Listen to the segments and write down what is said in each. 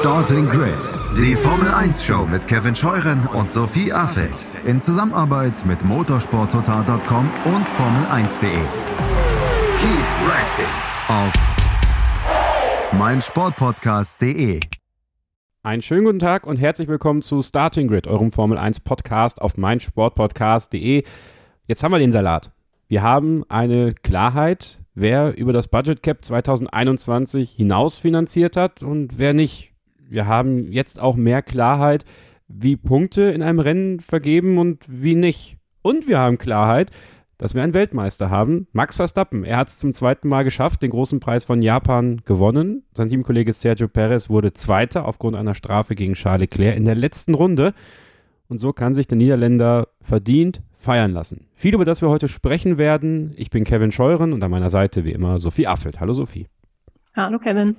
Starting Grid, die Formel 1 Show mit Kevin Scheuren und Sophie Affeld in Zusammenarbeit mit motorsporttotal.com und Formel1.de. Keep racing auf meinsportpodcast.de. Einen schönen guten Tag und herzlich willkommen zu Starting Grid, eurem Formel 1 Podcast auf meinsportpodcast.de. Jetzt haben wir den Salat. Wir haben eine Klarheit, wer über das Budget Cap 2021 hinaus finanziert hat und wer nicht. Wir haben jetzt auch mehr Klarheit, wie Punkte in einem Rennen vergeben und wie nicht. Und wir haben Klarheit, dass wir einen Weltmeister haben, Max Verstappen. Er hat es zum zweiten Mal geschafft, den großen Preis von Japan gewonnen. Sein Teamkollege Sergio Perez wurde Zweiter aufgrund einer Strafe gegen Charles Leclerc in der letzten Runde. Und so kann sich der Niederländer verdient feiern lassen. Viel, über das wir heute sprechen werden. Ich bin Kevin Scheuren und an meiner Seite wie immer Sophie Affelt. Hallo Sophie. Hallo Kevin.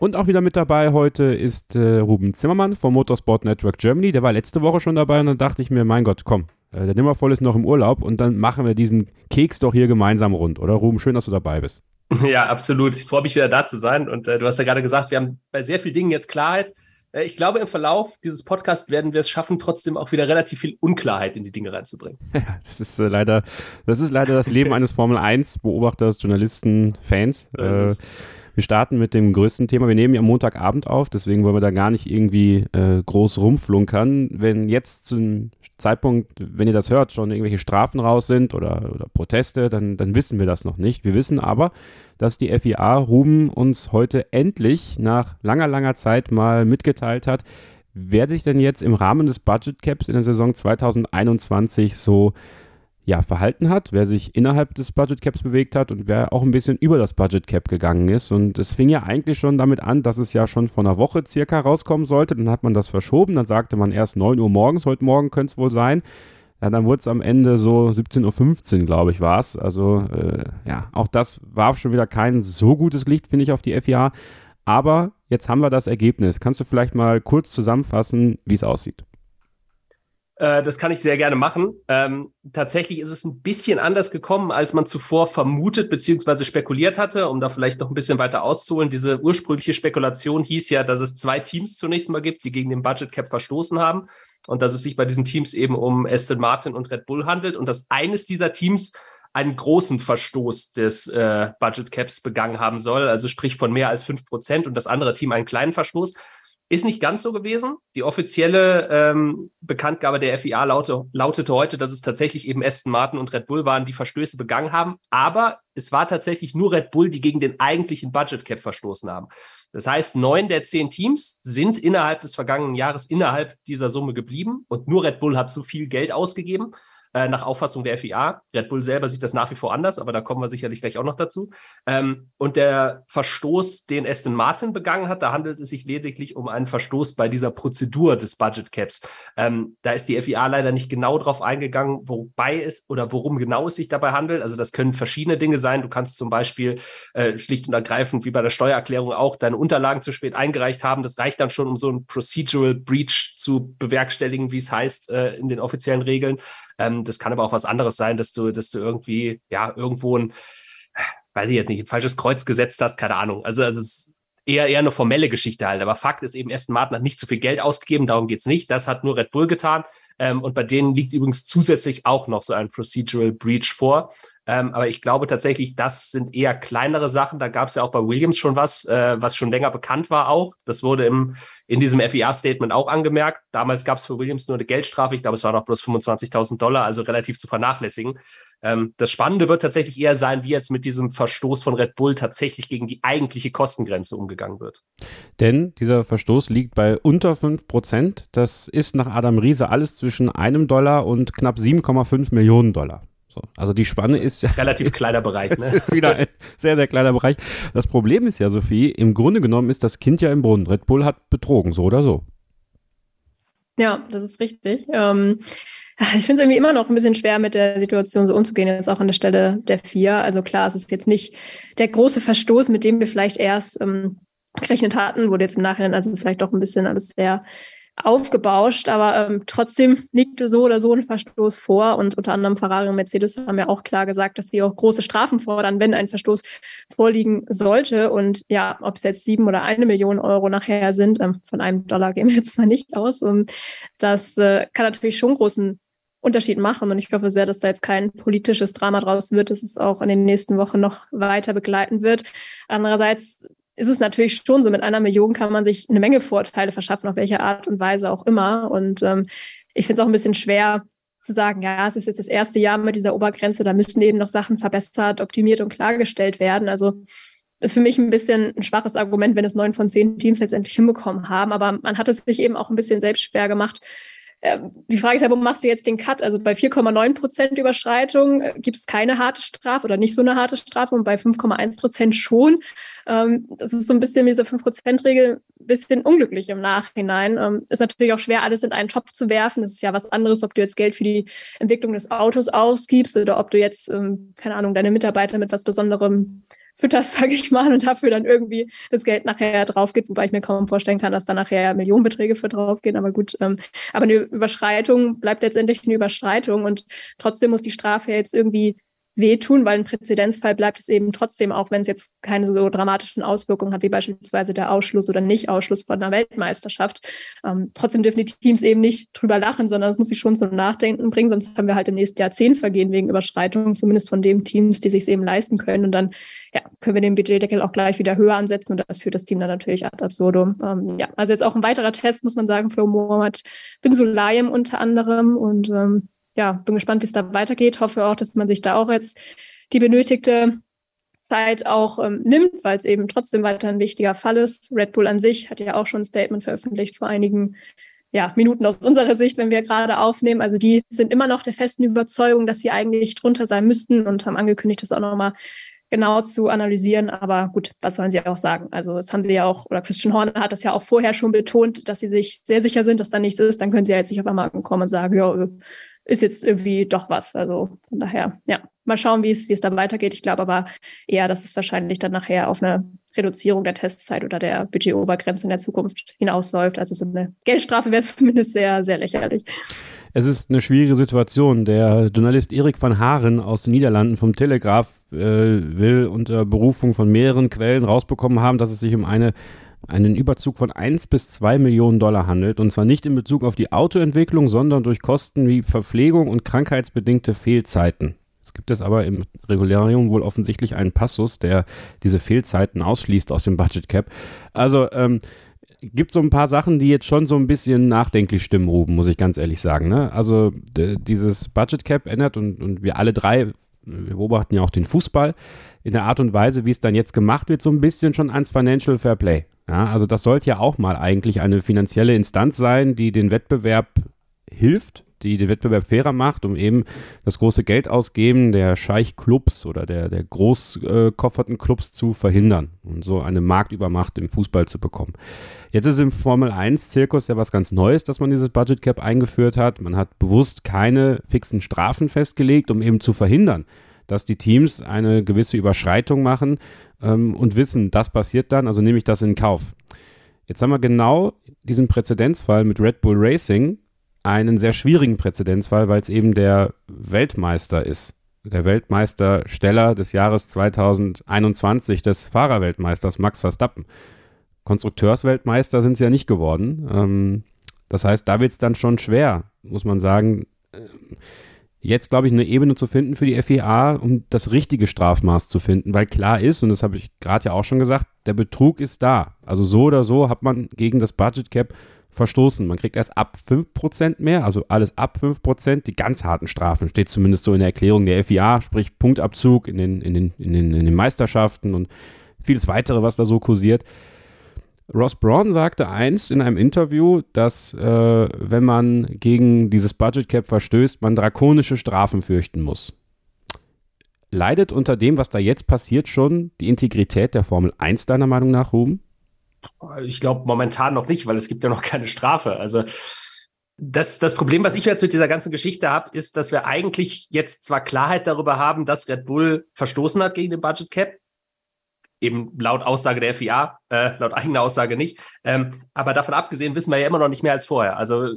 Und auch wieder mit dabei heute ist äh, Ruben Zimmermann vom Motorsport Network Germany. Der war letzte Woche schon dabei und dann dachte ich mir, mein Gott, komm, äh, der Nimmervoll ist noch im Urlaub und dann machen wir diesen Keks doch hier gemeinsam rund, oder? Ruben, schön, dass du dabei bist. Ja, absolut. Ich freue mich wieder da zu sein. Und äh, du hast ja gerade gesagt, wir haben bei sehr vielen Dingen jetzt Klarheit. Äh, ich glaube, im Verlauf dieses Podcasts werden wir es schaffen, trotzdem auch wieder relativ viel Unklarheit in die Dinge reinzubringen. Ja, das ist äh, leider, das ist leider das Leben eines Formel 1 Beobachters, Journalisten, Fans. Äh, wir starten mit dem größten Thema. Wir nehmen ja Montagabend auf, deswegen wollen wir da gar nicht irgendwie äh, groß rumflunkern. Wenn jetzt zum Zeitpunkt, wenn ihr das hört, schon irgendwelche Strafen raus sind oder, oder Proteste, dann, dann wissen wir das noch nicht. Wir wissen aber, dass die FIA Ruben uns heute endlich nach langer, langer Zeit mal mitgeteilt hat, wer sich denn jetzt im Rahmen des Budget Caps in der Saison 2021 so ja, verhalten hat, wer sich innerhalb des Budget Caps bewegt hat und wer auch ein bisschen über das Budget Cap gegangen ist. Und es fing ja eigentlich schon damit an, dass es ja schon vor einer Woche circa rauskommen sollte. Dann hat man das verschoben, dann sagte man erst 9 Uhr morgens, heute Morgen könnte es wohl sein. Ja, dann wurde es am Ende so 17.15 Uhr, glaube ich, war es. Also äh, ja, auch das warf schon wieder kein so gutes Licht, finde ich, auf die FIA. Aber jetzt haben wir das Ergebnis. Kannst du vielleicht mal kurz zusammenfassen, wie es aussieht? Äh, das kann ich sehr gerne machen. Ähm, tatsächlich ist es ein bisschen anders gekommen, als man zuvor vermutet bzw. spekuliert hatte, um da vielleicht noch ein bisschen weiter auszuholen. Diese ursprüngliche Spekulation hieß ja, dass es zwei Teams zunächst mal gibt, die gegen den Budget Cap verstoßen haben und dass es sich bei diesen Teams eben um Aston Martin und Red Bull handelt und dass eines dieser Teams einen großen Verstoß des äh, Budget Caps begangen haben soll, also sprich von mehr als fünf Prozent und das andere Team einen kleinen Verstoß. Ist nicht ganz so gewesen. Die offizielle ähm, Bekanntgabe der FIA laute, lautete heute, dass es tatsächlich eben Aston Martin und Red Bull waren, die Verstöße begangen haben. Aber es war tatsächlich nur Red Bull, die gegen den eigentlichen Budget Cap verstoßen haben. Das heißt, neun der zehn Teams sind innerhalb des vergangenen Jahres innerhalb dieser Summe geblieben und nur Red Bull hat zu viel Geld ausgegeben äh, nach Auffassung der FIA. Red Bull selber sieht das nach wie vor anders, aber da kommen wir sicherlich gleich auch noch dazu. Ähm, und der Verstoß, den Aston Martin begangen hat, da handelt es sich lediglich um einen Verstoß bei dieser Prozedur des Budget Caps. Ähm, da ist die FIA leider nicht genau drauf eingegangen, wobei es oder worum genau es sich dabei handelt. Also das können verschiedene Dinge sein. Du kannst zum Beispiel äh, schlicht und ergreifend, wie bei der Steuererklärung auch, deine Unterlagen zu spät eingereicht haben. Das reicht dann schon, um so ein Procedural Breach zu bewerkstelligen, wie es heißt äh, in den offiziellen Regeln. Ähm, das kann aber auch was anderes sein, dass du, dass du irgendwie, ja, irgendwo ein, weiß ich jetzt nicht, ein falsches Kreuz gesetzt hast, keine Ahnung. Also, also es ist eher, eher eine formelle Geschichte halt. Aber Fakt ist eben, Aston Martin hat nicht zu viel Geld ausgegeben, darum geht's nicht. Das hat nur Red Bull getan. Ähm, und bei denen liegt übrigens zusätzlich auch noch so ein Procedural Breach vor. Ähm, aber ich glaube tatsächlich, das sind eher kleinere Sachen. Da gab es ja auch bei Williams schon was, äh, was schon länger bekannt war auch. Das wurde im, in diesem FIA-Statement auch angemerkt. Damals gab es für Williams nur eine Geldstrafe. Ich glaube, es waren auch bloß 25.000 Dollar, also relativ zu vernachlässigen. Ähm, das Spannende wird tatsächlich eher sein, wie jetzt mit diesem Verstoß von Red Bull tatsächlich gegen die eigentliche Kostengrenze umgegangen wird. Denn dieser Verstoß liegt bei unter 5 Prozent. Das ist nach Adam Riese alles zwischen einem Dollar und knapp 7,5 Millionen Dollar. So. Also die Spanne ist ja. Relativ kleiner Bereich, ne? ist wieder ein sehr, sehr kleiner Bereich. Das Problem ist ja, Sophie, im Grunde genommen ist das Kind ja im Brunnen. Red Bull hat betrogen, so oder so. Ja, das ist richtig. Ähm, ich finde es irgendwie immer noch ein bisschen schwer, mit der Situation so umzugehen, jetzt auch an der Stelle der vier. Also klar, es ist jetzt nicht der große Verstoß, mit dem wir vielleicht erst ähm, gerechnet hatten, wurde jetzt im Nachhinein also vielleicht doch ein bisschen alles sehr aufgebauscht, aber ähm, trotzdem liegt so oder so ein Verstoß vor und unter anderem Ferrari und Mercedes haben ja auch klar gesagt, dass sie auch große Strafen fordern, wenn ein Verstoß vorliegen sollte. Und ja, ob es jetzt sieben oder eine Million Euro nachher sind, ähm, von einem Dollar gehen wir jetzt mal nicht aus, und das äh, kann natürlich schon großen Unterschied machen. Und ich hoffe sehr, dass da jetzt kein politisches Drama draus wird, dass es auch in den nächsten Wochen noch weiter begleiten wird. Andererseits ist es natürlich schon so, mit einer Million kann man sich eine Menge Vorteile verschaffen, auf welche Art und Weise auch immer. Und ähm, ich finde es auch ein bisschen schwer zu sagen, ja, es ist jetzt das erste Jahr mit dieser Obergrenze, da müssen eben noch Sachen verbessert, optimiert und klargestellt werden. Also ist für mich ein bisschen ein schwaches Argument, wenn es neun von zehn Teams letztendlich hinbekommen haben. Aber man hat es sich eben auch ein bisschen selbst schwer gemacht, die Frage ist ja, wo machst du jetzt den Cut? Also bei 4,9 Prozent Überschreitung äh, gibt es keine harte Strafe oder nicht so eine harte Strafe und bei 5,1 Prozent schon. Ähm, das ist so ein bisschen mit dieser 5-Prozent-Regel ein bisschen unglücklich im Nachhinein. Ähm, ist natürlich auch schwer, alles in einen Topf zu werfen. Das ist ja was anderes, ob du jetzt Geld für die Entwicklung des Autos ausgibst oder ob du jetzt, keine Ahnung, deine Mitarbeiter mit was Besonderem fütterst, sage ich mal, und dafür dann irgendwie das Geld nachher drauf geht, wobei ich mir kaum vorstellen kann, dass da nachher Millionenbeträge für drauf gehen. Aber gut, ähm, aber eine Überschreitung bleibt letztendlich eine Überschreitung und trotzdem muss die Strafe jetzt irgendwie wehtun, weil ein Präzedenzfall bleibt es eben trotzdem, auch wenn es jetzt keine so dramatischen Auswirkungen hat, wie beispielsweise der Ausschluss oder Nicht-Ausschluss von einer Weltmeisterschaft. Ähm, trotzdem dürfen die Teams eben nicht drüber lachen, sondern es muss sich schon zum Nachdenken bringen, sonst haben wir halt im nächsten Jahr zehn Vergehen wegen Überschreitungen, zumindest von den Teams, die sich eben leisten können. Und dann ja, können wir den Budgetdeckel auch gleich wieder höher ansetzen und das führt das Team dann natürlich ad absurdum. Ähm, ja, also jetzt auch ein weiterer Test, muss man sagen, für Mohamed Bin Sulayem unter anderem und ähm, ja, bin gespannt, wie es da weitergeht. Hoffe auch, dass man sich da auch jetzt die benötigte Zeit auch ähm, nimmt, weil es eben trotzdem weiter ein wichtiger Fall ist. Red Bull an sich hat ja auch schon ein Statement veröffentlicht vor einigen ja, Minuten aus unserer Sicht, wenn wir gerade aufnehmen. Also die sind immer noch der festen Überzeugung, dass sie eigentlich drunter sein müssten und haben angekündigt, das auch nochmal genau zu analysieren. Aber gut, was sollen sie auch sagen? Also das haben sie ja auch, oder Christian Horner hat das ja auch vorher schon betont, dass sie sich sehr sicher sind, dass da nichts ist. Dann können sie ja jetzt nicht auf einmal kommen und sagen, ja, ist jetzt irgendwie doch was. Also von daher, ja, mal schauen, wie es, dann weitergeht. Ich glaube aber eher, dass es wahrscheinlich dann nachher auf eine Reduzierung der Testzeit oder der Budgetobergrenze in der Zukunft hinausläuft. Also so eine Geldstrafe wäre zumindest sehr, sehr lächerlich. Es ist eine schwierige Situation. Der Journalist Erik van Haren aus den Niederlanden vom Telegraph äh, will unter Berufung von mehreren Quellen rausbekommen haben, dass es sich um eine einen Überzug von 1 bis 2 Millionen Dollar handelt. Und zwar nicht in Bezug auf die Autoentwicklung, sondern durch Kosten wie Verpflegung und krankheitsbedingte Fehlzeiten. Es gibt es aber im Regularium wohl offensichtlich einen Passus, der diese Fehlzeiten ausschließt aus dem Budget Cap. Also ähm, gibt so ein paar Sachen, die jetzt schon so ein bisschen nachdenklich stimmen, Ruben, muss ich ganz ehrlich sagen. Ne? Also dieses Budget Cap ändert und, und wir alle drei, wir beobachten ja auch den Fußball in der Art und Weise, wie es dann jetzt gemacht wird, so ein bisschen schon ans Financial Fair Play. Ja, also das sollte ja auch mal eigentlich eine finanzielle Instanz sein, die den Wettbewerb hilft, die den Wettbewerb fairer macht, um eben das große Geld ausgeben der Scheich-Clubs oder der, der großkofferten Clubs zu verhindern und so eine Marktübermacht im Fußball zu bekommen. Jetzt ist im Formel 1-Zirkus ja was ganz Neues, dass man dieses Budget Cap eingeführt hat. Man hat bewusst keine fixen Strafen festgelegt, um eben zu verhindern, dass die Teams eine gewisse Überschreitung machen ähm, und wissen, das passiert dann, also nehme ich das in Kauf. Jetzt haben wir genau diesen Präzedenzfall mit Red Bull Racing, einen sehr schwierigen Präzedenzfall, weil es eben der Weltmeister ist. Der Weltmeistersteller des Jahres 2021, des Fahrerweltmeisters Max Verstappen. Konstrukteursweltmeister sind sie ja nicht geworden. Ähm, das heißt, da wird es dann schon schwer, muss man sagen, jetzt, glaube ich, eine Ebene zu finden für die FIA, um das richtige Strafmaß zu finden, weil klar ist, und das habe ich gerade ja auch schon gesagt, der Betrug ist da. Also so oder so hat man gegen das Budget Cap verstoßen. Man kriegt erst ab 5% mehr, also alles ab 5%. Die ganz harten Strafen steht zumindest so in der Erklärung der FIA, sprich Punktabzug in den, in den, in den, in den Meisterschaften und vieles weitere, was da so kursiert. Ross Braun sagte einst in einem Interview, dass äh, wenn man gegen dieses Budget Cap verstößt, man drakonische Strafen fürchten muss. Leidet unter dem, was da jetzt passiert, schon die Integrität der Formel 1 deiner Meinung nach, Ruben? Ich glaube momentan noch nicht, weil es gibt ja noch keine Strafe. Also das, das Problem, was ich jetzt mit dieser ganzen Geschichte habe, ist, dass wir eigentlich jetzt zwar Klarheit darüber haben, dass Red Bull verstoßen hat gegen den Budget Cap, Eben laut Aussage der FIA, äh, laut eigener Aussage nicht. Ähm, aber davon abgesehen wissen wir ja immer noch nicht mehr als vorher. Also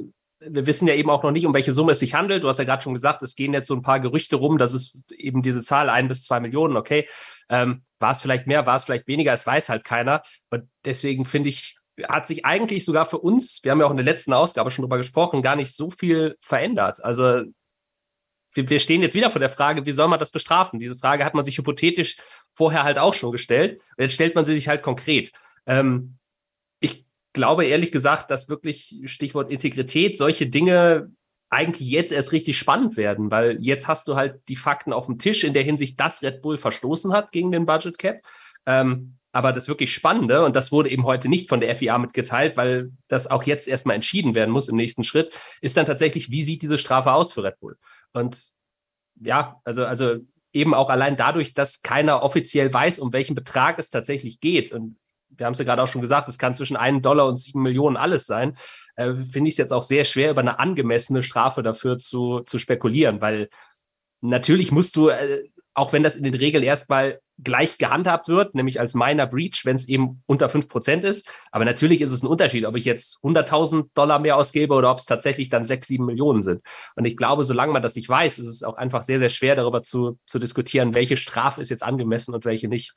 wir wissen ja eben auch noch nicht, um welche Summe es sich handelt. Du hast ja gerade schon gesagt, es gehen jetzt so ein paar Gerüchte rum, dass es eben diese Zahl ein bis zwei Millionen, okay. Ähm, war es vielleicht mehr, war es vielleicht weniger, es weiß halt keiner. Und deswegen finde ich, hat sich eigentlich sogar für uns, wir haben ja auch in der letzten Ausgabe schon drüber gesprochen, gar nicht so viel verändert. Also wir stehen jetzt wieder vor der Frage, wie soll man das bestrafen? Diese Frage hat man sich hypothetisch vorher halt auch schon gestellt. Jetzt stellt man sie sich halt konkret. Ähm, ich glaube ehrlich gesagt, dass wirklich Stichwort Integrität solche Dinge eigentlich jetzt erst richtig spannend werden, weil jetzt hast du halt die Fakten auf dem Tisch in der Hinsicht, dass Red Bull verstoßen hat gegen den Budget Cap. Ähm, aber das wirklich Spannende, und das wurde eben heute nicht von der FIA mitgeteilt, weil das auch jetzt erstmal entschieden werden muss im nächsten Schritt, ist dann tatsächlich, wie sieht diese Strafe aus für Red Bull? Und ja, also, also eben auch allein dadurch, dass keiner offiziell weiß, um welchen Betrag es tatsächlich geht. Und wir haben es ja gerade auch schon gesagt, es kann zwischen einem Dollar und sieben Millionen alles sein, äh, finde ich es jetzt auch sehr schwer, über eine angemessene Strafe dafür zu, zu spekulieren, weil natürlich musst du, äh, auch wenn das in den Regeln erstmal gleich gehandhabt wird, nämlich als Minor Breach, wenn es eben unter 5% ist. Aber natürlich ist es ein Unterschied, ob ich jetzt 100.000 Dollar mehr ausgebe oder ob es tatsächlich dann 6, 7 Millionen sind. Und ich glaube, solange man das nicht weiß, ist es auch einfach sehr, sehr schwer darüber zu, zu diskutieren, welche Strafe ist jetzt angemessen und welche nicht.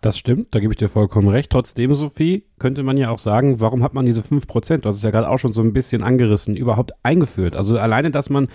Das stimmt, da gebe ich dir vollkommen recht. Trotzdem, Sophie, könnte man ja auch sagen, warum hat man diese 5%, du hast es ja gerade auch schon so ein bisschen angerissen, überhaupt eingeführt? Also alleine, dass man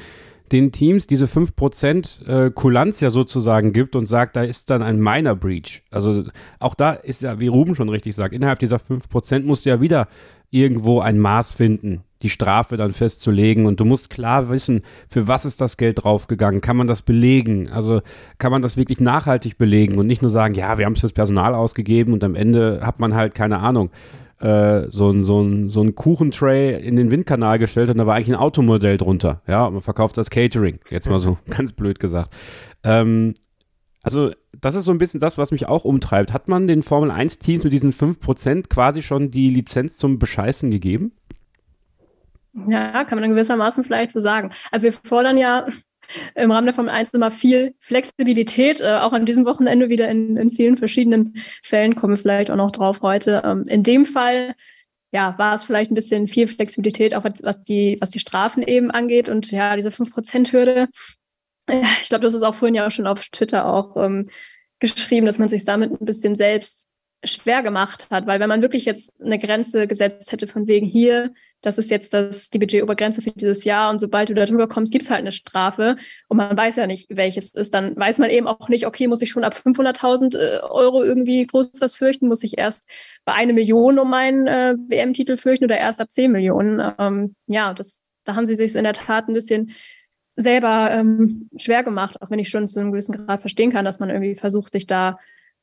den Teams diese 5% äh, Kulanz ja sozusagen gibt und sagt, da ist dann ein Minor Breach. Also auch da ist ja, wie Ruben schon richtig sagt, innerhalb dieser 5% musst du ja wieder irgendwo ein Maß finden, die Strafe dann festzulegen. Und du musst klar wissen, für was ist das Geld draufgegangen, kann man das belegen, also kann man das wirklich nachhaltig belegen und nicht nur sagen, ja, wir haben es fürs Personal ausgegeben und am Ende hat man halt keine Ahnung, äh, so ein, so, ein, so ein Kuchentray in den Windkanal gestellt und da war eigentlich ein Automodell drunter. Ja, und man verkauft das Catering. Jetzt mal so ganz blöd gesagt. Ähm, also, das ist so ein bisschen das, was mich auch umtreibt. Hat man den Formel 1-Teams mit diesen 5% quasi schon die Lizenz zum Bescheißen gegeben? Ja, kann man gewissermaßen vielleicht so sagen. Also wir fordern ja im Rahmen der Formel 1 immer viel Flexibilität, äh, auch an diesem Wochenende wieder in, in vielen verschiedenen Fällen, kommen wir vielleicht auch noch drauf heute. Ähm, in dem Fall ja, war es vielleicht ein bisschen viel Flexibilität, auch was die, was die Strafen eben angeht. Und ja, diese 5%-Hürde, äh, ich glaube, das ist auch vorhin ja auch schon auf Twitter auch ähm, geschrieben, dass man sich damit ein bisschen selbst schwer gemacht hat, weil wenn man wirklich jetzt eine Grenze gesetzt hätte von wegen hier, das ist jetzt das, die Budgetobergrenze für dieses Jahr und sobald du da drüber kommst, gibt es halt eine Strafe und man weiß ja nicht, welches ist, dann weiß man eben auch nicht, okay, muss ich schon ab 500.000 äh, Euro irgendwie groß was fürchten, muss ich erst bei einer Million um meinen äh, WM-Titel fürchten oder erst ab 10 Millionen. Ähm, ja, das, da haben sie sich in der Tat ein bisschen selber ähm, schwer gemacht, auch wenn ich schon zu einem gewissen Grad verstehen kann, dass man irgendwie versucht, sich da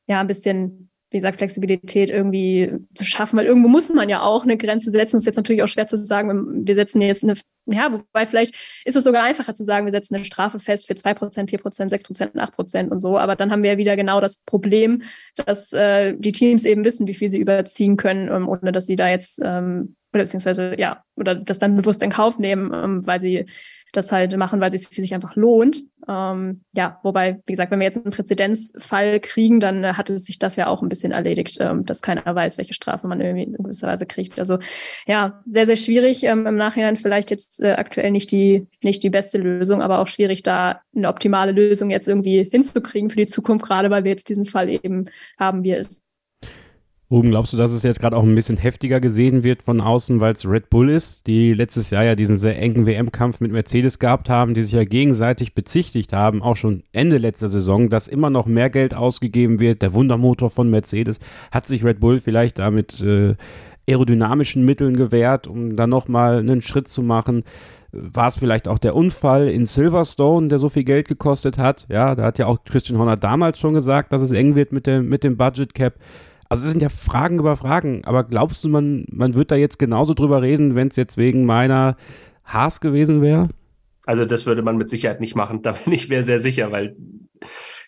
ja ein bisschen wie gesagt, Flexibilität irgendwie zu schaffen, weil irgendwo muss man ja auch eine Grenze setzen. Das ist jetzt natürlich auch schwer zu sagen, wir setzen jetzt eine, ja, wobei vielleicht ist es sogar einfacher zu sagen, wir setzen eine Strafe fest für 2%, 4%, 6%, 8% und so. Aber dann haben wir ja wieder genau das Problem, dass äh, die Teams eben wissen, wie viel sie überziehen können, ähm, ohne dass sie da jetzt, ähm, beziehungsweise, ja, oder das dann bewusst in Kauf nehmen, ähm, weil sie das halt machen, weil es sich für sich einfach lohnt. Ähm, ja, wobei, wie gesagt, wenn wir jetzt einen Präzedenzfall kriegen, dann äh, hatte sich das ja auch ein bisschen erledigt, ähm, dass keiner weiß, welche Strafe man irgendwie in gewisser Weise kriegt. Also ja, sehr, sehr schwierig. Ähm, Im Nachhinein vielleicht jetzt äh, aktuell nicht die, nicht die beste Lösung, aber auch schwierig, da eine optimale Lösung jetzt irgendwie hinzukriegen für die Zukunft, gerade weil wir jetzt diesen Fall eben haben, wie er ist. Ruben, glaubst du, dass es jetzt gerade auch ein bisschen heftiger gesehen wird von außen, weil es Red Bull ist, die letztes Jahr ja diesen sehr engen WM-Kampf mit Mercedes gehabt haben, die sich ja gegenseitig bezichtigt haben, auch schon Ende letzter Saison, dass immer noch mehr Geld ausgegeben wird. Der Wundermotor von Mercedes hat sich Red Bull vielleicht damit äh, aerodynamischen Mitteln gewährt, um dann nochmal einen Schritt zu machen. War es vielleicht auch der Unfall in Silverstone, der so viel Geld gekostet hat? Ja, da hat ja auch Christian Horner damals schon gesagt, dass es eng wird mit dem, mit dem Budget Cap. Also es sind ja Fragen über Fragen, aber glaubst du, man, man wird da jetzt genauso drüber reden, wenn es jetzt wegen meiner Haas gewesen wäre? Also das würde man mit Sicherheit nicht machen, da bin ich mir sehr sicher, weil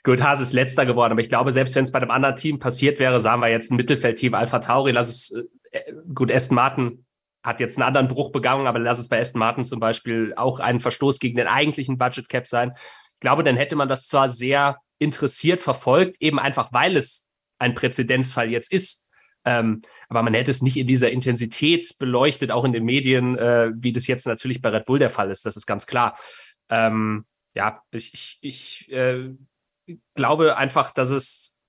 gut, Haas ist letzter geworden, aber ich glaube, selbst wenn es bei einem anderen Team passiert wäre, sagen wir jetzt ein Mittelfeldteam, Alpha Tauri, lass es, äh, gut, Aston Martin hat jetzt einen anderen Bruch begangen, aber lass es bei Aston Martin zum Beispiel auch einen Verstoß gegen den eigentlichen Budget Cap sein. Ich glaube, dann hätte man das zwar sehr interessiert verfolgt, eben einfach weil es ein Präzedenzfall jetzt ist. Ähm, aber man hätte es nicht in dieser Intensität beleuchtet, auch in den Medien, äh, wie das jetzt natürlich bei Red Bull der Fall ist. Das ist ganz klar. Ähm, ja, ich, ich, ich äh, glaube einfach, dass es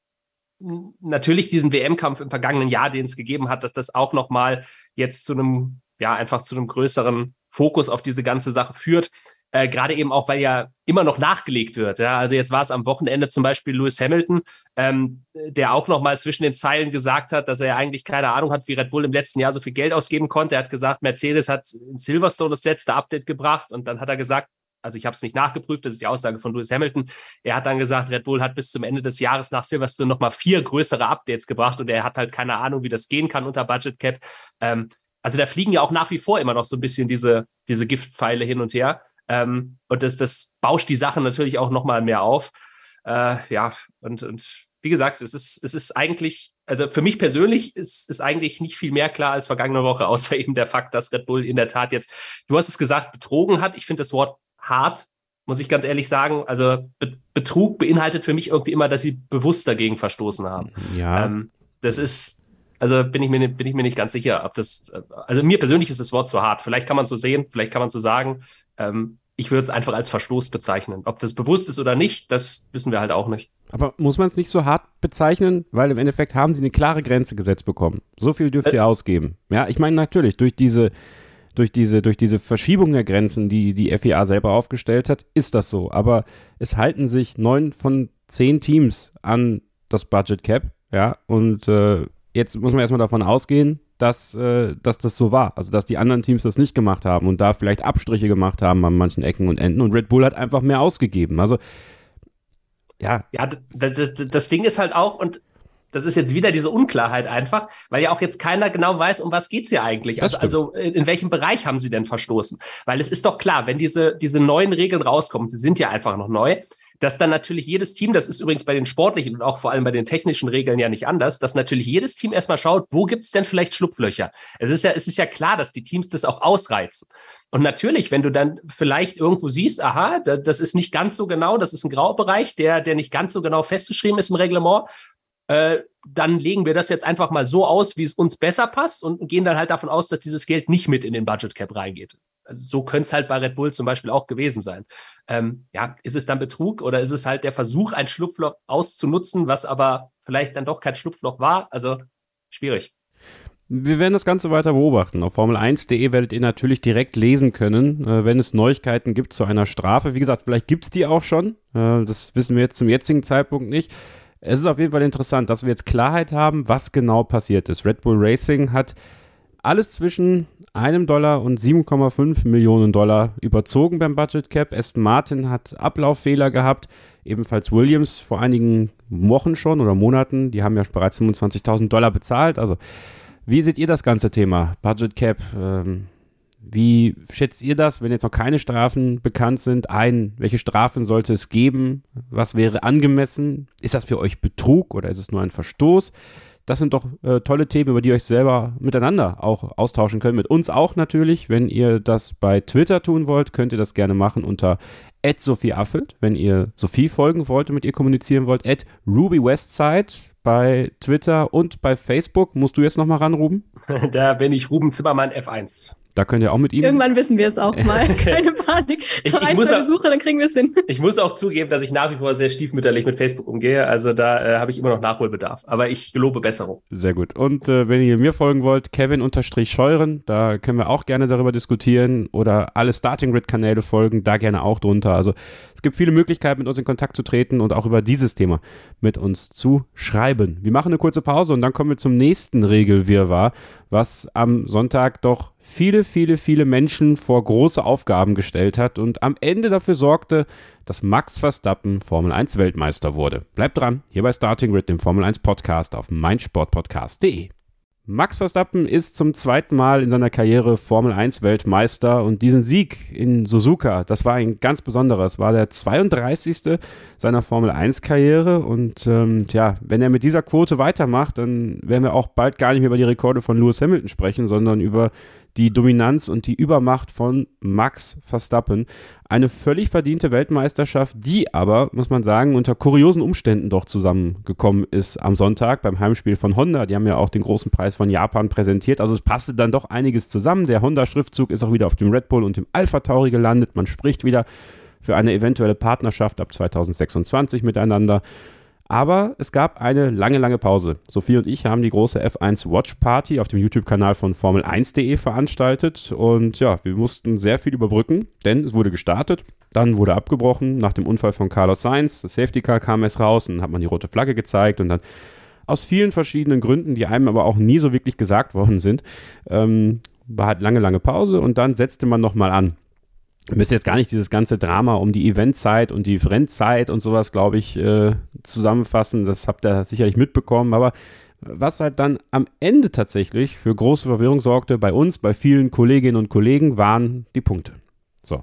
natürlich diesen WM-Kampf im vergangenen Jahr, den es gegeben hat, dass das auch nochmal jetzt zu einem, ja, einfach zu einem größeren Fokus auf diese ganze Sache führt. Äh, Gerade eben auch, weil ja immer noch nachgelegt wird. Ja? Also jetzt war es am Wochenende zum Beispiel Lewis Hamilton, ähm, der auch nochmal zwischen den Zeilen gesagt hat, dass er eigentlich keine Ahnung hat, wie Red Bull im letzten Jahr so viel Geld ausgeben konnte. Er hat gesagt, Mercedes hat in Silverstone das letzte Update gebracht und dann hat er gesagt, also ich habe es nicht nachgeprüft, das ist die Aussage von Lewis Hamilton. Er hat dann gesagt, Red Bull hat bis zum Ende des Jahres nach Silverstone nochmal vier größere Updates gebracht und er hat halt keine Ahnung, wie das gehen kann unter Budget Cap. Ähm, also da fliegen ja auch nach wie vor immer noch so ein bisschen diese, diese Giftpfeile hin und her. Ähm, und das, das bauscht die Sache natürlich auch nochmal mehr auf. Äh, ja, und, und wie gesagt, es ist, es ist eigentlich, also für mich persönlich ist, ist eigentlich nicht viel mehr klar als vergangene Woche, außer eben der Fakt, dass Red Bull in der Tat jetzt, du hast es gesagt, betrogen hat. Ich finde das Wort hart, muss ich ganz ehrlich sagen. Also Be Betrug beinhaltet für mich irgendwie immer, dass sie bewusst dagegen verstoßen haben. Ja. Ähm, das ist, also bin ich, mir, bin ich mir nicht ganz sicher, ob das, also mir persönlich ist das Wort zu hart. Vielleicht kann man so sehen, vielleicht kann man so sagen. Ähm, ich würde es einfach als Verstoß bezeichnen. Ob das bewusst ist oder nicht, das wissen wir halt auch nicht. Aber muss man es nicht so hart bezeichnen? Weil im Endeffekt haben sie eine klare Grenze gesetzt bekommen. So viel dürft äh, ihr ausgeben. Ja, ich meine natürlich, durch diese durch diese, durch diese Verschiebung der Grenzen, die die FIA selber aufgestellt hat, ist das so. Aber es halten sich neun von zehn Teams an das Budget Cap, ja, und äh, jetzt muss man erstmal davon ausgehen, dass, äh, dass das so war. Also, dass die anderen Teams das nicht gemacht haben und da vielleicht Abstriche gemacht haben an manchen Ecken und Enden und Red Bull hat einfach mehr ausgegeben. Also, ja. Ja, das, das, das Ding ist halt auch, und das ist jetzt wieder diese Unklarheit einfach, weil ja auch jetzt keiner genau weiß, um was geht's hier eigentlich. Also, also in welchem Bereich haben sie denn verstoßen? Weil es ist doch klar, wenn diese, diese neuen Regeln rauskommen, sie sind ja einfach noch neu, dass dann natürlich jedes Team, das ist übrigens bei den sportlichen und auch vor allem bei den technischen Regeln ja nicht anders, dass natürlich jedes Team erstmal schaut, wo gibt's denn vielleicht Schlupflöcher? Es ist ja, es ist ja klar, dass die Teams das auch ausreizen. Und natürlich, wenn du dann vielleicht irgendwo siehst, aha, das ist nicht ganz so genau, das ist ein Graubereich, der, der nicht ganz so genau festgeschrieben ist im Reglement, äh, dann legen wir das jetzt einfach mal so aus, wie es uns besser passt und gehen dann halt davon aus, dass dieses Geld nicht mit in den Budget Cap reingeht. So könnte es halt bei Red Bull zum Beispiel auch gewesen sein. Ähm, ja, ist es dann Betrug oder ist es halt der Versuch, ein Schlupfloch auszunutzen, was aber vielleicht dann doch kein Schlupfloch war? Also schwierig. Wir werden das Ganze weiter beobachten. Auf Formel1.de werdet ihr natürlich direkt lesen können, äh, wenn es Neuigkeiten gibt zu einer Strafe. Wie gesagt, vielleicht gibt es die auch schon. Äh, das wissen wir jetzt zum jetzigen Zeitpunkt nicht es ist auf jeden Fall interessant, dass wir jetzt Klarheit haben, was genau passiert ist. Red Bull Racing hat alles zwischen einem Dollar und 7,5 Millionen Dollar überzogen beim Budget Cap. Aston Martin hat Ablauffehler gehabt, ebenfalls Williams vor einigen Wochen schon oder Monaten. Die haben ja bereits 25.000 Dollar bezahlt. Also, wie seht ihr das ganze Thema? Budget Cap, ähm, wie schätzt ihr das, wenn jetzt noch keine Strafen bekannt sind, ein? Welche Strafen sollte es geben? Was wäre angemessen? Ist das für euch Betrug oder ist es nur ein Verstoß? Das sind doch äh, tolle Themen, über die ihr euch selber miteinander auch austauschen könnt. Mit uns auch natürlich. Wenn ihr das bei Twitter tun wollt, könnt ihr das gerne machen unter Sophie Affelt. Wenn ihr Sophie folgen wollt und mit ihr kommunizieren wollt, RubyWestside bei Twitter und bei Facebook. Musst du jetzt nochmal ran, Ruben? Da bin ich Ruben Zimmermann F1. Da könnt ihr auch mit ihm. Irgendwann wissen wir es auch mal. Keine Panik. Ich, ich muss auch, Suche, dann kriegen wir es hin. Ich muss auch zugeben, dass ich nach wie vor sehr stiefmütterlich mit Facebook umgehe. Also da äh, habe ich immer noch Nachholbedarf. Aber ich gelobe Besserung. Sehr gut. Und äh, wenn ihr mir folgen wollt, Kevin-Scheuren, da können wir auch gerne darüber diskutieren oder alle Starting Grid-Kanäle folgen, da gerne auch drunter. Also es gibt viele Möglichkeiten, mit uns in Kontakt zu treten und auch über dieses Thema mit uns zu schreiben. Wir machen eine kurze Pause und dann kommen wir zum nächsten Regelwirrwarr, was am Sonntag doch viele, viele, viele Menschen vor große Aufgaben gestellt hat und am Ende dafür sorgte, dass Max Verstappen Formel 1 Weltmeister wurde. Bleibt dran, hier bei Starting Grid, dem Formel 1 Podcast auf meinsportpodcast.de. Max Verstappen ist zum zweiten Mal in seiner Karriere Formel 1 Weltmeister und diesen Sieg in Suzuka, das war ein ganz besonderer. Es war der 32. seiner Formel 1 Karriere und ähm, tja, wenn er mit dieser Quote weitermacht, dann werden wir auch bald gar nicht mehr über die Rekorde von Lewis Hamilton sprechen, sondern über die Dominanz und die Übermacht von Max Verstappen. Eine völlig verdiente Weltmeisterschaft, die aber, muss man sagen, unter kuriosen Umständen doch zusammengekommen ist am Sonntag beim Heimspiel von Honda. Die haben ja auch den großen Preis von Japan präsentiert. Also es passte dann doch einiges zusammen. Der Honda-Schriftzug ist auch wieder auf dem Red Bull und dem Alpha Tauri gelandet. Man spricht wieder für eine eventuelle Partnerschaft ab 2026 miteinander. Aber es gab eine lange, lange Pause. Sophie und ich haben die große F1 Watch Party auf dem YouTube-Kanal von Formel1.de veranstaltet und ja, wir mussten sehr viel überbrücken, denn es wurde gestartet, dann wurde abgebrochen nach dem Unfall von Carlos Sainz. Das Safety Car kam erst raus und hat man die rote Flagge gezeigt und dann aus vielen verschiedenen Gründen, die einem aber auch nie so wirklich gesagt worden sind, ähm, war halt lange, lange Pause und dann setzte man nochmal an. Ich müsste jetzt gar nicht dieses ganze Drama um die Eventzeit und die Rentzeit und sowas, glaube ich, äh, zusammenfassen. Das habt ihr sicherlich mitbekommen. Aber was halt dann am Ende tatsächlich für große Verwirrung sorgte bei uns, bei vielen Kolleginnen und Kollegen, waren die Punkte. So.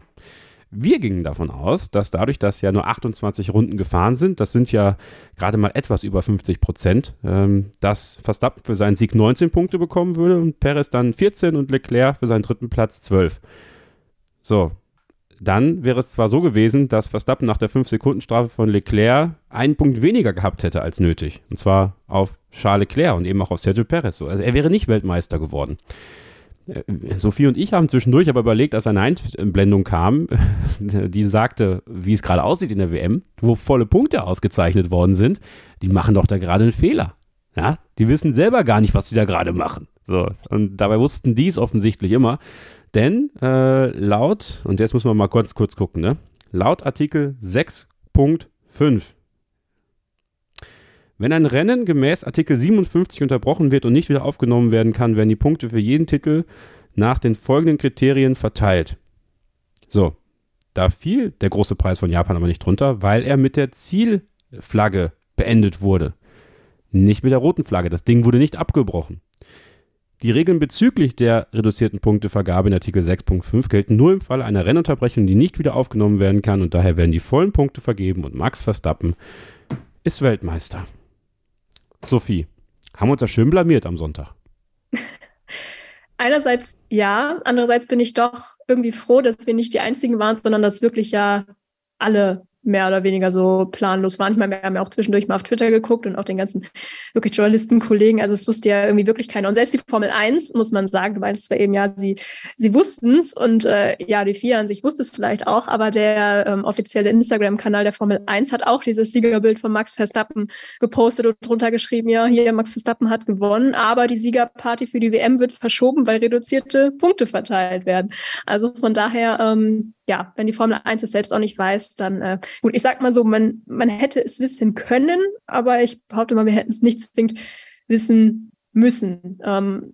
Wir gingen davon aus, dass dadurch, dass ja nur 28 Runden gefahren sind, das sind ja gerade mal etwas über 50 Prozent, ähm, dass Verstappen für seinen Sieg 19 Punkte bekommen würde und Perez dann 14 und Leclerc für seinen dritten Platz 12. So, dann wäre es zwar so gewesen, dass Verstappen nach der 5-Sekunden-Strafe von Leclerc einen Punkt weniger gehabt hätte als nötig. Und zwar auf Charles Leclerc und eben auch auf Sergio Perez. Also er wäre nicht Weltmeister geworden. Äh, Sophie und ich haben zwischendurch aber überlegt, als eine Einblendung kam, die sagte, wie es gerade aussieht in der WM, wo volle Punkte ausgezeichnet worden sind, die machen doch da gerade einen Fehler. Ja, die wissen selber gar nicht, was sie da gerade machen. So, und dabei wussten die es offensichtlich immer. Denn äh, laut, und jetzt müssen wir mal kurz, kurz gucken, ne? laut Artikel 6.5 wenn ein Rennen gemäß Artikel 57 unterbrochen wird und nicht wieder aufgenommen werden kann, werden die Punkte für jeden Titel nach den folgenden Kriterien verteilt. So, da fiel der große Preis von Japan aber nicht drunter, weil er mit der Zielflagge beendet wurde. Nicht mit der roten Flagge. Das Ding wurde nicht abgebrochen. Die Regeln bezüglich der reduzierten Punktevergabe in Artikel 6.5 gelten nur im Fall einer Rennunterbrechung, die nicht wieder aufgenommen werden kann und daher werden die vollen Punkte vergeben und Max Verstappen ist Weltmeister. Sophie, haben wir uns da schön blamiert am Sonntag? Einerseits ja, andererseits bin ich doch irgendwie froh, dass wir nicht die Einzigen waren, sondern dass wirklich ja alle mehr oder weniger so planlos waren. Ich meine, wir haben ja auch zwischendurch mal auf Twitter geguckt und auch den ganzen wirklich Journalisten, Kollegen. Also es wusste ja irgendwie wirklich keiner. Und selbst die Formel 1, muss man sagen, du meinst zwar eben, ja, sie, sie wussten es und äh, ja, die FIA an sich wusste es vielleicht auch, aber der ähm, offizielle Instagram-Kanal der Formel 1 hat auch dieses Siegerbild von Max Verstappen gepostet und drunter geschrieben, ja, hier, Max Verstappen hat gewonnen, aber die Siegerparty für die WM wird verschoben, weil reduzierte Punkte verteilt werden. Also von daher, ähm, ja, wenn die Formel 1 es selbst auch nicht weiß, dann äh, gut, ich sag mal so, man, man hätte es wissen können, aber ich behaupte mal, wir hätten es nicht zwingend wissen müssen. Ähm,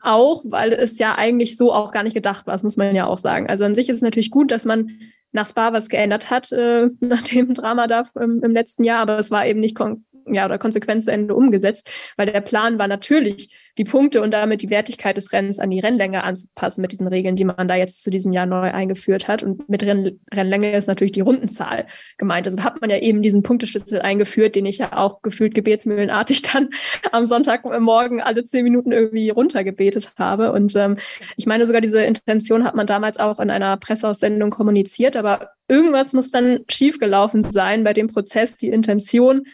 auch, weil es ja eigentlich so auch gar nicht gedacht war, das muss man ja auch sagen. Also an sich ist es natürlich gut, dass man nach Spa was geändert hat, äh, nach dem Drama da im, im letzten Jahr, aber es war eben nicht kon ja, oder konsequent zu Ende umgesetzt, weil der Plan war natürlich, die Punkte und damit die Wertigkeit des Rennens an die Rennlänge anzupassen mit diesen Regeln, die man da jetzt zu diesem Jahr neu eingeführt hat. Und mit Renn Rennlänge ist natürlich die Rundenzahl gemeint. Also hat man ja eben diesen Punkteschlüssel eingeführt, den ich ja auch gefühlt gebetsmühlenartig dann am Sonntagmorgen alle zehn Minuten irgendwie runtergebetet habe. Und ähm, ich meine, sogar diese Intention hat man damals auch in einer Presseaussendung kommuniziert, aber irgendwas muss dann schiefgelaufen sein bei dem Prozess, die Intention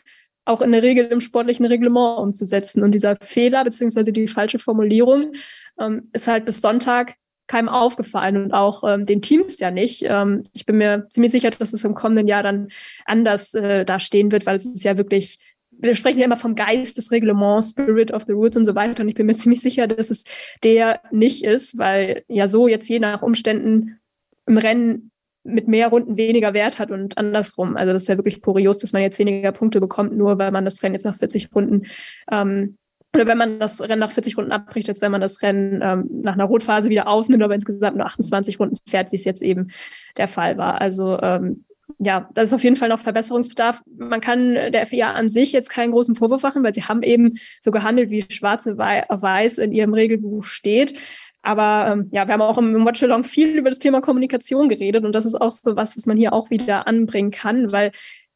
auch in der Regel im sportlichen Reglement umzusetzen. Und dieser Fehler beziehungsweise die falsche Formulierung ähm, ist halt bis Sonntag keinem aufgefallen und auch ähm, den Teams ja nicht. Ähm, ich bin mir ziemlich sicher, dass es im kommenden Jahr dann anders äh, da stehen wird, weil es ist ja wirklich, wir sprechen ja immer vom Geist des Reglements, Spirit of the Rules und so weiter. Und ich bin mir ziemlich sicher, dass es der nicht ist, weil ja so jetzt je nach Umständen im Rennen mit mehr Runden weniger Wert hat und andersrum. Also das ist ja wirklich kurios, dass man jetzt weniger Punkte bekommt, nur weil man das Rennen jetzt nach 40 Runden ähm, oder wenn man das Rennen nach 40 Runden abbricht, als wenn man das Rennen ähm, nach einer Rotphase wieder aufnimmt, aber insgesamt nur 28 Runden fährt, wie es jetzt eben der Fall war. Also ähm, ja, das ist auf jeden Fall noch Verbesserungsbedarf. Man kann der FIA an sich jetzt keinen großen Vorwurf machen, weil sie haben eben so gehandelt, wie schwarze Weiß in ihrem Regelbuch steht. Aber ähm, ja, wir haben auch im Watchalong viel über das Thema Kommunikation geredet und das ist auch so was, was man hier auch wieder anbringen kann, weil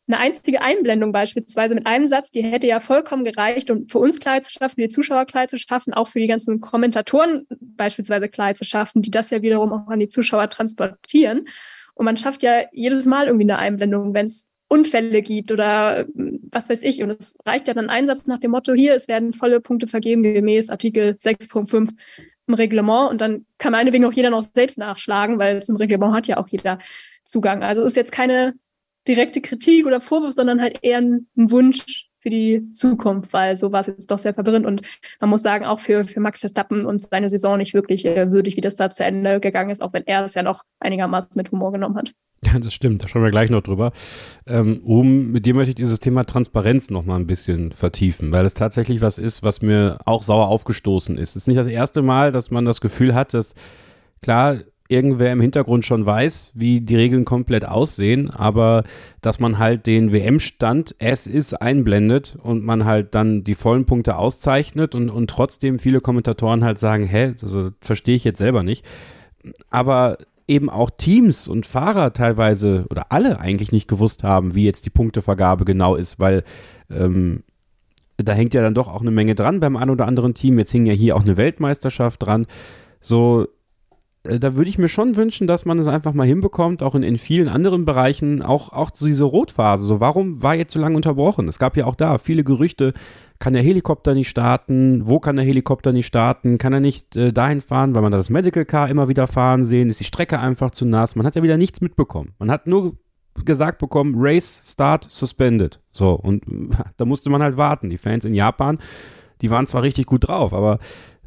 eine einzige Einblendung beispielsweise mit einem Satz, die hätte ja vollkommen gereicht, um für uns klar zu schaffen, für die Zuschauer klar zu schaffen, auch für die ganzen Kommentatoren beispielsweise klar zu schaffen, die das ja wiederum auch an die Zuschauer transportieren. Und man schafft ja jedes Mal irgendwie eine Einblendung, wenn es Unfälle gibt oder hm, was weiß ich. Und es reicht ja dann Einsatz nach dem Motto, hier, es werden volle Punkte vergeben gemäß Artikel 6.5 im Reglement. Und dann kann meinetwegen auch jeder noch selbst nachschlagen, weil es im Reglement hat ja auch jeder Zugang. Also ist jetzt keine direkte Kritik oder Vorwurf, sondern halt eher ein, ein Wunsch für die Zukunft, weil so war es jetzt doch sehr verwirrend und man muss sagen, auch für, für Max Verstappen und seine Saison nicht wirklich äh, würdig, wie das da zu Ende gegangen ist, auch wenn er es ja noch einigermaßen mit Humor genommen hat. Ja, das stimmt, da schauen wir gleich noch drüber. Ähm, um, mit dir möchte ich dieses Thema Transparenz noch mal ein bisschen vertiefen, weil es tatsächlich was ist, was mir auch sauer aufgestoßen ist. Es ist nicht das erste Mal, dass man das Gefühl hat, dass klar, irgendwer im Hintergrund schon weiß, wie die Regeln komplett aussehen, aber dass man halt den WM-Stand es ist einblendet und man halt dann die vollen Punkte auszeichnet und, und trotzdem viele Kommentatoren halt sagen, hä, also verstehe ich jetzt selber nicht. Aber eben auch Teams und Fahrer teilweise oder alle eigentlich nicht gewusst haben, wie jetzt die Punktevergabe genau ist, weil ähm, da hängt ja dann doch auch eine Menge dran beim ein oder anderen Team. Jetzt hing ja hier auch eine Weltmeisterschaft dran. So, äh, da würde ich mir schon wünschen, dass man es einfach mal hinbekommt, auch in, in vielen anderen Bereichen, auch, auch diese Rotphase. So, warum war jetzt so lange unterbrochen? Es gab ja auch da viele Gerüchte, kann der Helikopter nicht starten? Wo kann der Helikopter nicht starten? Kann er nicht äh, dahin fahren, weil man das Medical Car immer wieder fahren sehen? Ist die Strecke einfach zu nass? Man hat ja wieder nichts mitbekommen. Man hat nur gesagt bekommen, Race Start suspended. So, und da musste man halt warten. Die Fans in Japan, die waren zwar richtig gut drauf, aber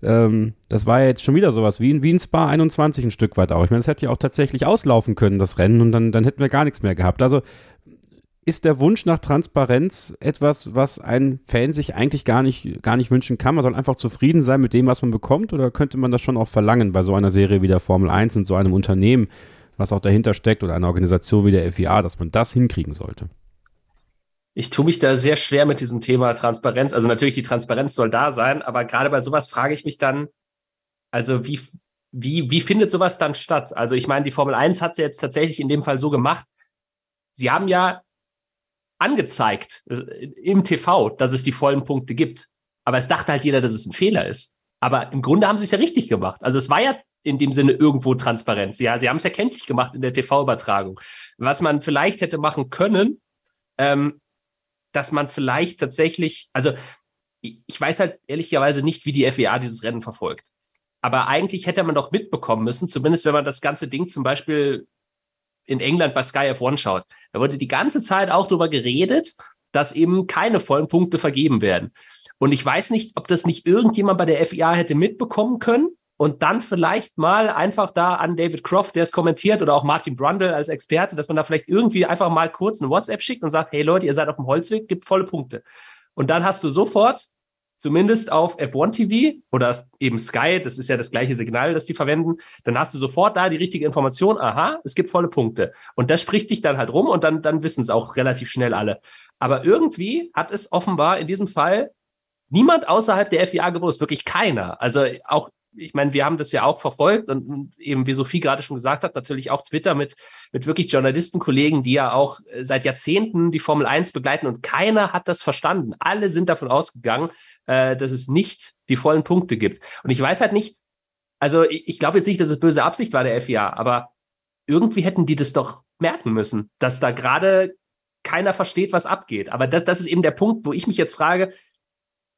ähm, das war ja jetzt schon wieder sowas wie, wie ein Spa 21 ein Stück weit auch. Ich meine, das hätte ja auch tatsächlich auslaufen können, das Rennen, und dann, dann hätten wir gar nichts mehr gehabt. Also ist der Wunsch nach Transparenz etwas, was ein Fan sich eigentlich gar nicht, gar nicht wünschen kann? Man soll einfach zufrieden sein mit dem, was man bekommt? Oder könnte man das schon auch verlangen bei so einer Serie wie der Formel 1 und so einem Unternehmen, was auch dahinter steckt oder einer Organisation wie der FIA, dass man das hinkriegen sollte? Ich tue mich da sehr schwer mit diesem Thema Transparenz. Also natürlich, die Transparenz soll da sein, aber gerade bei sowas frage ich mich dann, also wie, wie, wie findet sowas dann statt? Also ich meine, die Formel 1 hat sie jetzt tatsächlich in dem Fall so gemacht. Sie haben ja angezeigt äh, im TV, dass es die vollen Punkte gibt. Aber es dachte halt jeder, dass es ein Fehler ist. Aber im Grunde haben sie es ja richtig gemacht. Also es war ja in dem Sinne irgendwo Transparenz. Ja, sie haben es ja kenntlich gemacht in der TV-Übertragung. Was man vielleicht hätte machen können, ähm, dass man vielleicht tatsächlich, also ich weiß halt ehrlicherweise nicht, wie die FIA dieses Rennen verfolgt. Aber eigentlich hätte man doch mitbekommen müssen, zumindest wenn man das ganze Ding zum Beispiel in England bei Sky F1 schaut. Da wurde die ganze Zeit auch darüber geredet, dass eben keine vollen Punkte vergeben werden. Und ich weiß nicht, ob das nicht irgendjemand bei der FIA hätte mitbekommen können und dann vielleicht mal einfach da an David Croft, der es kommentiert, oder auch Martin Brundle als Experte, dass man da vielleicht irgendwie einfach mal kurz eine WhatsApp schickt und sagt, hey Leute, ihr seid auf dem Holzweg, gibt volle Punkte. Und dann hast du sofort zumindest auf F1 TV oder eben Sky, das ist ja das gleiche Signal, das die verwenden, dann hast du sofort da die richtige Information, aha, es gibt volle Punkte. Und das spricht sich dann halt rum und dann, dann wissen es auch relativ schnell alle. Aber irgendwie hat es offenbar in diesem Fall niemand außerhalb der FIA gewusst, wirklich keiner. Also auch ich meine, wir haben das ja auch verfolgt und eben, wie Sophie gerade schon gesagt hat, natürlich auch Twitter mit, mit wirklich Journalistenkollegen, die ja auch äh, seit Jahrzehnten die Formel 1 begleiten und keiner hat das verstanden. Alle sind davon ausgegangen, äh, dass es nicht die vollen Punkte gibt. Und ich weiß halt nicht, also ich, ich glaube jetzt nicht, dass es böse Absicht war der FIA, aber irgendwie hätten die das doch merken müssen, dass da gerade keiner versteht, was abgeht. Aber das, das ist eben der Punkt, wo ich mich jetzt frage,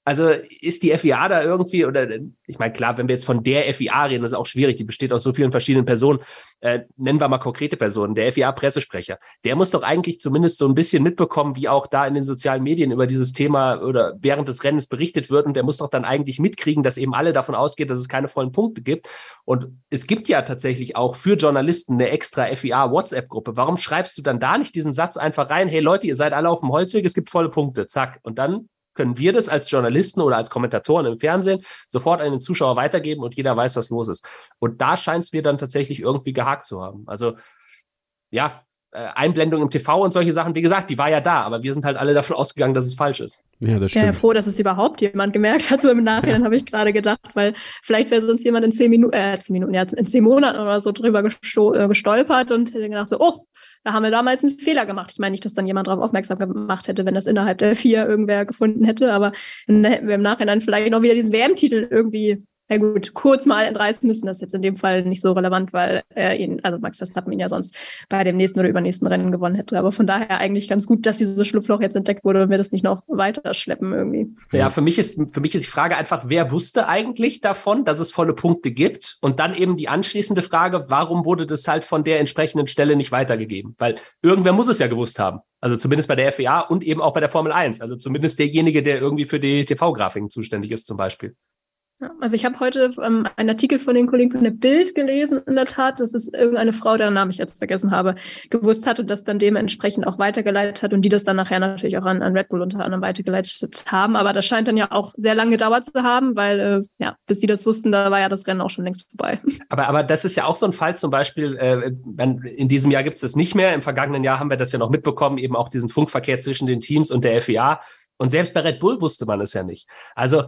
also ist die FIA da irgendwie, oder ich meine, klar, wenn wir jetzt von der FIA reden, das ist auch schwierig, die besteht aus so vielen verschiedenen Personen. Äh, nennen wir mal konkrete Personen. Der FIA-Pressesprecher, der muss doch eigentlich zumindest so ein bisschen mitbekommen, wie auch da in den sozialen Medien über dieses Thema oder während des Rennens berichtet wird. Und der muss doch dann eigentlich mitkriegen, dass eben alle davon ausgehen, dass es keine vollen Punkte gibt. Und es gibt ja tatsächlich auch für Journalisten eine extra FIA-WhatsApp-Gruppe. Warum schreibst du dann da nicht diesen Satz einfach rein? Hey Leute, ihr seid alle auf dem Holzweg, es gibt volle Punkte. Zack. Und dann können wir das als Journalisten oder als Kommentatoren im Fernsehen sofort an den Zuschauer weitergeben und jeder weiß, was los ist. Und da scheint es mir dann tatsächlich irgendwie gehakt zu haben. Also ja, äh, Einblendung im TV und solche Sachen, wie gesagt, die war ja da, aber wir sind halt alle davon ausgegangen, dass es falsch ist. Ja, das stimmt. Ich bin ja froh, dass es überhaupt jemand gemerkt hat. So im Nachhinein ja. habe ich gerade gedacht, weil vielleicht wäre sonst jemand in zehn Minuten, äh, zehn Minuten, ja, in zehn Monaten oder so drüber äh, gestolpert und hätte gedacht so, oh, da haben wir damals einen Fehler gemacht. Ich meine nicht, dass dann jemand darauf aufmerksam gemacht hätte, wenn das innerhalb der vier irgendwer gefunden hätte, aber dann hätten wir im Nachhinein vielleicht noch wieder diesen WM-Titel irgendwie ja gut, kurz mal entreißen müssen. Das ist jetzt in dem Fall nicht so relevant, weil er ihn, also Max Verstappen ihn ja sonst bei dem nächsten oder übernächsten Rennen gewonnen hätte. Aber von daher eigentlich ganz gut, dass dieses Schlupfloch jetzt entdeckt wurde und wir das nicht noch weiter schleppen irgendwie. Ja, für mich ist, für mich ist die Frage einfach, wer wusste eigentlich davon, dass es volle Punkte gibt? Und dann eben die anschließende Frage, warum wurde das halt von der entsprechenden Stelle nicht weitergegeben? Weil irgendwer muss es ja gewusst haben. Also zumindest bei der FIA und eben auch bei der Formel 1. Also zumindest derjenige, der irgendwie für die TV-Grafiken zuständig ist zum Beispiel. Also ich habe heute ähm, einen Artikel von den Kollegen von der Bild gelesen, in der Tat, dass es irgendeine Frau, deren Namen ich jetzt vergessen habe, gewusst hat und das dann dementsprechend auch weitergeleitet hat und die das dann nachher natürlich auch an, an Red Bull unter anderem weitergeleitet haben. Aber das scheint dann ja auch sehr lange gedauert zu haben, weil äh, ja, bis die das wussten, da war ja das Rennen auch schon längst vorbei. Aber, aber das ist ja auch so ein Fall zum Beispiel, äh, in diesem Jahr gibt es das nicht mehr. Im vergangenen Jahr haben wir das ja noch mitbekommen, eben auch diesen Funkverkehr zwischen den Teams und der FIA. Und selbst bei Red Bull wusste man es ja nicht. Also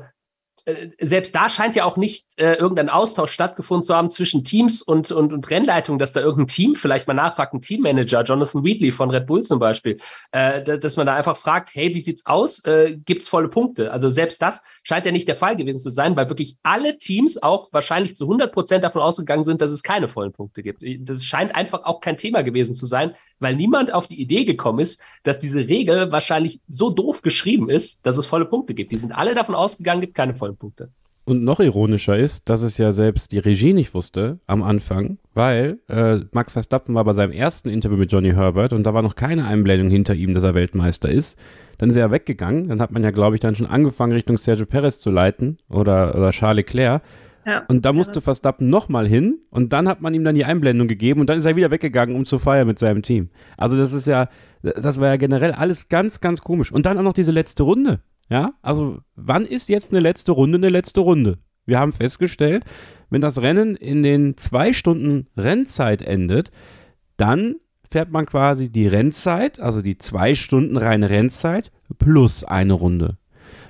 selbst da scheint ja auch nicht äh, irgendein Austausch stattgefunden zu haben zwischen Teams und, und, und Rennleitung, dass da irgendein Team vielleicht mal nachfragt, ein Teammanager, Jonathan Wheatley von Red Bull zum Beispiel, äh, dass man da einfach fragt, hey, wie sieht's aus? Äh, gibt's volle Punkte? Also selbst das scheint ja nicht der Fall gewesen zu sein, weil wirklich alle Teams auch wahrscheinlich zu 100 Prozent davon ausgegangen sind, dass es keine vollen Punkte gibt. Das scheint einfach auch kein Thema gewesen zu sein, weil niemand auf die Idee gekommen ist, dass diese Regel wahrscheinlich so doof geschrieben ist, dass es volle Punkte gibt. Die sind alle davon ausgegangen, gibt keine vollen Punkte. Und noch ironischer ist, dass es ja selbst die Regie nicht wusste am Anfang, weil äh, Max Verstappen war bei seinem ersten Interview mit Johnny Herbert und da war noch keine Einblendung hinter ihm, dass er Weltmeister ist. Dann ist er weggegangen, dann hat man ja, glaube ich, dann schon angefangen, Richtung Sergio Perez zu leiten oder, oder Charles Leclerc. Ja, und da musste ja, Verstappen nochmal hin und dann hat man ihm dann die Einblendung gegeben und dann ist er wieder weggegangen, um zu feiern mit seinem Team. Also das ist ja, das war ja generell alles ganz, ganz komisch. Und dann auch noch diese letzte Runde. Ja, also wann ist jetzt eine letzte Runde eine letzte Runde? Wir haben festgestellt, wenn das Rennen in den zwei Stunden Rennzeit endet, dann fährt man quasi die Rennzeit, also die zwei Stunden reine Rennzeit plus eine Runde.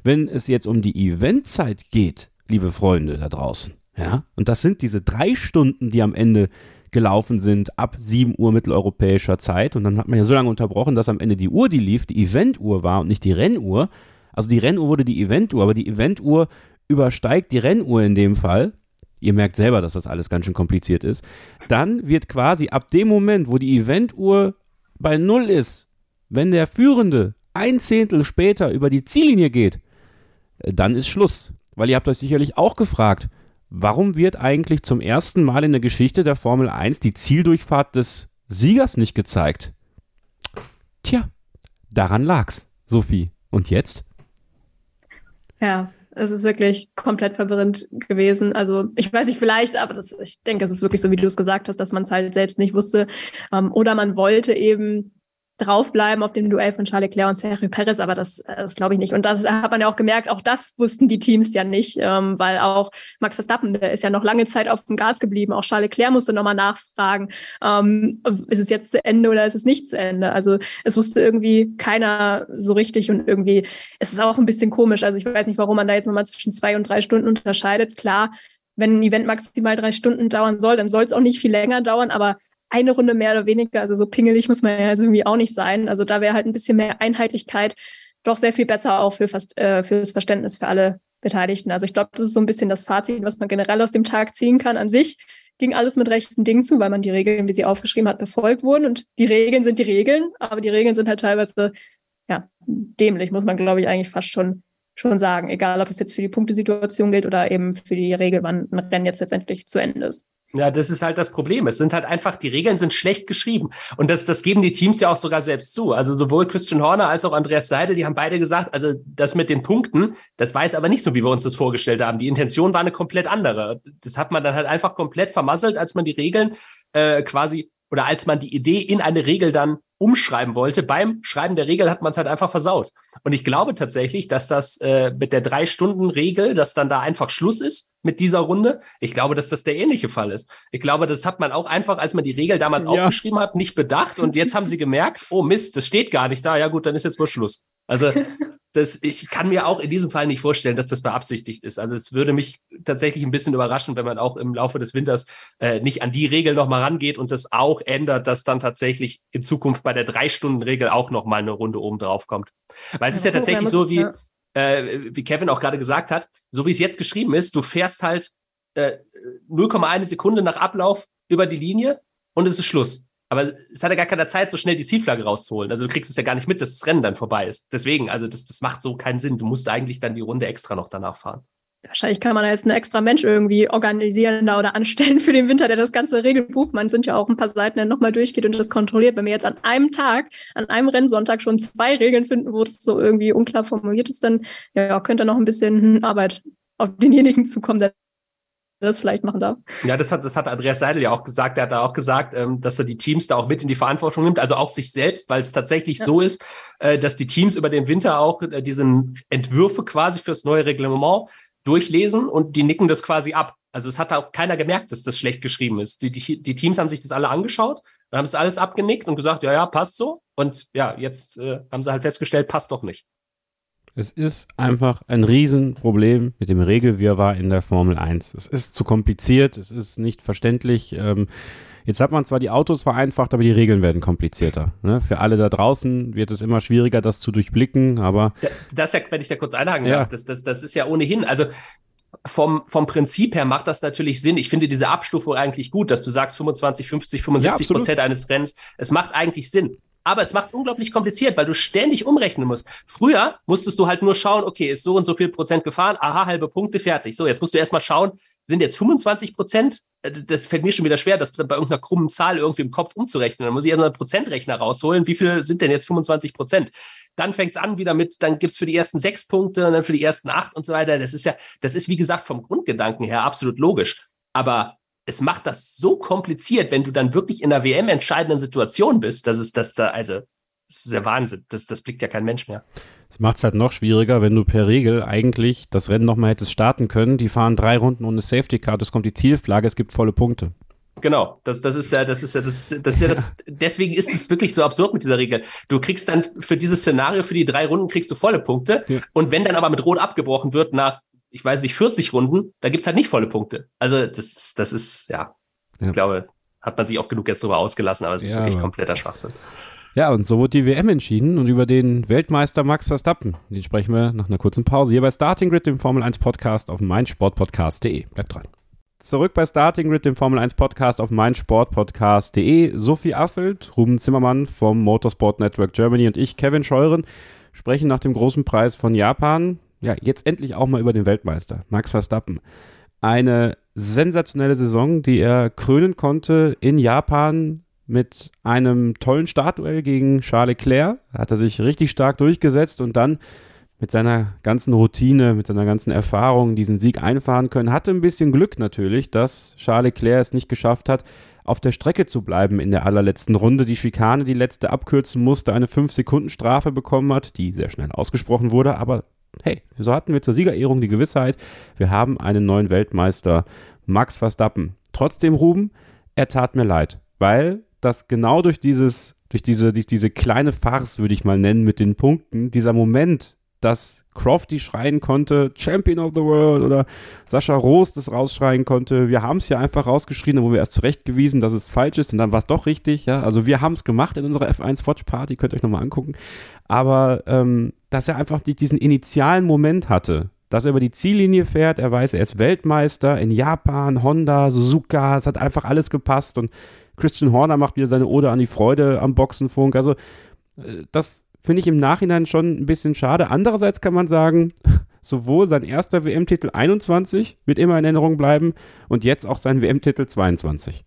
Wenn es jetzt um die Eventzeit geht, liebe Freunde da draußen, ja, und das sind diese drei Stunden, die am Ende gelaufen sind ab 7 Uhr mitteleuropäischer Zeit und dann hat man ja so lange unterbrochen, dass am Ende die Uhr, die lief, die Eventuhr war und nicht die Rennuhr, also die Rennuhr wurde die Eventuhr, aber die Eventuhr übersteigt die Rennuhr in dem Fall. Ihr merkt selber, dass das alles ganz schön kompliziert ist. Dann wird quasi ab dem Moment, wo die Eventuhr bei Null ist, wenn der Führende ein Zehntel später über die Ziellinie geht, äh, dann ist Schluss. Weil ihr habt euch sicherlich auch gefragt, warum wird eigentlich zum ersten Mal in der Geschichte der Formel 1 die Zieldurchfahrt des Siegers nicht gezeigt? Tja, daran lag's, Sophie. Und jetzt? Ja, es ist wirklich komplett verwirrend gewesen. Also ich weiß nicht, vielleicht, aber das, ich denke, es ist wirklich so, wie du es gesagt hast, dass man es halt selbst nicht wusste. Ähm, oder man wollte eben draufbleiben auf dem Duell von Charles Leclerc und Sergio Perez, aber das, das glaube ich nicht. Und das hat man ja auch gemerkt, auch das wussten die Teams ja nicht, ähm, weil auch Max Verstappen, der ist ja noch lange Zeit auf dem Gas geblieben. Auch Charles Leclerc musste nochmal nachfragen, ähm, ist es jetzt zu Ende oder ist es nicht zu Ende? Also es wusste irgendwie keiner so richtig und irgendwie es ist auch ein bisschen komisch. Also ich weiß nicht, warum man da jetzt nochmal zwischen zwei und drei Stunden unterscheidet. Klar, wenn ein Event maximal drei Stunden dauern soll, dann soll es auch nicht viel länger dauern, aber eine Runde mehr oder weniger, also so pingelig muss man ja also irgendwie auch nicht sein. Also da wäre halt ein bisschen mehr Einheitlichkeit doch sehr viel besser auch für fast, äh, fürs Verständnis für alle Beteiligten. Also ich glaube, das ist so ein bisschen das Fazit, was man generell aus dem Tag ziehen kann. An sich ging alles mit rechten Dingen zu, weil man die Regeln, wie sie aufgeschrieben hat, befolgt wurden. Und die Regeln sind die Regeln, aber die Regeln sind halt teilweise ja dämlich, muss man, glaube ich, eigentlich fast schon schon sagen. Egal, ob es jetzt für die Punktesituation gilt oder eben für die Regel, wann ein Rennen jetzt letztendlich zu Ende ist. Ja, das ist halt das Problem. Es sind halt einfach, die Regeln sind schlecht geschrieben. Und das, das geben die Teams ja auch sogar selbst zu. Also sowohl Christian Horner als auch Andreas Seidel, die haben beide gesagt, also das mit den Punkten, das war jetzt aber nicht so, wie wir uns das vorgestellt haben. Die Intention war eine komplett andere. Das hat man dann halt einfach komplett vermasselt, als man die Regeln äh, quasi oder als man die Idee in eine Regel dann umschreiben wollte, beim Schreiben der Regel hat man es halt einfach versaut. Und ich glaube tatsächlich, dass das äh, mit der Drei-Stunden-Regel, dass dann da einfach Schluss ist mit dieser Runde. Ich glaube, dass das der ähnliche Fall ist. Ich glaube, das hat man auch einfach, als man die Regel damals ja. aufgeschrieben hat, nicht bedacht. Und jetzt haben sie gemerkt, oh Mist, das steht gar nicht da. Ja gut, dann ist jetzt wohl Schluss. Also das, ich kann mir auch in diesem Fall nicht vorstellen, dass das beabsichtigt ist. Also es würde mich tatsächlich ein bisschen überraschen, wenn man auch im Laufe des Winters äh, nicht an die Regel nochmal rangeht und das auch ändert, dass dann tatsächlich in Zukunft bei der Drei-Stunden-Regel auch nochmal eine Runde oben drauf kommt. Weil es ist ja tatsächlich so wie, äh, wie Kevin auch gerade gesagt hat, so wie es jetzt geschrieben ist, du fährst halt äh, 0,1 Sekunde nach Ablauf über die Linie und es ist Schluss. Aber es hat ja gar keine Zeit, so schnell die Zielflagge rauszuholen. Also du kriegst es ja gar nicht mit, dass das Rennen dann vorbei ist. Deswegen, also das, das macht so keinen Sinn. Du musst eigentlich dann die Runde extra noch danach fahren. Wahrscheinlich kann man da jetzt einen extra Mensch irgendwie organisieren oder anstellen für den Winter, der das ganze Regelbuch, man sind ja auch ein paar Seiten, der nochmal durchgeht und das kontrolliert. Wenn wir jetzt an einem Tag, an einem Rennsonntag schon zwei Regeln finden, wo das so irgendwie unklar formuliert ist, dann ja, könnte noch ein bisschen Arbeit auf denjenigen zukommen, der das vielleicht machen darf. Ja, das hat, das hat Andreas Seidel ja auch gesagt. Er hat da auch gesagt, ähm, dass er die Teams da auch mit in die Verantwortung nimmt, also auch sich selbst, weil es tatsächlich ja. so ist, äh, dass die Teams über den Winter auch äh, diesen Entwürfe quasi fürs neue Reglement durchlesen und die nicken das quasi ab. Also es hat auch keiner gemerkt, dass das schlecht geschrieben ist. Die, die, die Teams haben sich das alle angeschaut und haben es alles abgenickt und gesagt, ja, ja, passt so. Und ja, jetzt äh, haben sie halt festgestellt, passt doch nicht. Es ist einfach ein Riesenproblem mit dem Regelwirrwarr in der Formel 1. Es ist zu kompliziert, es ist nicht verständlich. Ähm, jetzt hat man zwar die Autos vereinfacht, aber die Regeln werden komplizierter. Ne? Für alle da draußen wird es immer schwieriger, das zu durchblicken, aber. Das ja, wenn ich da kurz einhaken ja. darf, das, das, das ist ja ohnehin, also vom, vom Prinzip her macht das natürlich Sinn. Ich finde diese Abstufung eigentlich gut, dass du sagst 25, 50, 75 ja, Prozent eines Rennens. Es macht eigentlich Sinn aber es macht es unglaublich kompliziert, weil du ständig umrechnen musst. Früher musstest du halt nur schauen, okay, ist so und so viel Prozent gefahren, aha, halbe Punkte, fertig. So, jetzt musst du erstmal schauen, sind jetzt 25 Prozent? Äh, das fällt mir schon wieder schwer, das bei irgendeiner krummen Zahl irgendwie im Kopf umzurechnen. Dann muss ich einen Prozentrechner rausholen. Wie viel sind denn jetzt 25 Prozent? Dann fängt es an wieder mit, dann gibt's für die ersten sechs Punkte und dann für die ersten acht und so weiter. Das ist ja, das ist wie gesagt vom Grundgedanken her absolut logisch. Aber es macht das so kompliziert, wenn du dann wirklich in einer WM entscheidenden Situation bist, dass es das da, also, das ist der Wahnsinn. Das, das blickt ja kein Mensch mehr. Es macht es halt noch schwieriger, wenn du per Regel eigentlich das Rennen nochmal hättest starten können. Die fahren drei Runden ohne Safety Card, es kommt die Zielflagge, es gibt volle Punkte. Genau, das, das ist ja, das ist ja, das, das ist ja das, deswegen ist es wirklich so absurd mit dieser Regel. Du kriegst dann für dieses Szenario, für die drei Runden kriegst du volle Punkte. Ja. Und wenn dann aber mit Rot abgebrochen wird nach ich weiß nicht, 40 Runden, da gibt's halt nicht volle Punkte. Also das, das ist, ja, ja. ich glaube, hat man sich auch genug jetzt darüber ausgelassen, aber es ist ja, wirklich kompletter Schwachsinn. Ja, und so wird die WM entschieden und über den Weltmeister Max Verstappen. Den sprechen wir nach einer kurzen Pause hier bei Starting Grid, dem Formel 1 Podcast auf meinsportpodcast.de. Bleibt dran. Zurück bei Starting Grid, dem Formel 1 Podcast auf meinsportpodcast.de. Sophie Affelt, Ruben Zimmermann vom Motorsport Network Germany und ich, Kevin Scheuren, sprechen nach dem großen Preis von Japan ja, jetzt endlich auch mal über den Weltmeister, Max Verstappen. Eine sensationelle Saison, die er krönen konnte in Japan mit einem tollen Startduell gegen Charles Leclerc. Da hat er sich richtig stark durchgesetzt und dann mit seiner ganzen Routine, mit seiner ganzen Erfahrung diesen Sieg einfahren können. Hatte ein bisschen Glück natürlich, dass Charles Leclerc es nicht geschafft hat, auf der Strecke zu bleiben in der allerletzten Runde. Die Schikane, die letzte abkürzen musste, eine 5-Sekunden-Strafe bekommen hat, die sehr schnell ausgesprochen wurde, aber hey, so hatten wir zur Siegerehrung die Gewissheit, wir haben einen neuen Weltmeister, Max Verstappen. Trotzdem, Ruben, er tat mir leid, weil das genau durch dieses, durch diese, durch diese kleine Farce, würde ich mal nennen, mit den Punkten, dieser Moment, dass Crofty schreien konnte, Champion of the World oder Sascha Roos das rausschreien konnte. Wir haben es ja einfach rausgeschrien, wo wir erst zurechtgewiesen, dass es falsch ist und dann war es doch richtig. Ja, also wir haben es gemacht in unserer F1 Watch Party, könnt ihr euch nochmal angucken. Aber ähm, dass er einfach diesen initialen Moment hatte, dass er über die Ziellinie fährt, er weiß, er ist Weltmeister in Japan, Honda, Suzuka, es hat einfach alles gepasst und Christian Horner macht wieder seine Ode an die Freude am Boxenfunk. Also äh, das finde ich im Nachhinein schon ein bisschen schade. Andererseits kann man sagen, sowohl sein erster WM-Titel 21 wird immer in Erinnerung bleiben und jetzt auch sein WM-Titel 22.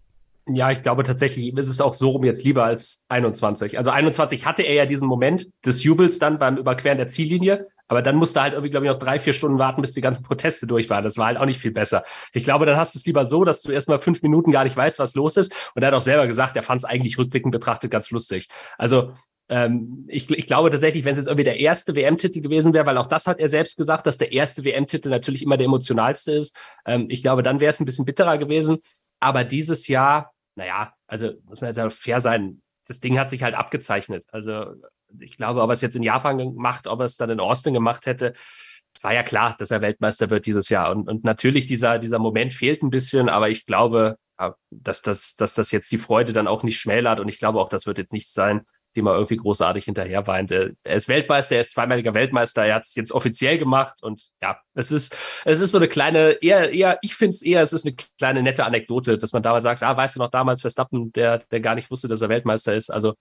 Ja, ich glaube tatsächlich ist es auch so rum jetzt lieber als 21. Also 21 hatte er ja diesen Moment des Jubels dann beim Überqueren der Ziellinie, aber dann musste halt irgendwie, glaube ich, noch drei, vier Stunden warten, bis die ganzen Proteste durch waren. Das war halt auch nicht viel besser. Ich glaube, dann hast du es lieber so, dass du erstmal fünf Minuten gar nicht weißt, was los ist. Und er hat auch selber gesagt, er fand es eigentlich rückblickend betrachtet ganz lustig. Also ähm, ich, ich glaube tatsächlich, wenn es jetzt irgendwie der erste WM-Titel gewesen wäre, weil auch das hat er selbst gesagt, dass der erste WM-Titel natürlich immer der emotionalste ist. Ähm, ich glaube, dann wäre es ein bisschen bitterer gewesen. Aber dieses Jahr, naja, also muss man jetzt fair sein, das Ding hat sich halt abgezeichnet. Also ich glaube, ob er es jetzt in Japan gemacht, ob er es dann in Austin gemacht hätte, es war ja klar, dass er Weltmeister wird dieses Jahr. Und, und natürlich dieser, dieser Moment fehlt ein bisschen, aber ich glaube, dass das, dass das jetzt die Freude dann auch nicht schmälert. Und ich glaube auch, das wird jetzt nichts sein, dem er irgendwie großartig hinterher weint. Er ist Weltmeister, er ist zweimaliger Weltmeister, er hat es jetzt offiziell gemacht und ja, es ist, es ist so eine kleine, eher, eher, ich finde es eher, es ist eine kleine nette Anekdote, dass man damals sagt, ah, weißt du noch damals Verstappen, der, der gar nicht wusste, dass er Weltmeister ist. Also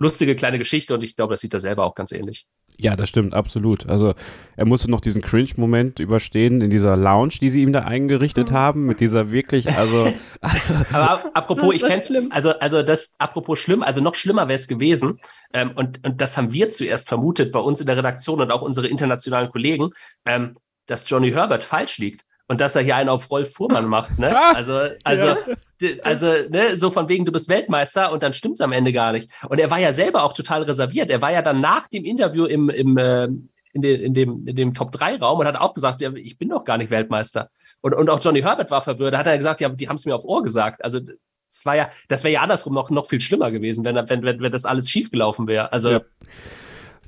lustige kleine Geschichte und ich glaube, das sieht er selber auch ganz ähnlich. Ja, das stimmt, absolut. Also er musste noch diesen Cringe-Moment überstehen in dieser Lounge, die sie ihm da eingerichtet mhm. haben, mit dieser wirklich, also. also Aber apropos, ich kenn's, schlimm. also, also das, apropos schlimm, also noch schlimmer wäre es gewesen, ähm, und, und das haben wir zuerst vermutet bei uns in der Redaktion und auch unsere internationalen Kollegen, ähm, dass Johnny Herbert falsch liegt und dass er hier einen auf Rolf Fuhrmann macht. Ne? Also, also, ja. also ne, so von wegen, du bist Weltmeister und dann stimmt's am Ende gar nicht. Und er war ja selber auch total reserviert. Er war ja dann nach dem Interview im, im, äh, in, de, in, dem, in dem Top-3-Raum und hat auch gesagt, ja, ich bin doch gar nicht Weltmeister. Und, und auch Johnny Herbert war verwirrt. Da hat er gesagt, ja, die haben es mir auf Ohr gesagt. Also das war ja, das wäre ja andersrum noch, noch viel schlimmer gewesen, wenn, wenn, wenn, wenn das alles schiefgelaufen wäre. Also ja.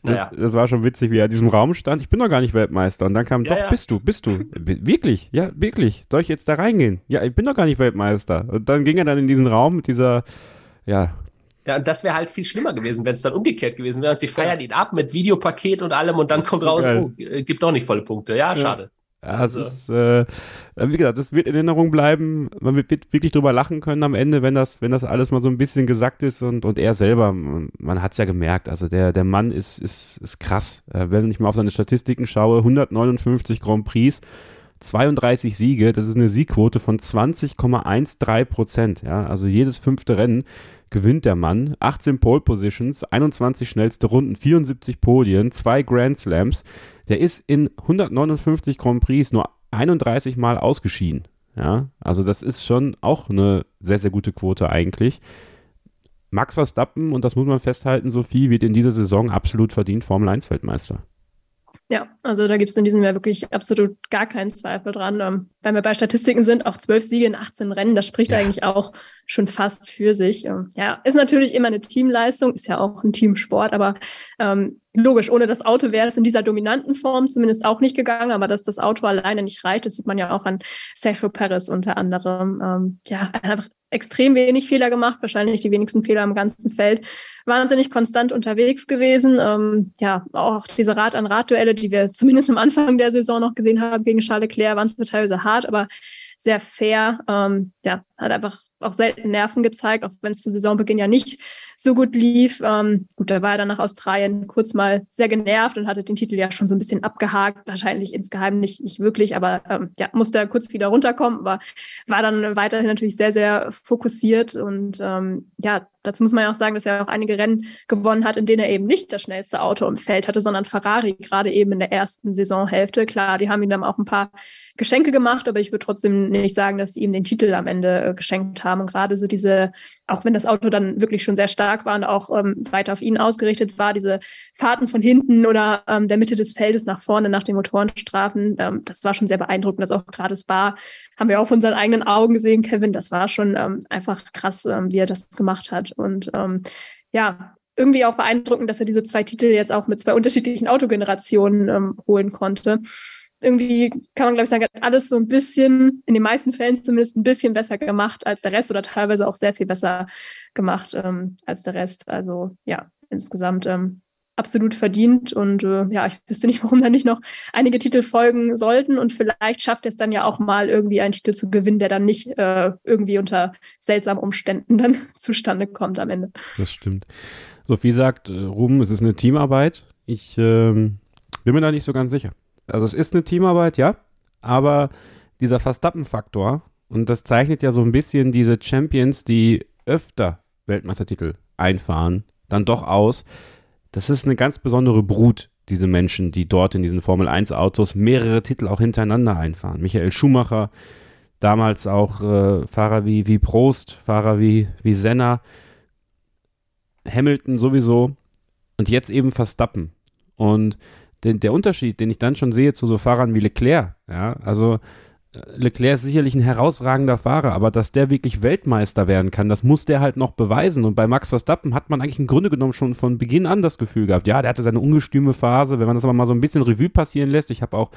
Das, naja. das, war schon witzig, wie er in diesem Raum stand. Ich bin doch gar nicht Weltmeister. Und dann kam, ja, doch, ja. bist du, bist du. wirklich, ja, wirklich. Soll ich jetzt da reingehen? Ja, ich bin doch gar nicht Weltmeister. Und dann ging er dann in diesen Raum mit dieser, ja. Ja, und das wäre halt viel schlimmer gewesen, wenn es dann umgekehrt gewesen wäre. Und sie feiern ihn ab mit Videopaket und allem und dann kommt raus, oh, gibt doch nicht volle Punkte. Ja, schade. Ja, es also. ist, äh, wie gesagt, das wird in Erinnerung bleiben. Man wird wirklich drüber lachen können am Ende, wenn das, wenn das alles mal so ein bisschen gesagt ist und, und er selber, man, hat es ja gemerkt. Also der, der Mann ist, ist, ist krass. Äh, wenn ich mal auf seine Statistiken schaue, 159 Grand Prix, 32 Siege, das ist eine Siegquote von 20,13 Prozent. Ja, also jedes fünfte Rennen gewinnt der Mann. 18 Pole Positions, 21 schnellste Runden, 74 Podien, zwei Grand Slams. Der ist in 159 Grand Prix nur 31 Mal ausgeschieden. Ja, also das ist schon auch eine sehr, sehr gute Quote eigentlich. Max Verstappen, und das muss man festhalten, Sophie, wird in dieser Saison absolut verdient Formel 1 Weltmeister. Ja, also da gibt es in diesem Jahr wirklich absolut gar keinen Zweifel dran. Ähm, wenn wir bei Statistiken sind, auch zwölf Siege in 18 Rennen, das spricht ja. eigentlich auch schon fast für sich. Ähm, ja, ist natürlich immer eine Teamleistung, ist ja auch ein Teamsport, aber ähm, logisch, ohne das Auto wäre es in dieser dominanten Form zumindest auch nicht gegangen, aber dass das Auto alleine nicht reicht, das sieht man ja auch an Sergio Perez unter anderem. Ähm, ja, einfach extrem wenig Fehler gemacht, wahrscheinlich die wenigsten Fehler im ganzen Feld. Wahnsinnig konstant unterwegs gewesen. Ähm, ja, auch diese Rad-an-Rad-Duelle, die wir zumindest am Anfang der Saison noch gesehen haben gegen Charles Leclerc, waren zwar teilweise hart, aber sehr fair. Ähm, ja, hat einfach auch selten Nerven gezeigt, auch wenn es zu Saisonbeginn ja nicht so gut lief. Ähm, gut, da war er dann nach Australien kurz mal sehr genervt und hatte den Titel ja schon so ein bisschen abgehakt. Wahrscheinlich insgeheim nicht, nicht wirklich, aber ähm, ja, musste er kurz wieder runterkommen, aber war dann weiterhin natürlich sehr, sehr fokussiert und ähm, ja, dazu muss man ja auch sagen, dass er auch einige Rennen gewonnen hat, in denen er eben nicht das schnellste Auto im Feld hatte, sondern Ferrari, gerade eben in der ersten Saisonhälfte. Klar, die haben ihm dann auch ein paar Geschenke gemacht, aber ich würde trotzdem nicht sagen, dass sie ihm den Titel am Ende äh, geschenkt haben. Und gerade so diese auch wenn das Auto dann wirklich schon sehr stark war und auch ähm, weiter auf ihn ausgerichtet war, diese Fahrten von hinten oder ähm, der Mitte des Feldes nach vorne nach den Motorenstrafen, ähm, das war schon sehr beeindruckend. Das auch gerade Spa haben wir auch von unseren eigenen Augen gesehen, Kevin. Das war schon ähm, einfach krass, ähm, wie er das gemacht hat. Und ähm, ja, irgendwie auch beeindruckend, dass er diese zwei Titel jetzt auch mit zwei unterschiedlichen Autogenerationen holen konnte irgendwie kann man, glaube ich, sagen, hat alles so ein bisschen, in den meisten Fällen zumindest ein bisschen besser gemacht als der Rest oder teilweise auch sehr viel besser gemacht ähm, als der Rest. Also ja, insgesamt ähm, absolut verdient und äh, ja, ich wüsste nicht, warum da nicht noch einige Titel folgen sollten und vielleicht schafft es dann ja auch mal irgendwie einen Titel zu gewinnen, der dann nicht äh, irgendwie unter seltsamen Umständen dann zustande kommt am Ende. Das stimmt. Sophie sagt, äh, Ruben, es ist eine Teamarbeit. Ich ähm, bin mir da nicht so ganz sicher. Also es ist eine Teamarbeit, ja, aber dieser Verstappen-Faktor, und das zeichnet ja so ein bisschen diese Champions, die öfter Weltmeistertitel einfahren, dann doch aus. Das ist eine ganz besondere Brut, diese Menschen, die dort in diesen Formel 1 Autos mehrere Titel auch hintereinander einfahren. Michael Schumacher, damals auch äh, Fahrer wie, wie Prost, Fahrer wie, wie Senna, Hamilton sowieso und jetzt eben Verstappen. Und den, der Unterschied, den ich dann schon sehe zu so Fahrern wie Leclerc, ja, also äh, Leclerc ist sicherlich ein herausragender Fahrer, aber dass der wirklich Weltmeister werden kann, das muss der halt noch beweisen. Und bei Max Verstappen hat man eigentlich im Grunde genommen schon von Beginn an das Gefühl gehabt, ja, der hatte seine ungestüme Phase, wenn man das aber mal so ein bisschen Revue passieren lässt. Ich habe auch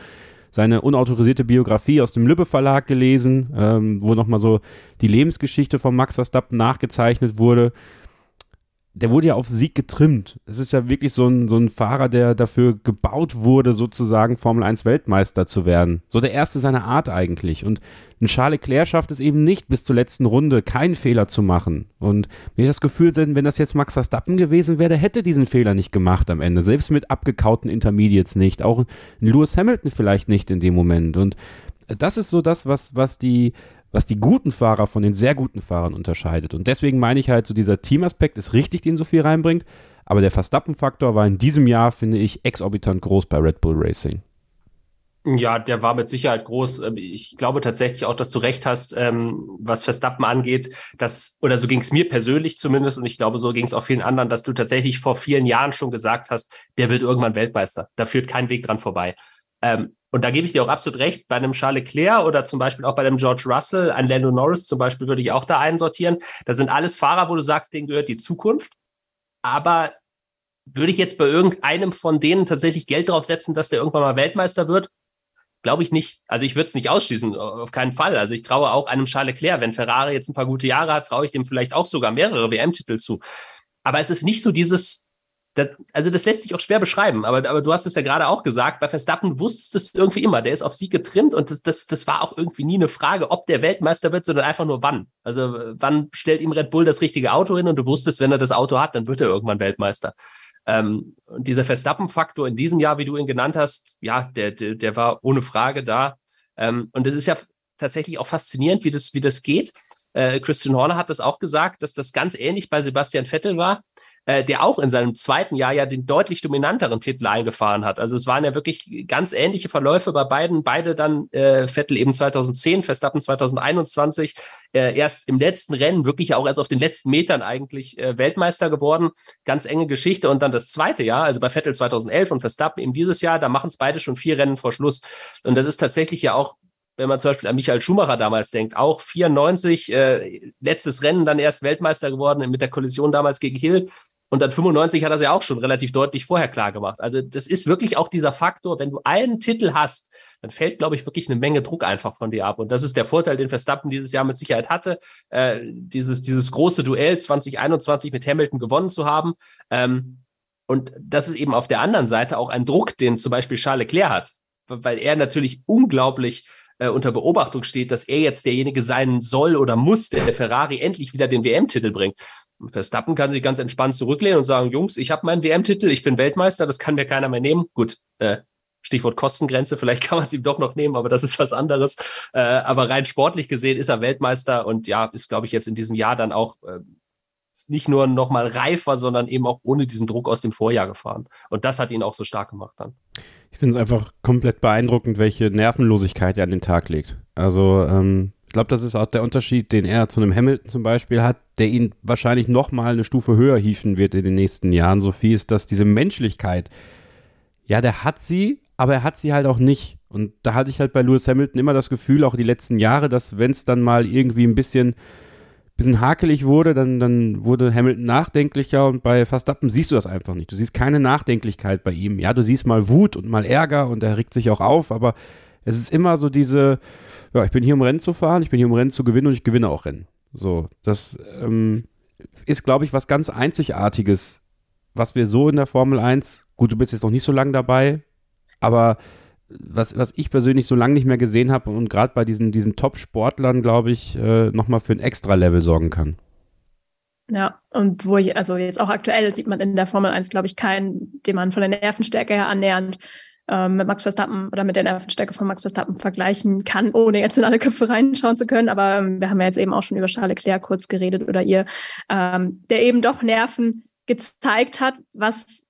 seine unautorisierte Biografie aus dem Lübbe Verlag gelesen, ähm, wo nochmal so die Lebensgeschichte von Max Verstappen nachgezeichnet wurde der wurde ja auf Sieg getrimmt. Es ist ja wirklich so ein, so ein Fahrer, der dafür gebaut wurde, sozusagen Formel 1 Weltmeister zu werden. So der erste seiner Art eigentlich. Und ein Charles Leclerc schafft es eben nicht, bis zur letzten Runde keinen Fehler zu machen. Und mir das Gefühl, wenn das jetzt Max Verstappen gewesen wäre, der hätte diesen Fehler nicht gemacht am Ende. Selbst mit abgekauten Intermediates nicht. Auch ein Lewis Hamilton vielleicht nicht in dem Moment. Und das ist so das, was, was die, was die guten Fahrer von den sehr guten Fahrern unterscheidet. Und deswegen meine ich halt, so dieser Teamaspekt ist richtig, den so viel reinbringt. Aber der Verstappen-Faktor war in diesem Jahr, finde ich, exorbitant groß bei Red Bull Racing. Ja, der war mit Sicherheit groß. Ähm, ich glaube tatsächlich auch, dass du recht hast, ähm, was Verstappen angeht, dass, oder so ging es mir persönlich zumindest, und ich glaube, so ging es auch vielen anderen, dass du tatsächlich vor vielen Jahren schon gesagt hast, der wird irgendwann Weltmeister. Da führt kein Weg dran vorbei. Ähm, und da gebe ich dir auch absolut recht, bei einem Charles Leclerc oder zum Beispiel auch bei einem George Russell, ein Lando Norris zum Beispiel würde ich auch da einsortieren. Das sind alles Fahrer, wo du sagst, denen gehört die Zukunft. Aber würde ich jetzt bei irgendeinem von denen tatsächlich Geld drauf setzen, dass der irgendwann mal Weltmeister wird? Glaube ich nicht. Also ich würde es nicht ausschließen, auf keinen Fall. Also ich traue auch einem Charles Leclerc, wenn Ferrari jetzt ein paar gute Jahre hat, traue ich dem vielleicht auch sogar mehrere WM-Titel zu. Aber es ist nicht so dieses, das, also das lässt sich auch schwer beschreiben, aber, aber du hast es ja gerade auch gesagt, bei Verstappen wusstest du es irgendwie immer, der ist auf Sieg getrimmt und das, das, das war auch irgendwie nie eine Frage, ob der Weltmeister wird, sondern einfach nur wann. Also wann stellt ihm Red Bull das richtige Auto hin und du wusstest, wenn er das Auto hat, dann wird er irgendwann Weltmeister. Ähm, und dieser Verstappen-Faktor in diesem Jahr, wie du ihn genannt hast, ja, der, der, der war ohne Frage da. Ähm, und es ist ja tatsächlich auch faszinierend, wie das, wie das geht. Äh, Christian Horner hat das auch gesagt, dass das ganz ähnlich bei Sebastian Vettel war äh, der auch in seinem zweiten Jahr ja den deutlich dominanteren Titel eingefahren hat. Also es waren ja wirklich ganz ähnliche Verläufe bei beiden. Beide dann äh, Vettel eben 2010, Verstappen 2021, äh, erst im letzten Rennen, wirklich auch erst auf den letzten Metern eigentlich äh, Weltmeister geworden. Ganz enge Geschichte. Und dann das zweite Jahr, also bei Vettel 2011 und Verstappen eben dieses Jahr, da machen es beide schon vier Rennen vor Schluss. Und das ist tatsächlich ja auch wenn man zum Beispiel an Michael Schumacher damals denkt, auch 94, äh, letztes Rennen dann erst Weltmeister geworden mit der Kollision damals gegen Hill. Und dann 95 hat er es ja auch schon relativ deutlich vorher klar gemacht. Also das ist wirklich auch dieser Faktor, wenn du einen Titel hast, dann fällt, glaube ich, wirklich eine Menge Druck einfach von dir ab. Und das ist der Vorteil, den Verstappen dieses Jahr mit Sicherheit hatte, äh, dieses, dieses große Duell 2021 mit Hamilton gewonnen zu haben. Ähm, und das ist eben auf der anderen Seite auch ein Druck, den zum Beispiel Charles Leclerc hat, weil er natürlich unglaublich äh, unter Beobachtung steht, dass er jetzt derjenige sein soll oder muss, der der Ferrari endlich wieder den WM-Titel bringt. Verstappen kann sich ganz entspannt zurücklehnen und sagen, Jungs, ich habe meinen WM-Titel, ich bin Weltmeister, das kann mir keiner mehr nehmen. Gut, äh, Stichwort Kostengrenze, vielleicht kann man es ihm doch noch nehmen, aber das ist was anderes. Äh, aber rein sportlich gesehen ist er Weltmeister und ja, ist, glaube ich, jetzt in diesem Jahr dann auch äh, nicht nur nochmal reifer, sondern eben auch ohne diesen Druck aus dem Vorjahr gefahren. Und das hat ihn auch so stark gemacht dann. Ich finde es einfach komplett beeindruckend, welche Nervenlosigkeit er an den Tag legt. Also ähm, glaube, das ist auch der Unterschied, den er zu einem Hamilton zum Beispiel hat, der ihn wahrscheinlich noch mal eine Stufe höher hieven wird in den nächsten Jahren. Sophie ist, dass diese Menschlichkeit, ja, der hat sie, aber er hat sie halt auch nicht. Und da hatte ich halt bei Lewis Hamilton immer das Gefühl, auch die letzten Jahre, dass wenn es dann mal irgendwie ein bisschen, bisschen hakelig wurde, dann, dann wurde Hamilton nachdenklicher und bei Verstappen siehst du das einfach nicht. Du siehst keine Nachdenklichkeit bei ihm. Ja, du siehst mal Wut und mal Ärger und er regt sich auch auf, aber es ist immer so diese, ja, ich bin hier, um Rennen zu fahren, ich bin hier, um Rennen zu gewinnen und ich gewinne auch Rennen. So, das ähm, ist, glaube ich, was ganz Einzigartiges, was wir so in der Formel 1, gut, du bist jetzt noch nicht so lange dabei, aber was, was ich persönlich so lange nicht mehr gesehen habe und gerade bei diesen, diesen Top-Sportlern, glaube ich, äh, nochmal für ein Extra-Level sorgen kann. Ja, und wo ich, also jetzt auch aktuell sieht man in der Formel 1, glaube ich, keinen, den man von der Nervenstärke her annähernd ähm, mit Max Verstappen oder mit der Nervenstärke von Max Verstappen vergleichen kann, ohne jetzt in alle Köpfe reinschauen zu können. Aber ähm, wir haben ja jetzt eben auch schon über Charles Leclerc kurz geredet oder ihr, ähm, der eben doch Nerven gezeigt hat, was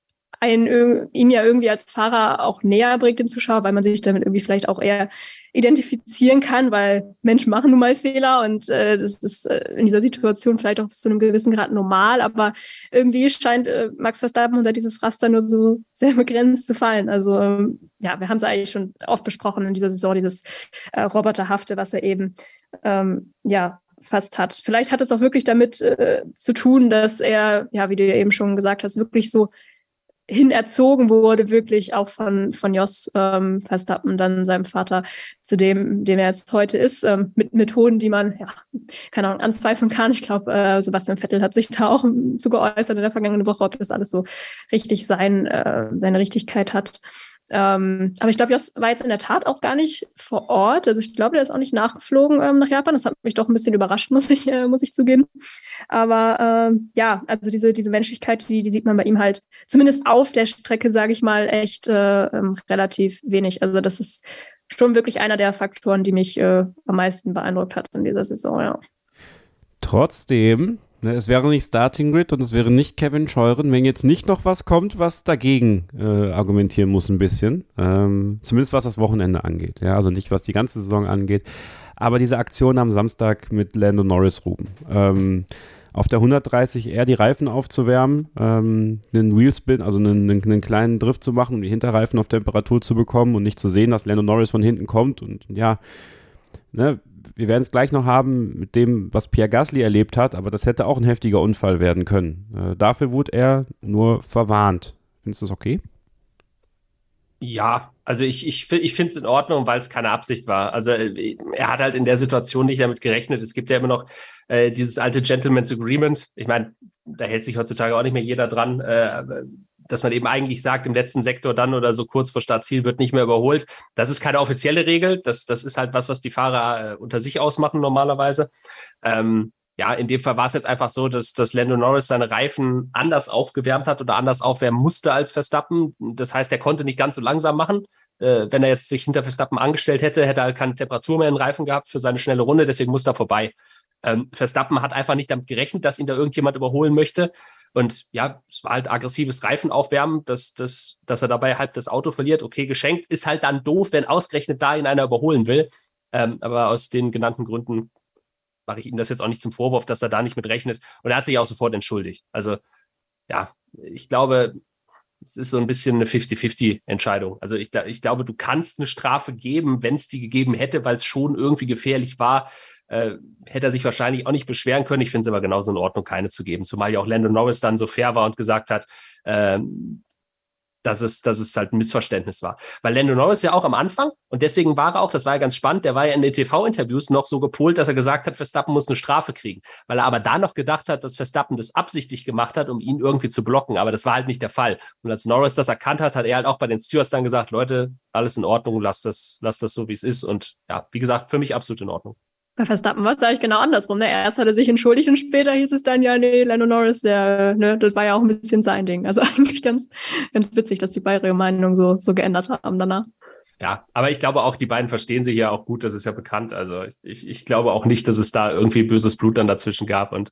einen, ihn ja irgendwie als Fahrer auch näher bringt den Zuschauer, weil man sich damit irgendwie vielleicht auch eher identifizieren kann, weil Menschen machen nun mal Fehler und äh, das ist äh, in dieser Situation vielleicht auch bis zu einem gewissen Grad normal, aber irgendwie scheint äh, Max Verstappen unter dieses Raster nur so sehr begrenzt zu fallen. Also ähm, ja, wir haben es eigentlich schon oft besprochen in dieser Saison, dieses äh, Roboterhafte, was er eben ähm, ja fast hat. Vielleicht hat es auch wirklich damit äh, zu tun, dass er, ja, wie du ja eben schon gesagt hast, wirklich so hin erzogen wurde, wirklich auch von, von Jos ähm, Verstappen, dann seinem Vater, zu dem, dem er jetzt heute ist, ähm, mit Methoden, die man, ja, keine Ahnung, anzweifeln kann. Ich glaube, äh, Sebastian Vettel hat sich da auch zu geäußert in der vergangenen Woche, ob das alles so richtig sein, äh, seine Richtigkeit hat. Ähm, aber ich glaube, Jos war jetzt in der Tat auch gar nicht vor Ort. Also ich glaube, der ist auch nicht nachgeflogen ähm, nach Japan. Das hat mich doch ein bisschen überrascht, muss ich, äh, muss ich zugeben. Aber ähm, ja, also diese, diese Menschlichkeit, die, die sieht man bei ihm halt zumindest auf der Strecke, sage ich mal, echt äh, ähm, relativ wenig. Also das ist schon wirklich einer der Faktoren, die mich äh, am meisten beeindruckt hat in dieser Saison, ja. Trotzdem es wäre nicht Starting Grid und es wäre nicht Kevin Scheuren, wenn jetzt nicht noch was kommt, was dagegen äh, argumentieren muss ein bisschen. Ähm, zumindest was das Wochenende angeht. Ja, also nicht was die ganze Saison angeht. Aber diese Aktion am Samstag mit Lando Norris Ruben. Ähm, auf der 130R die Reifen aufzuwärmen, ähm, einen Wheelspin, also einen, einen, kleinen Drift zu machen, um die Hinterreifen auf Temperatur zu bekommen und nicht zu sehen, dass Lando Norris von hinten kommt und ja, ne, wir werden es gleich noch haben mit dem, was Pierre Gasly erlebt hat, aber das hätte auch ein heftiger Unfall werden können. Äh, dafür wurde er nur verwarnt. Findest du das okay? Ja, also ich, ich, ich finde es in Ordnung, weil es keine Absicht war. Also äh, er hat halt in der Situation nicht damit gerechnet. Es gibt ja immer noch äh, dieses alte Gentleman's Agreement. Ich meine, da hält sich heutzutage auch nicht mehr jeder dran. Äh, dass man eben eigentlich sagt, im letzten Sektor dann oder so kurz vor Startziel wird nicht mehr überholt. Das ist keine offizielle Regel. Das, das ist halt was, was die Fahrer äh, unter sich ausmachen normalerweise. Ähm, ja, in dem Fall war es jetzt einfach so, dass, dass Lando Norris seine Reifen anders aufgewärmt hat oder anders aufwärmen musste als Verstappen. Das heißt, er konnte nicht ganz so langsam machen. Äh, wenn er jetzt sich hinter Verstappen angestellt hätte, hätte er halt keine Temperatur mehr in den Reifen gehabt für seine schnelle Runde, deswegen musste er vorbei. Ähm, Verstappen hat einfach nicht damit gerechnet, dass ihn da irgendjemand überholen möchte. Und ja, es war halt aggressives Reifenaufwärmen, dass, dass, dass er dabei halt das Auto verliert. Okay, geschenkt ist halt dann doof, wenn ausgerechnet da ihn einer überholen will. Ähm, aber aus den genannten Gründen mache ich ihm das jetzt auch nicht zum Vorwurf, dass er da nicht mit rechnet. Und er hat sich auch sofort entschuldigt. Also ja, ich glaube, es ist so ein bisschen eine 50-50-Entscheidung. Also ich, ich glaube, du kannst eine Strafe geben, wenn es die gegeben hätte, weil es schon irgendwie gefährlich war äh, hätte er sich wahrscheinlich auch nicht beschweren können. Ich finde es aber genauso in Ordnung, keine zu geben. Zumal ja auch Landon Norris dann so fair war und gesagt hat, ähm, dass es, dass es halt ein Missverständnis war. Weil Lando Norris ja auch am Anfang, und deswegen war er auch, das war ja ganz spannend, der war ja in den TV-Interviews noch so gepolt, dass er gesagt hat, Verstappen muss eine Strafe kriegen. Weil er aber da noch gedacht hat, dass Verstappen das absichtlich gemacht hat, um ihn irgendwie zu blocken. Aber das war halt nicht der Fall. Und als Norris das erkannt hat, hat er halt auch bei den Stewards dann gesagt, Leute, alles in Ordnung, lasst das, lasst das so, wie es ist. Und ja, wie gesagt, für mich absolut in Ordnung. Bei Verstappen war es eigentlich genau andersrum. Ne? Erst hat er sich entschuldigt und später hieß es dann, ja, nee, Lando Norris, der, ne, das war ja auch ein bisschen sein Ding. Also eigentlich ganz, ganz witzig, dass die beide ihre Meinung so, so geändert haben danach. Ja, aber ich glaube auch, die beiden verstehen sich ja auch gut, das ist ja bekannt. Also ich, ich glaube auch nicht, dass es da irgendwie böses Blut dann dazwischen gab. Und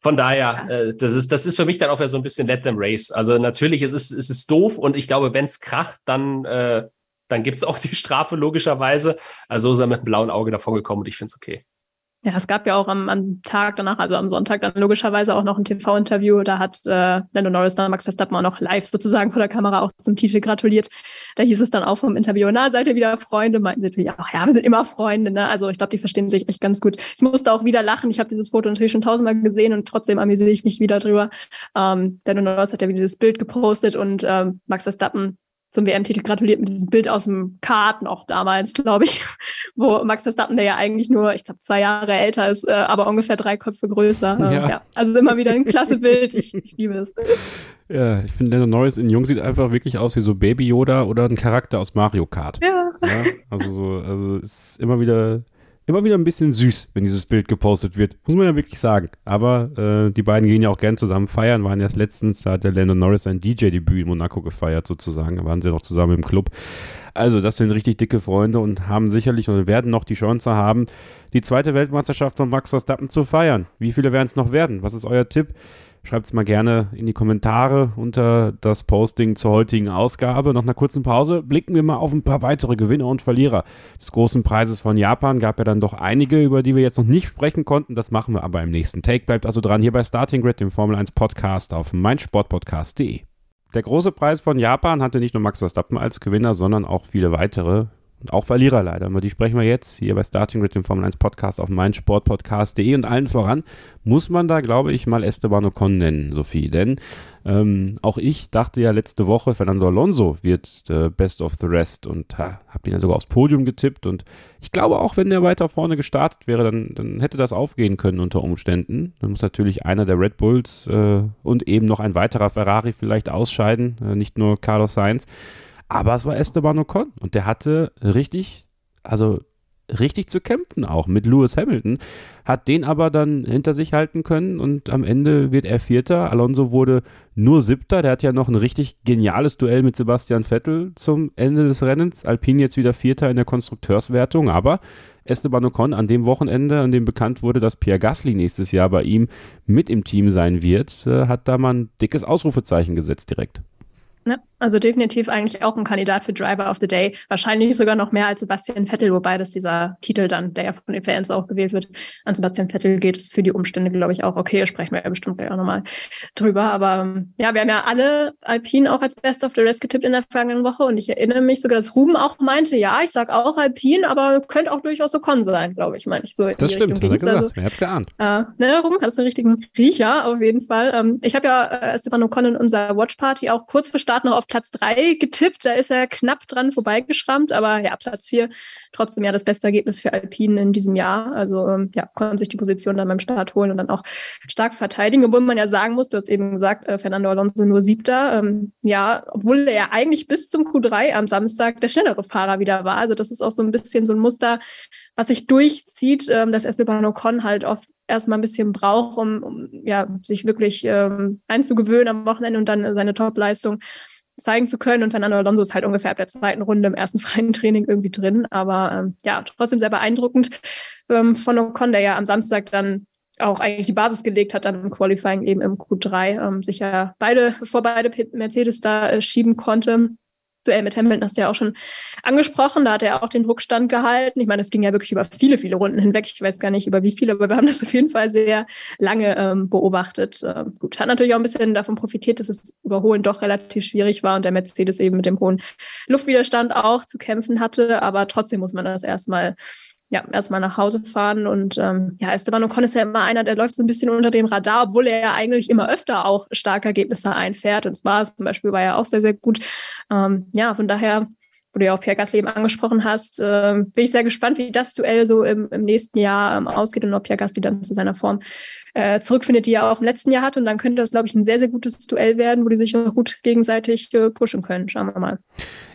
von daher, ja. äh, das, ist, das ist für mich dann auch so ein bisschen Let them race. Also natürlich, es ist, es ist doof und ich glaube, wenn es kracht, dann äh, dann gibt es auch die Strafe logischerweise. Also ist er mit einem blauen Auge davon gekommen und ich finde es okay. Ja, es gab ja auch am, am, Tag danach, also am Sonntag, dann logischerweise auch noch ein TV-Interview. Da hat äh, Lando Norris dann Max Verstappen auch noch live sozusagen vor der Kamera auch zum Titel gratuliert. Da hieß es dann auch vom Interview, na, seid ihr wieder Freunde? Meinten natürlich auch, ja, wir sind immer Freunde. Ne? Also ich glaube, die verstehen sich echt ganz gut. Ich musste auch wieder lachen. Ich habe dieses Foto natürlich schon tausendmal gesehen und trotzdem amüsiere ich mich wieder drüber. Ähm, Lando Norris hat ja wieder dieses Bild gepostet und ähm, Max Verstappen zum WM-Titel gratuliert mit diesem Bild aus dem Karten auch damals, glaube ich, wo Max Verstappen, der ja eigentlich nur, ich glaube, zwei Jahre älter ist, äh, aber ungefähr drei Köpfe größer. Äh, ja. ja. Also immer wieder ein klasse Bild. Ich, ich liebe es. Ja, ich finde Lando Norris in Jung sieht einfach wirklich aus wie so Baby Yoda oder ein Charakter aus Mario Kart. Ja. ja also so, also ist immer wieder immer wieder ein bisschen süß, wenn dieses Bild gepostet wird. Muss man ja wirklich sagen. Aber äh, die beiden gehen ja auch gern zusammen feiern. Waren erst letztens, da hat der Lando Norris sein DJ-Debüt in Monaco gefeiert, sozusagen. Da waren sie noch zusammen im Club. Also, das sind richtig dicke Freunde und haben sicherlich und werden noch die Chance haben, die zweite Weltmeisterschaft von Max Verstappen zu feiern. Wie viele werden es noch werden? Was ist euer Tipp? Schreibt es mal gerne in die Kommentare unter das Posting zur heutigen Ausgabe. Nach einer kurzen Pause blicken wir mal auf ein paar weitere Gewinner und Verlierer des großen Preises von Japan. Gab ja dann doch einige, über die wir jetzt noch nicht sprechen konnten. Das machen wir aber im nächsten Take. Bleibt also dran hier bei Starting Grid, dem Formel 1 Podcast auf meinsportpodcast.de. Der große Preis von Japan hatte nicht nur Max Verstappen als Gewinner, sondern auch viele weitere Und auch Verlierer leider. Aber die sprechen wir jetzt hier bei Starting Grid, dem Formel 1 Podcast auf meinsportpodcast.de. Und allen voran muss man da, glaube ich, mal Esteban Ocon nennen, Sophie. Denn ähm, auch ich dachte ja letzte Woche, Fernando Alonso wird äh, Best of the Rest und ha, habe ihn ja sogar aufs Podium getippt. Und ich glaube auch, wenn der weiter vorne gestartet wäre, dann, dann hätte das aufgehen können unter Umständen. Dann muss natürlich einer der Red Bulls äh, und eben noch ein weiterer Ferrari vielleicht ausscheiden, äh, nicht nur Carlos Sainz. Aber es war Esteban Ocon und der hatte richtig, also richtig zu kämpfen auch mit Lewis Hamilton, hat den aber dann hinter sich halten können und am Ende wird er Vierter. Alonso wurde nur Siebter, der hat ja noch ein richtig geniales Duell mit Sebastian Vettel zum Ende des Rennens. Alpine jetzt wieder Vierter in der Konstrukteurswertung, aber Esteban Ocon an dem Wochenende, an dem bekannt wurde, dass Pierre Gasly nächstes Jahr bei ihm mit im Team sein wird, äh, hat da mal ein dickes Ausrufezeichen gesetzt direkt. Ne? Also definitiv eigentlich auch ein Kandidat für Driver of the Day. Wahrscheinlich sogar noch mehr als Sebastian Vettel, wobei das dieser Titel dann, der ja von den Fans auch gewählt wird, an Sebastian Vettel geht, ist für die Umstände, glaube ich, auch okay. Sprechen wir ja bestimmt gleich auch nochmal drüber. Aber ja, wir haben ja alle Alpine auch als Best of the Rest getippt in der vergangenen Woche und ich erinnere mich sogar, dass Ruben auch meinte, ja, ich sag auch Alpine, aber könnte auch durchaus Ocon sein, glaube ich, meine ich so. Das stimmt, hat er gesagt. Also, Wer hat's geahnt? Äh, ne, Ruben, hast du einen richtigen Riecher auf jeden Fall. Ähm, ich habe ja äh, Esteban Ocon in unserer Watch Party auch kurz vor Start noch auf Platz drei getippt. Da ist er knapp dran vorbeigeschrammt. Aber ja, Platz vier trotzdem ja das beste Ergebnis für Alpine in diesem Jahr. Also ähm, ja, konnten sich die Position dann beim Start holen und dann auch stark verteidigen. Obwohl man ja sagen muss, du hast eben gesagt, äh, Fernando Alonso nur siebter. Ähm, ja, obwohl er ja eigentlich bis zum Q3 am Samstag der schnellere Fahrer wieder war. Also das ist auch so ein bisschen so ein Muster, was sich durchzieht, ähm, dass Esteban Ocon halt oft erstmal ein bisschen braucht, um, um ja, sich wirklich ähm, einzugewöhnen am Wochenende und dann seine Topleistung zeigen zu können. Und Fernando Alonso ist halt ungefähr ab der zweiten Runde im ersten freien Training irgendwie drin. Aber ähm, ja, trotzdem sehr beeindruckend ähm, von Ocon, der ja am Samstag dann auch eigentlich die Basis gelegt hat, dann im Qualifying eben im Q3, ähm, sich ja beide, vor beide Mercedes da äh, schieben konnte. Duell mit Hamilton hast du ja auch schon angesprochen. Da hat er auch den Druckstand gehalten. Ich meine, es ging ja wirklich über viele, viele Runden hinweg. Ich weiß gar nicht über wie viele, aber wir haben das auf jeden Fall sehr lange ähm, beobachtet. Ähm, gut, hat natürlich auch ein bisschen davon profitiert, dass das Überholen doch relativ schwierig war und der Mercedes eben mit dem hohen Luftwiderstand auch zu kämpfen hatte. Aber trotzdem muss man das erstmal ja, erstmal nach Hause fahren. Und ähm, ja, Esteban Ocon ist ja immer einer, der läuft so ein bisschen unter dem Radar, obwohl er ja eigentlich immer öfter auch starke Ergebnisse einfährt. Und zwar zum Beispiel war er auch sehr, sehr gut. Ähm, ja, von daher, wo du ja auch Pierre Gasly eben angesprochen hast, äh, bin ich sehr gespannt, wie das Duell so im, im nächsten Jahr ähm, ausgeht und ob Pierre Gasly dann zu seiner Form äh, zurückfindet, die er auch im letzten Jahr hat. Und dann könnte das, glaube ich, ein sehr, sehr gutes Duell werden, wo die sich auch gut gegenseitig äh, pushen können. Schauen wir mal.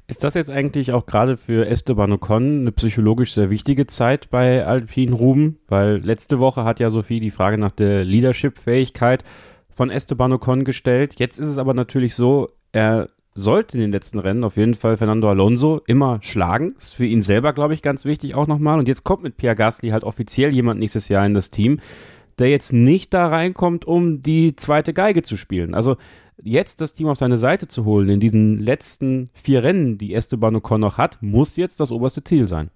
Ist das jetzt eigentlich auch gerade für Esteban Ocon eine psychologisch sehr wichtige Zeit bei Alpine Ruben? Weil letzte Woche hat ja Sophie die Frage nach der Leadership-Fähigkeit von Esteban Ocon gestellt. Jetzt ist es aber natürlich so, er sollte in den letzten Rennen auf jeden Fall Fernando Alonso immer schlagen. Ist für ihn selber, glaube ich, ganz wichtig auch nochmal. Und jetzt kommt mit Pierre Gasly halt offiziell jemand nächstes Jahr in das Team, der jetzt nicht da reinkommt, um die zweite Geige zu spielen. Also jetzt das Team auf seine Seite zu holen in diesen letzten vier Rennen, die Esteban Ocon noch hat, muss jetzt das oberste Ziel sein.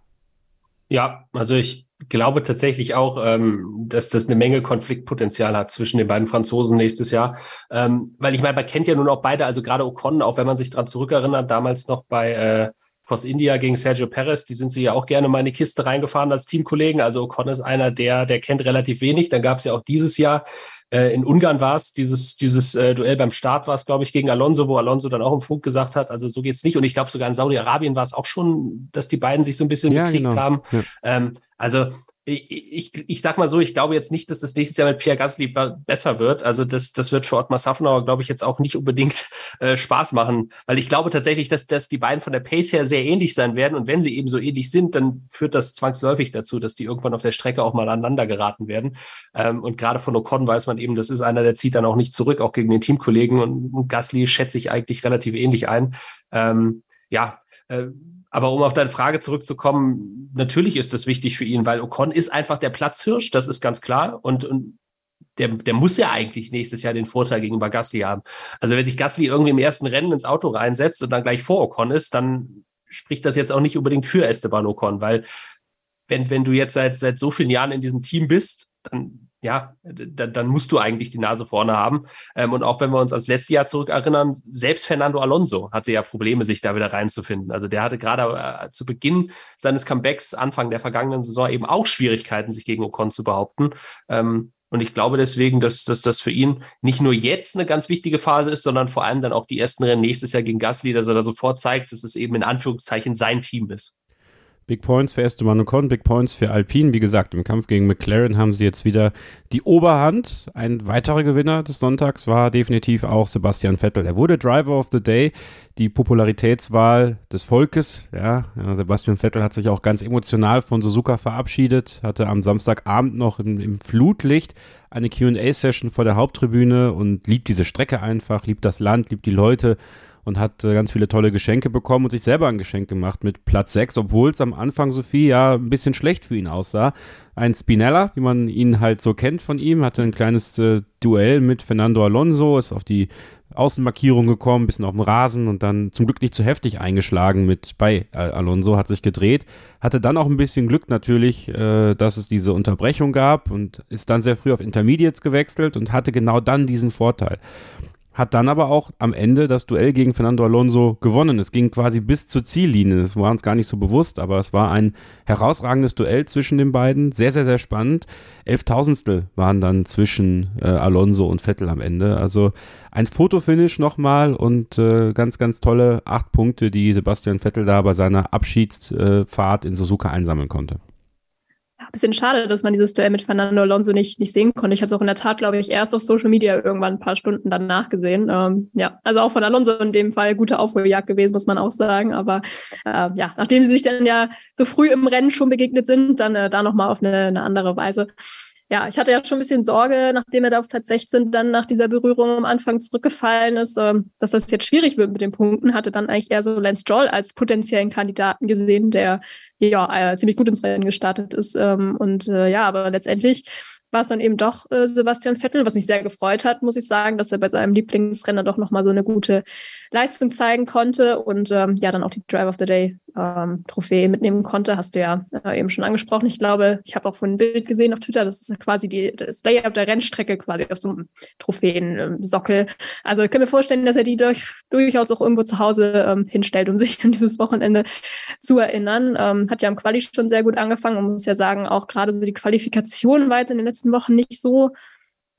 Ja, also ich glaube tatsächlich auch, ähm, dass das eine Menge Konfliktpotenzial hat zwischen den beiden Franzosen nächstes Jahr. Ähm, weil ich meine, man kennt ja nun auch beide, also gerade Ocon, auch wenn man sich dran zurückerinnert, damals noch bei äh, Force India gegen Sergio Perez, die sind sie ja auch gerne mal in die Kiste reingefahren als Teamkollegen. Also Ocon ist einer, der, der kennt relativ wenig. Dann gab es ja auch dieses Jahr äh, in Ungarn war es, dieses, dieses äh, Duell beim Start war es, glaube ich, gegen Alonso, wo Alonso dann auch im Funk gesagt hat, also so geht's nicht. Und ich glaube sogar in Saudi-Arabien war es auch schon, dass die beiden sich so ein bisschen ja, gekriegt genau. haben. Ja. Ähm, also ich, ich, sag mal so, ich glaube jetzt nicht, dass das nächstes Jahr mit Pierre Gasly besser wird. Also das, das wird für Ottmar Safnauer, glaube ich, jetzt auch nicht unbedingt äh, Spaß machen, weil ich glaube tatsächlich, dass, dass die beiden von der Pace her sehr ähnlich sein werden. Und wenn sie eben so ähnlich sind, dann führt das zwangsläufig dazu, dass die irgendwann auf der Strecke auch mal aneinander geraten werden. Ähm, und gerade von Ocon weiß man eben, das ist einer, der zieht dann auch nicht zurück, auch gegen den Teamkollegen. Und, und Gasly schätze ich eigentlich relativ ähnlich ein. Ähm, ja, äh, aber um auf deine Frage zurückzukommen, natürlich ist das wichtig für ihn, weil Ocon ist einfach der Platzhirsch, das ist ganz klar. Und, und der, der muss ja eigentlich nächstes Jahr den Vorteil gegenüber Gasly haben. Also wenn sich Gasly irgendwie im ersten Rennen ins Auto reinsetzt und dann gleich vor Ocon ist, dann spricht das jetzt auch nicht unbedingt für Esteban Ocon, weil wenn, wenn du jetzt seit, seit so vielen Jahren in diesem Team bist, dann ja, dann, dann musst du eigentlich die Nase vorne haben. Ähm, und auch wenn wir uns ans letzte Jahr zurückerinnern, selbst Fernando Alonso hatte ja Probleme, sich da wieder reinzufinden. Also der hatte gerade äh, zu Beginn seines Comebacks, Anfang der vergangenen Saison, eben auch Schwierigkeiten, sich gegen Ocon zu behaupten. Ähm, und ich glaube deswegen, dass, dass das für ihn nicht nur jetzt eine ganz wichtige Phase ist, sondern vor allem dann auch die ersten Rennen nächstes Jahr gegen Gasly, dass er da sofort zeigt, dass es eben in Anführungszeichen sein Team ist. Big Points für Esteban Ocon, Big Points für Alpine. Wie gesagt, im Kampf gegen McLaren haben sie jetzt wieder die Oberhand. Ein weiterer Gewinner des Sonntags war definitiv auch Sebastian Vettel. Er wurde Driver of the Day, die Popularitätswahl des Volkes. Ja, Sebastian Vettel hat sich auch ganz emotional von Suzuka verabschiedet, hatte am Samstagabend noch im, im Flutlicht eine Q&A-Session vor der Haupttribüne und liebt diese Strecke einfach, liebt das Land, liebt die Leute und hat äh, ganz viele tolle Geschenke bekommen und sich selber ein Geschenk gemacht mit Platz 6, obwohl es am Anfang Sophie ja ein bisschen schlecht für ihn aussah. Ein Spinella, wie man ihn halt so kennt von ihm, hatte ein kleines äh, Duell mit Fernando Alonso, ist auf die Außenmarkierung gekommen, bisschen auf dem Rasen und dann zum Glück nicht zu heftig eingeschlagen mit bei äh, Alonso, hat sich gedreht, hatte dann auch ein bisschen Glück natürlich, äh, dass es diese Unterbrechung gab und ist dann sehr früh auf Intermediates gewechselt und hatte genau dann diesen Vorteil hat dann aber auch am Ende das Duell gegen Fernando Alonso gewonnen. Es ging quasi bis zur Ziellinie. Das war uns gar nicht so bewusst, aber es war ein herausragendes Duell zwischen den beiden. Sehr, sehr, sehr spannend. Elftausendstel waren dann zwischen äh, Alonso und Vettel am Ende. Also ein Fotofinish nochmal und äh, ganz, ganz tolle acht Punkte, die Sebastian Vettel da bei seiner Abschiedsfahrt in Suzuka einsammeln konnte bisschen schade, dass man dieses Duell mit Fernando Alonso nicht, nicht sehen konnte. Ich habe es auch in der Tat, glaube ich, erst auf Social Media irgendwann ein paar Stunden danach gesehen. Ähm, ja, also auch von Alonso in dem Fall gute Aufholjagd gewesen, muss man auch sagen. Aber äh, ja, nachdem sie sich dann ja so früh im Rennen schon begegnet sind, dann äh, da nochmal auf eine, eine andere Weise ja, ich hatte ja schon ein bisschen Sorge, nachdem er da auf Platz 16 dann nach dieser Berührung am Anfang zurückgefallen ist, ähm, dass das jetzt schwierig wird mit den Punkten. Hatte dann eigentlich eher so Lance Stroll als potenziellen Kandidaten gesehen, der ja äh, ziemlich gut ins Rennen gestartet ist. Ähm, und äh, ja, aber letztendlich war es dann eben doch äh, Sebastian Vettel, was mich sehr gefreut hat, muss ich sagen, dass er bei seinem Lieblingsrenner doch nochmal so eine gute Leistung zeigen konnte und ähm, ja, dann auch die Drive of the Day ähm, Trophäe mitnehmen konnte. Hast du ja äh, eben schon angesprochen. Ich glaube, ich habe auch von ein Bild gesehen auf Twitter, das ist quasi die, das Layout der Rennstrecke quasi aus so einem Trophäensockel. Also ich kann mir vorstellen, dass er die durch, durchaus auch irgendwo zu Hause ähm, hinstellt, um sich an dieses Wochenende zu erinnern. Ähm, hat ja am Quali schon sehr gut angefangen und muss ja sagen, auch gerade so die Qualifikation war jetzt in den letzten Wochen nicht so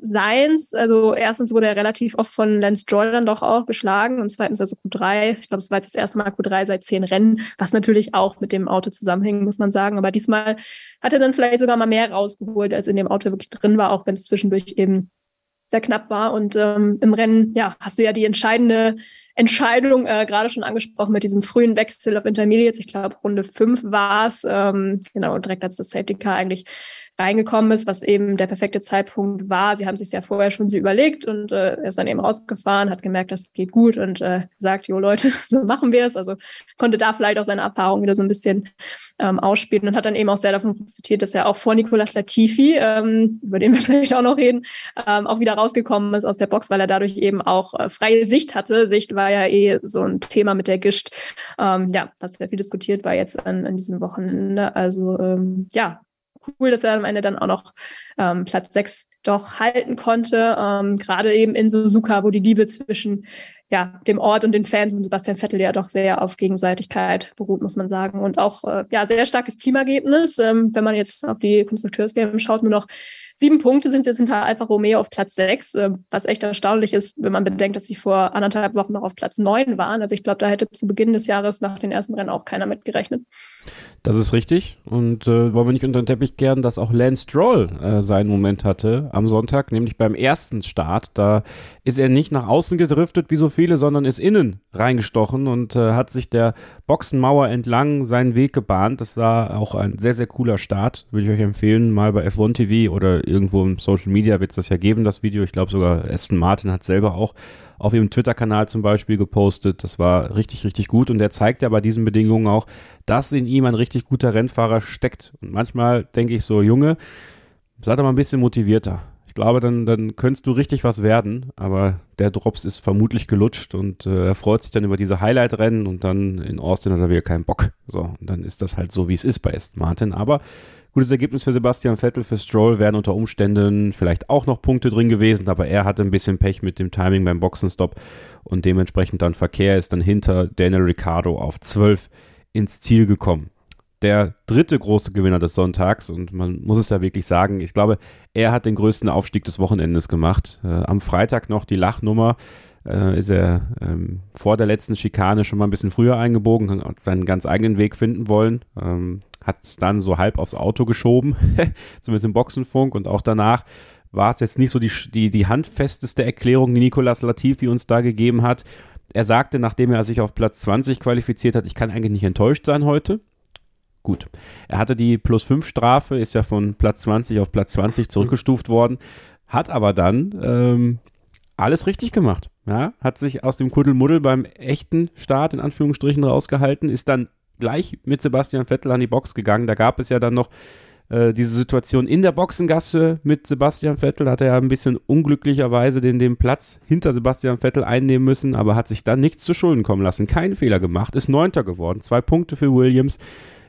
seins. Also erstens wurde er relativ oft von Lance Jordan doch auch geschlagen und zweitens also Q3. Ich glaube, es war jetzt das erste Mal Q3 seit zehn Rennen, was natürlich auch mit dem Auto zusammenhängt, muss man sagen. Aber diesmal hat er dann vielleicht sogar mal mehr rausgeholt, als in dem Auto wirklich drin war, auch wenn es zwischendurch eben sehr knapp war. Und ähm, im Rennen, ja, hast du ja die entscheidende Entscheidung äh, gerade schon angesprochen mit diesem frühen Wechsel auf Intermediates. Ich glaube, Runde 5 war es, ähm, genau, direkt als das Safety Car eigentlich reingekommen ist, was eben der perfekte Zeitpunkt war. Sie haben sich ja vorher schon so überlegt und äh, er ist dann eben rausgefahren, hat gemerkt, das geht gut und äh, sagt, jo Leute, so machen wir es. Also konnte da vielleicht auch seine Erfahrung wieder so ein bisschen ähm, ausspielen und hat dann eben auch sehr davon profitiert, dass er auch vor Nicolas Latifi, ähm, über den wir vielleicht auch noch reden, ähm, auch wieder rausgekommen ist aus der Box, weil er dadurch eben auch äh, freie Sicht hatte. Sicht war ja eh so ein Thema mit der Gischt. Ähm, ja, was sehr viel diskutiert war jetzt an, an diesem Wochenende. Also ähm, ja, cool, dass er am Ende dann auch noch ähm, Platz 6 doch halten konnte. Ähm, Gerade eben in Suzuka, wo die Liebe zwischen ja, dem Ort und den Fans und Sebastian Vettel ja doch sehr auf Gegenseitigkeit beruht, muss man sagen. Und auch äh, ja, sehr starkes Teamergebnis. Ähm, wenn man jetzt auf die Konstrukteursgame schaut, nur noch Sieben Punkte sind jetzt hinter Alfa Romeo auf Platz sechs, äh, was echt erstaunlich ist, wenn man bedenkt, dass sie vor anderthalb Wochen noch auf Platz neun waren. Also ich glaube, da hätte zu Beginn des Jahres nach den ersten Rennen auch keiner mitgerechnet. Das ist richtig. Und äh, wollen wir nicht unter den Teppich kehren, dass auch Lance Stroll äh, seinen Moment hatte am Sonntag, nämlich beim ersten Start. Da ist er nicht nach außen gedriftet wie so viele, sondern ist innen reingestochen und äh, hat sich der Boxenmauer entlang seinen Weg gebahnt. Das war auch ein sehr, sehr cooler Start. Würde ich euch empfehlen, mal bei F1 TV oder irgendwo im Social Media wird es das ja geben, das Video. Ich glaube sogar Aston Martin hat selber auch auf ihrem Twitter-Kanal zum Beispiel gepostet. Das war richtig, richtig gut und der zeigt ja bei diesen Bedingungen auch, dass in ihm ein richtig guter Rennfahrer steckt. Und manchmal denke ich so, Junge, seid doch mal ein bisschen motivierter. Ich glaube, dann, dann könntest du richtig was werden, aber der Drops ist vermutlich gelutscht und äh, er freut sich dann über diese Highlight-Rennen und dann in Austin hat er wieder keinen Bock. So, und dann ist das halt so, wie es ist bei Aston Martin. Aber Gutes Ergebnis für Sebastian Vettel, für Stroll wären unter Umständen vielleicht auch noch Punkte drin gewesen, aber er hatte ein bisschen Pech mit dem Timing beim Boxenstopp und dementsprechend dann Verkehr ist dann hinter Daniel Ricciardo auf 12 ins Ziel gekommen. Der dritte große Gewinner des Sonntags und man muss es ja wirklich sagen, ich glaube, er hat den größten Aufstieg des Wochenendes gemacht. Äh, am Freitag noch die Lachnummer äh, ist er ähm, vor der letzten Schikane schon mal ein bisschen früher eingebogen, hat seinen ganz eigenen Weg finden wollen, ähm, hat es dann so halb aufs Auto geschoben, zumindest im Boxenfunk und auch danach war es jetzt nicht so die, die, die handfesteste Erklärung, die Nicolas Latifi uns da gegeben hat. Er sagte, nachdem er sich auf Platz 20 qualifiziert hat, ich kann eigentlich nicht enttäuscht sein heute. Gut. Er hatte die Plus 5 Strafe, ist ja von Platz 20 auf Platz 20 zurückgestuft worden, hat aber dann ähm, alles richtig gemacht. Ja, hat sich aus dem Kuddelmuddel beim echten Start in Anführungsstrichen rausgehalten, ist dann gleich mit Sebastian Vettel an die Box gegangen. Da gab es ja dann noch äh, diese Situation in der Boxengasse mit Sebastian Vettel. Hat er ja ein bisschen unglücklicherweise den, den Platz hinter Sebastian Vettel einnehmen müssen, aber hat sich dann nichts zu Schulden kommen lassen. Keinen Fehler gemacht, ist Neunter geworden. Zwei Punkte für Williams.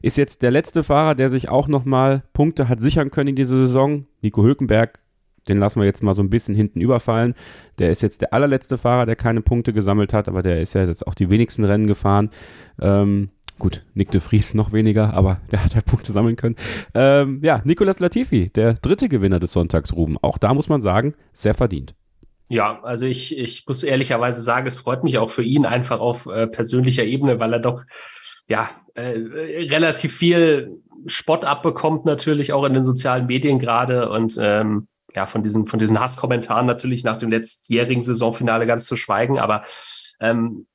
Ist jetzt der letzte Fahrer, der sich auch nochmal Punkte hat sichern können in dieser Saison. Nico Hülkenberg den lassen wir jetzt mal so ein bisschen hinten überfallen. Der ist jetzt der allerletzte Fahrer, der keine Punkte gesammelt hat, aber der ist ja jetzt auch die wenigsten Rennen gefahren. Ähm, gut, Nick de Vries noch weniger, aber der hat ja Punkte sammeln können. Ähm, ja, Nicolas Latifi, der dritte Gewinner des Sonntags, Ruben. Auch da muss man sagen, sehr verdient. Ja, also ich, ich muss ehrlicherweise sagen, es freut mich auch für ihn einfach auf äh, persönlicher Ebene, weil er doch ja äh, relativ viel Spott abbekommt, natürlich auch in den sozialen Medien gerade. Und ähm, ja, von diesen, von diesen Hasskommentaren natürlich nach dem letztjährigen Saisonfinale ganz zu schweigen, aber ähm,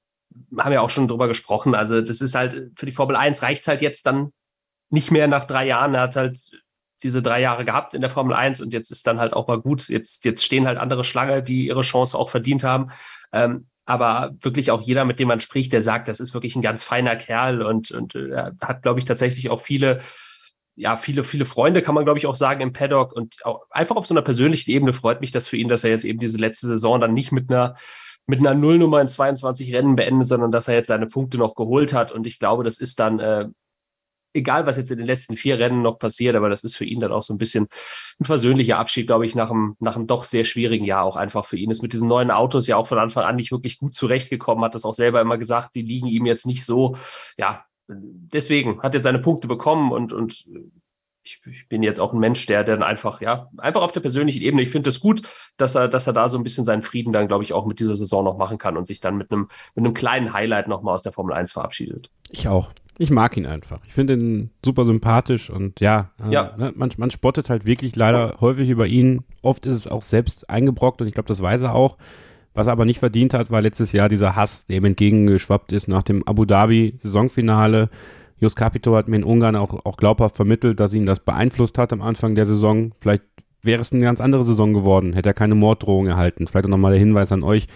haben ja auch schon drüber gesprochen. Also, das ist halt für die Formel 1 reicht halt jetzt dann nicht mehr nach drei Jahren. Er hat halt diese drei Jahre gehabt in der Formel 1 und jetzt ist dann halt auch mal gut. Jetzt, jetzt stehen halt andere Schlange, die ihre Chance auch verdient haben. Ähm, aber wirklich auch jeder, mit dem man spricht, der sagt, das ist wirklich ein ganz feiner Kerl und, und äh, hat, glaube ich, tatsächlich auch viele ja, viele, viele Freunde, kann man, glaube ich, auch sagen, im Paddock. Und auch einfach auf so einer persönlichen Ebene freut mich das für ihn, dass er jetzt eben diese letzte Saison dann nicht mit einer, mit einer Nullnummer in 22 Rennen beendet, sondern dass er jetzt seine Punkte noch geholt hat. Und ich glaube, das ist dann, äh, egal was jetzt in den letzten vier Rennen noch passiert, aber das ist für ihn dann auch so ein bisschen ein versöhnlicher Abschied, glaube ich, nach einem, nach einem doch sehr schwierigen Jahr auch einfach für ihn. Ist mit diesen neuen Autos ja auch von Anfang an nicht wirklich gut zurechtgekommen, hat das auch selber immer gesagt, die liegen ihm jetzt nicht so, ja, deswegen hat er seine Punkte bekommen und, und ich, ich, bin jetzt auch ein Mensch, der dann einfach, ja, einfach auf der persönlichen Ebene, ich finde es das gut, dass er, dass er da so ein bisschen seinen Frieden dann, glaube ich, auch mit dieser Saison noch machen kann und sich dann mit einem, mit einem kleinen Highlight nochmal aus der Formel 1 verabschiedet. Ich auch. Ich mag ihn einfach. Ich finde ihn super sympathisch und ja, äh, ja. Ne, man, man spottet halt wirklich leider häufig über ihn. Oft ist es auch selbst eingebrockt und ich glaube, das weiß er auch. Was er aber nicht verdient hat, war letztes Jahr dieser Hass, der ihm entgegengeschwappt ist nach dem Abu Dhabi Saisonfinale. Jos Capito hat mir in Ungarn auch, auch glaubhaft vermittelt, dass ihn das beeinflusst hat am Anfang der Saison. Vielleicht wäre es eine ganz andere Saison geworden, hätte er keine Morddrohung erhalten. Vielleicht auch nochmal der Hinweis an euch,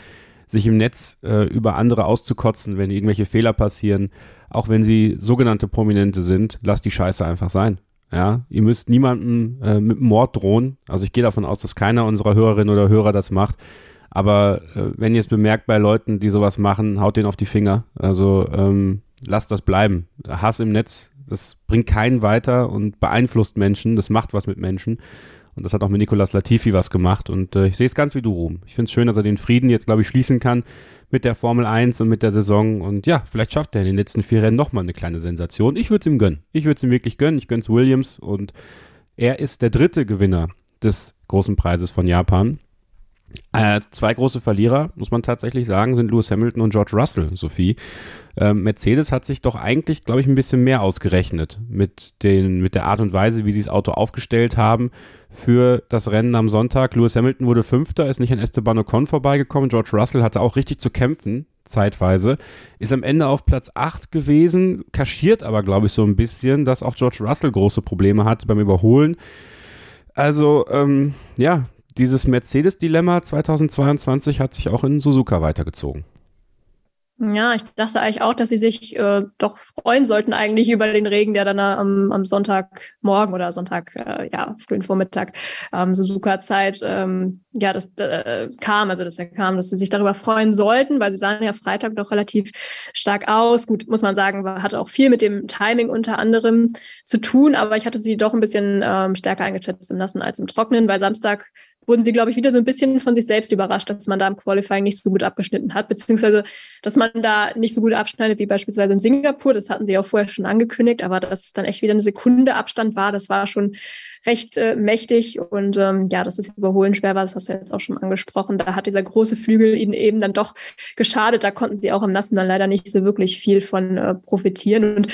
sich im Netz äh, über andere auszukotzen, wenn irgendwelche Fehler passieren, auch wenn sie sogenannte Prominente sind, lasst die Scheiße einfach sein. Ja, ihr müsst niemandem äh, mit Mord drohen. Also ich gehe davon aus, dass keiner unserer Hörerinnen oder Hörer das macht. Aber äh, wenn ihr es bemerkt bei Leuten, die sowas machen, haut den auf die Finger. Also ähm, lasst das bleiben. Hass im Netz, das bringt keinen weiter und beeinflusst Menschen. Das macht was mit Menschen. Und das hat auch mit Nicolas Latifi was gemacht. Und äh, ich sehe es ganz wie du, Ruhm. Ich finde es schön, dass er den Frieden jetzt, glaube ich, schließen kann mit der Formel 1 und mit der Saison. Und ja, vielleicht schafft er in den letzten vier Rennen nochmal eine kleine Sensation. Ich würde es ihm gönnen. Ich würde es ihm wirklich gönnen. Ich gönne es Williams. Und er ist der dritte Gewinner des großen Preises von Japan. Äh, zwei große Verlierer, muss man tatsächlich sagen, sind Lewis Hamilton und George Russell, Sophie. Äh, Mercedes hat sich doch eigentlich, glaube ich, ein bisschen mehr ausgerechnet mit, den, mit der Art und Weise, wie sie das Auto aufgestellt haben für das Rennen am Sonntag. Lewis Hamilton wurde Fünfter, ist nicht an Esteban Ocon vorbeigekommen. George Russell hatte auch richtig zu kämpfen, zeitweise. Ist am Ende auf Platz 8 gewesen, kaschiert aber, glaube ich, so ein bisschen, dass auch George Russell große Probleme hatte beim Überholen. Also, ähm, ja, dieses Mercedes-Dilemma 2022 hat sich auch in Suzuka weitergezogen. Ja, ich dachte eigentlich auch, dass sie sich äh, doch freuen sollten eigentlich über den Regen, der dann am, am Sonntagmorgen oder Sonntag, äh, ja, frühen Vormittag, ähm, Suzuka-Zeit, ähm, ja, das äh, kam, also dass kam, dass sie sich darüber freuen sollten, weil sie sahen ja Freitag doch relativ stark aus. Gut, muss man sagen, hatte auch viel mit dem Timing unter anderem zu tun, aber ich hatte sie doch ein bisschen ähm, stärker eingeschätzt im Nassen als im Trocknen, weil Samstag wurden sie, glaube ich, wieder so ein bisschen von sich selbst überrascht, dass man da im Qualifying nicht so gut abgeschnitten hat, beziehungsweise dass man da nicht so gut abschneidet wie beispielsweise in Singapur. Das hatten sie auch vorher schon angekündigt, aber dass es dann echt wieder eine Sekunde Abstand war, das war schon recht äh, mächtig und ähm, ja, dass das Überholen schwer war, das hast du jetzt auch schon angesprochen. Da hat dieser große Flügel ihnen eben dann doch geschadet. Da konnten sie auch im Nassen dann leider nicht so wirklich viel von äh, profitieren. Und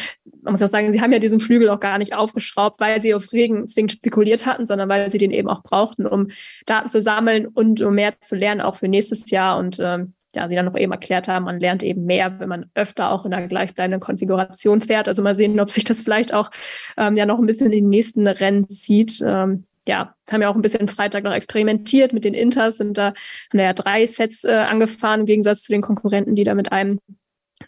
man muss auch sagen, sie haben ja diesen Flügel auch gar nicht aufgeschraubt, weil sie auf Regen zwingend spekuliert hatten, sondern weil sie den eben auch brauchten, um Daten zu sammeln und um mehr zu lernen, auch für nächstes Jahr. Und ähm, ja, sie dann noch eben erklärt haben, man lernt eben mehr, wenn man öfter auch in der gleichbleibenden Konfiguration fährt. Also mal sehen, ob sich das vielleicht auch ähm, ja noch ein bisschen in die nächsten Rennen zieht. Ähm, ja, haben ja auch ein bisschen Freitag noch experimentiert mit den Inters, sind da, haben ja drei Sets äh, angefahren im Gegensatz zu den Konkurrenten, die da mit einem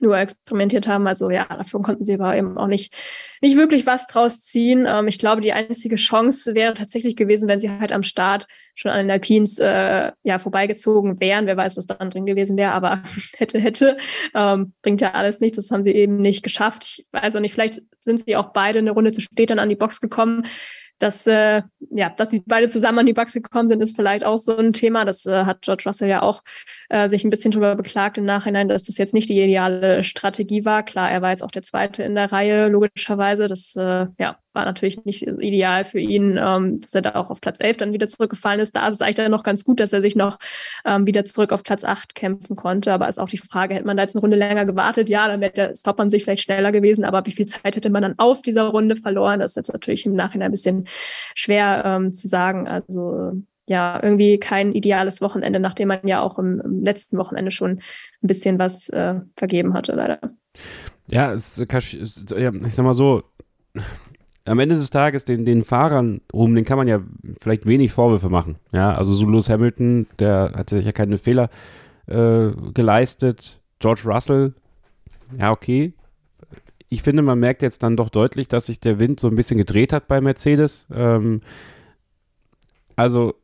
nur experimentiert haben. Also ja, davon konnten sie aber eben auch nicht, nicht wirklich was draus ziehen. Ähm, ich glaube, die einzige Chance wäre tatsächlich gewesen, wenn sie halt am Start schon an den Alpins äh, ja, vorbeigezogen wären. Wer weiß, was dann drin gewesen wäre, aber hätte, hätte. Ähm, bringt ja alles nichts. Das haben sie eben nicht geschafft. Ich weiß auch nicht, vielleicht sind sie auch beide eine Runde zu spät dann an die Box gekommen dass, äh, ja, dass die beide zusammen an die Bugs gekommen sind, ist vielleicht auch so ein Thema. Das äh, hat George Russell ja auch äh, sich ein bisschen drüber beklagt im Nachhinein, dass das jetzt nicht die ideale Strategie war. Klar, er war jetzt auch der Zweite in der Reihe, logischerweise. Das äh, ja, war natürlich nicht ideal für ihn, ähm, dass er da auch auf Platz 11 dann wieder zurückgefallen ist. Da ist es eigentlich dann noch ganz gut, dass er sich noch ähm, wieder zurück auf Platz 8 kämpfen konnte. Aber ist auch die Frage, hätte man da jetzt eine Runde länger gewartet? Ja, dann wäre der Stop an sich vielleicht schneller gewesen. Aber wie viel Zeit hätte man dann auf dieser Runde verloren? Das ist jetzt natürlich im Nachhinein ein bisschen schwer ähm, zu sagen. Also ja, irgendwie kein ideales Wochenende, nachdem man ja auch im, im letzten Wochenende schon ein bisschen was äh, vergeben hatte, leider. Ja, es, ich sag mal so, am Ende des Tages den, den Fahrern rum, den kann man ja vielleicht wenig Vorwürfe machen. Ja, also so Lewis Hamilton, der hat sich ja keine Fehler äh, geleistet. George Russell, ja, okay. Ich finde, man merkt jetzt dann doch deutlich, dass sich der Wind so ein bisschen gedreht hat bei Mercedes. Ähm, also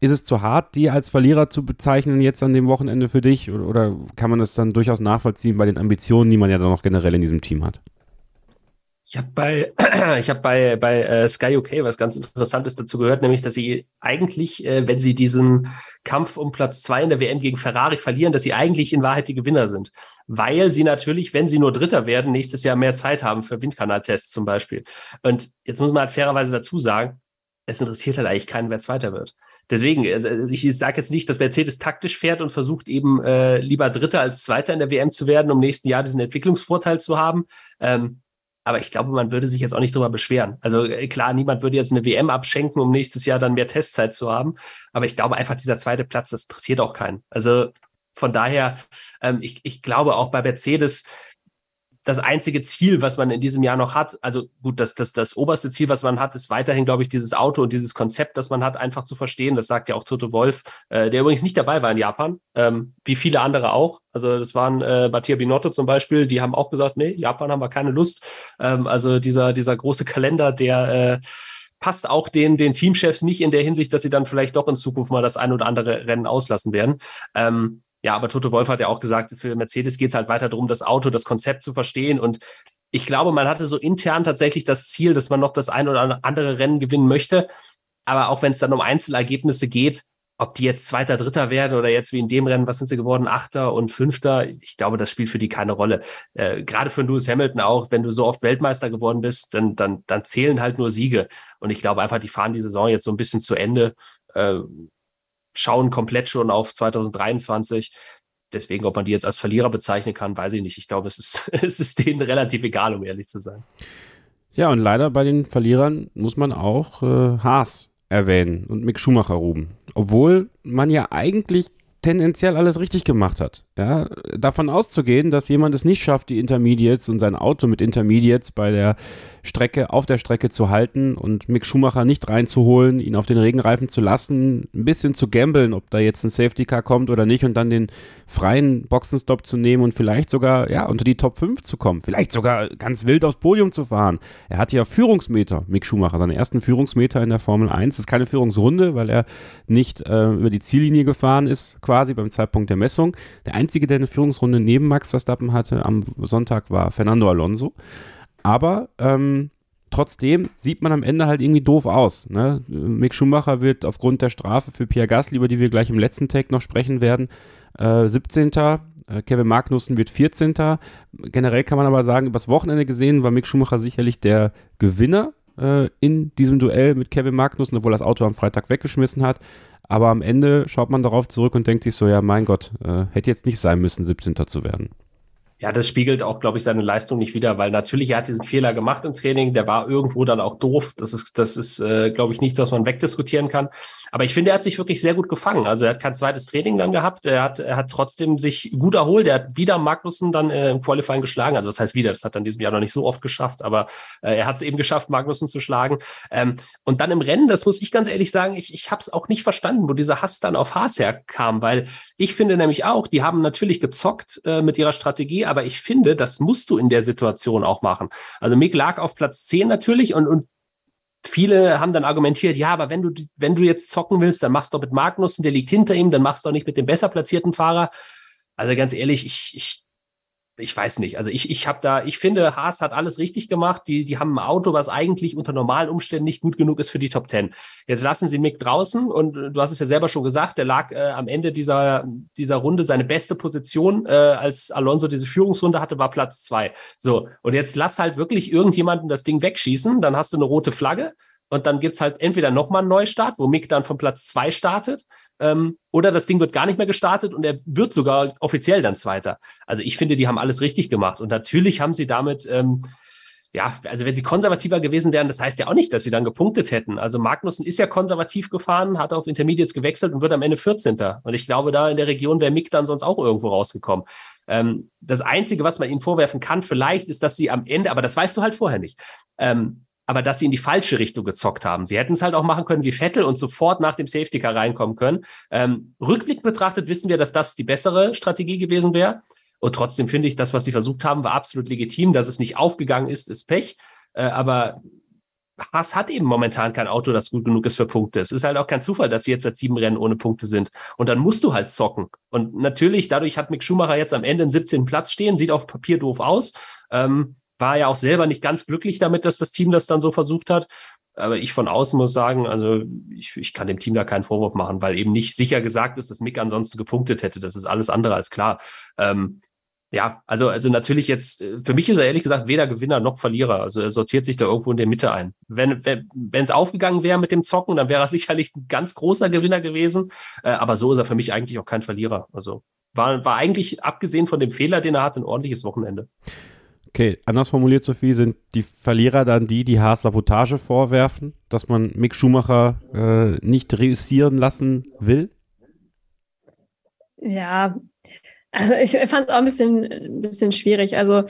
ist es zu hart, die als Verlierer zu bezeichnen jetzt an dem Wochenende für dich? Oder, oder kann man das dann durchaus nachvollziehen bei den Ambitionen, die man ja dann noch generell in diesem Team hat? Ich habe bei, ich hab bei, bei äh, Sky UK was ganz Interessantes dazu gehört, nämlich, dass sie eigentlich, äh, wenn sie diesen Kampf um Platz zwei in der WM gegen Ferrari verlieren, dass sie eigentlich in Wahrheit die Gewinner sind. Weil sie natürlich, wenn sie nur Dritter werden, nächstes Jahr mehr Zeit haben für Windkanaltests zum Beispiel. Und jetzt muss man halt fairerweise dazu sagen, es interessiert halt eigentlich keinen, wer Zweiter wird. Deswegen, also ich sage jetzt nicht, dass Mercedes taktisch fährt und versucht eben äh, lieber Dritter als Zweiter in der WM zu werden, um nächsten Jahr diesen Entwicklungsvorteil zu haben. Ähm, aber ich glaube, man würde sich jetzt auch nicht drüber beschweren. Also äh, klar, niemand würde jetzt eine WM abschenken, um nächstes Jahr dann mehr Testzeit zu haben. Aber ich glaube einfach, dieser zweite Platz, das interessiert auch keinen. Also von daher, ähm, ich, ich glaube auch bei Mercedes, das einzige Ziel, was man in diesem Jahr noch hat, also gut, das, das, das oberste Ziel, was man hat, ist weiterhin, glaube ich, dieses Auto und dieses Konzept, das man hat, einfach zu verstehen. Das sagt ja auch Toto Wolf, äh, der übrigens nicht dabei war in Japan, ähm, wie viele andere auch. Also das waren äh, Mattia Binotto zum Beispiel, die haben auch gesagt, nee, Japan haben wir keine Lust. Ähm, also dieser, dieser große Kalender, der äh, passt auch den, den Teamchefs nicht in der Hinsicht, dass sie dann vielleicht doch in Zukunft mal das ein oder andere Rennen auslassen werden. Ähm, ja, aber Toto Wolf hat ja auch gesagt, für Mercedes geht es halt weiter darum, das Auto, das Konzept zu verstehen. Und ich glaube, man hatte so intern tatsächlich das Ziel, dass man noch das ein oder andere Rennen gewinnen möchte. Aber auch wenn es dann um Einzelergebnisse geht, ob die jetzt Zweiter, Dritter werden oder jetzt wie in dem Rennen, was sind sie geworden, Achter und Fünfter, ich glaube, das spielt für die keine Rolle. Äh, Gerade für Lewis Hamilton auch, wenn du so oft Weltmeister geworden bist, dann, dann, dann zählen halt nur Siege. Und ich glaube einfach, die fahren die Saison jetzt so ein bisschen zu Ende. Äh, schauen komplett schon auf 2023. Deswegen, ob man die jetzt als Verlierer bezeichnen kann, weiß ich nicht. Ich glaube, es ist, es ist denen relativ egal, um ehrlich zu sein. Ja, und leider bei den Verlierern muss man auch äh, Haas erwähnen und Mick Schumacher ruben. Obwohl man ja eigentlich tendenziell alles richtig gemacht hat. Ja, davon auszugehen, dass jemand es nicht schafft, die Intermediates und sein Auto mit Intermediates bei der Strecke auf der Strecke zu halten und Mick Schumacher nicht reinzuholen, ihn auf den Regenreifen zu lassen, ein bisschen zu gambeln, ob da jetzt ein Safety Car kommt oder nicht und dann den freien Boxenstopp zu nehmen und vielleicht sogar ja unter die Top 5 zu kommen, vielleicht sogar ganz wild aufs Podium zu fahren. Er hat ja Führungsmeter, Mick Schumacher, seine ersten Führungsmeter in der Formel 1. Das ist keine Führungsrunde, weil er nicht äh, über die Ziellinie gefahren ist, quasi beim Zeitpunkt der Messung. Der einzige, der eine Führungsrunde neben Max Verstappen hatte am Sonntag, war Fernando Alonso. Aber ähm, trotzdem sieht man am Ende halt irgendwie doof aus. Ne? Mick Schumacher wird aufgrund der Strafe für Pierre Gasly, über die wir gleich im letzten Take noch sprechen werden, äh, 17. Äh, Kevin Magnussen wird 14. Generell kann man aber sagen, übers Wochenende gesehen war Mick Schumacher sicherlich der Gewinner äh, in diesem Duell mit Kevin Magnussen, obwohl das Auto am Freitag weggeschmissen hat. Aber am Ende schaut man darauf zurück und denkt sich so, ja, mein Gott, äh, hätte jetzt nicht sein müssen, 17. zu werden. Ja, das spiegelt auch, glaube ich, seine Leistung nicht wieder, weil natürlich er hat diesen Fehler gemacht im Training, der war irgendwo dann auch doof. Das ist, das ist, äh, glaube ich, nichts, was man wegdiskutieren kann. Aber ich finde, er hat sich wirklich sehr gut gefangen. Also er hat kein zweites Training dann gehabt. Er hat, er hat trotzdem sich gut erholt. Er hat wieder Magnussen dann äh, im Qualifying geschlagen. Also das heißt wieder, das hat er in diesem Jahr noch nicht so oft geschafft, aber äh, er hat es eben geschafft, Magnussen zu schlagen. Ähm, und dann im Rennen, das muss ich ganz ehrlich sagen, ich, ich habe es auch nicht verstanden, wo dieser Hass dann auf Haas herkam, weil ich finde nämlich auch, die haben natürlich gezockt äh, mit ihrer Strategie, aber ich finde, das musst du in der Situation auch machen. Also Mick lag auf Platz 10 natürlich und, und viele haben dann argumentiert, ja, aber wenn du, wenn du jetzt zocken willst, dann machst du mit Magnussen, der liegt hinter ihm, dann machst du auch nicht mit dem besser platzierten Fahrer. Also ganz ehrlich, ich, ich, ich weiß nicht. Also ich, ich habe da, ich finde, Haas hat alles richtig gemacht. Die, die haben ein Auto, was eigentlich unter normalen Umständen nicht gut genug ist für die Top Ten. Jetzt lassen sie Mick draußen und du hast es ja selber schon gesagt, der lag äh, am Ende dieser, dieser Runde seine beste Position, äh, als Alonso diese Führungsrunde hatte, war Platz zwei. So, und jetzt lass halt wirklich irgendjemanden das Ding wegschießen, dann hast du eine rote Flagge und dann gibt's halt entweder nochmal einen Neustart, wo Mick dann von Platz zwei startet, ähm, oder das Ding wird gar nicht mehr gestartet und er wird sogar offiziell dann Zweiter. Also ich finde, die haben alles richtig gemacht. Und natürlich haben sie damit, ähm, ja, also wenn sie konservativer gewesen wären, das heißt ja auch nicht, dass sie dann gepunktet hätten. Also Magnussen ist ja konservativ gefahren, hat auf Intermediates gewechselt und wird am Ende 14. Und ich glaube, da in der Region wäre Mick dann sonst auch irgendwo rausgekommen. Ähm, das Einzige, was man ihnen vorwerfen kann, vielleicht, ist, dass sie am Ende, aber das weißt du halt vorher nicht, ähm, aber dass sie in die falsche Richtung gezockt haben. Sie hätten es halt auch machen können wie Vettel und sofort nach dem Safety Car reinkommen können. Ähm, Rückblick betrachtet wissen wir, dass das die bessere Strategie gewesen wäre. Und trotzdem finde ich, das, was sie versucht haben, war absolut legitim. Dass es nicht aufgegangen ist, ist Pech. Äh, aber Haas hat eben momentan kein Auto, das gut genug ist für Punkte. Es ist halt auch kein Zufall, dass sie jetzt seit sieben Rennen ohne Punkte sind. Und dann musst du halt zocken. Und natürlich, dadurch hat Mick Schumacher jetzt am Ende einen 17. Platz stehen, sieht auf Papier doof aus. Ähm, war ja auch selber nicht ganz glücklich damit, dass das Team das dann so versucht hat. Aber ich von außen muss sagen, also ich, ich kann dem Team da keinen Vorwurf machen, weil eben nicht sicher gesagt ist, dass Mick ansonsten gepunktet hätte. Das ist alles andere als klar. Ähm, ja, also, also natürlich jetzt, äh, für mich ist er ehrlich gesagt weder Gewinner noch Verlierer. Also er sortiert sich da irgendwo in der Mitte ein. Wenn wenn es aufgegangen wäre mit dem Zocken, dann wäre er sicherlich ein ganz großer Gewinner gewesen. Äh, aber so ist er für mich eigentlich auch kein Verlierer. Also war, war eigentlich, abgesehen von dem Fehler, den er hat, ein ordentliches Wochenende. Okay, anders formuliert, Sophie, sind die Verlierer dann die, die Haas Sabotage vorwerfen, dass man Mick Schumacher äh, nicht reüssieren lassen will? Ja, also ich fand es auch ein bisschen, ein bisschen schwierig. Also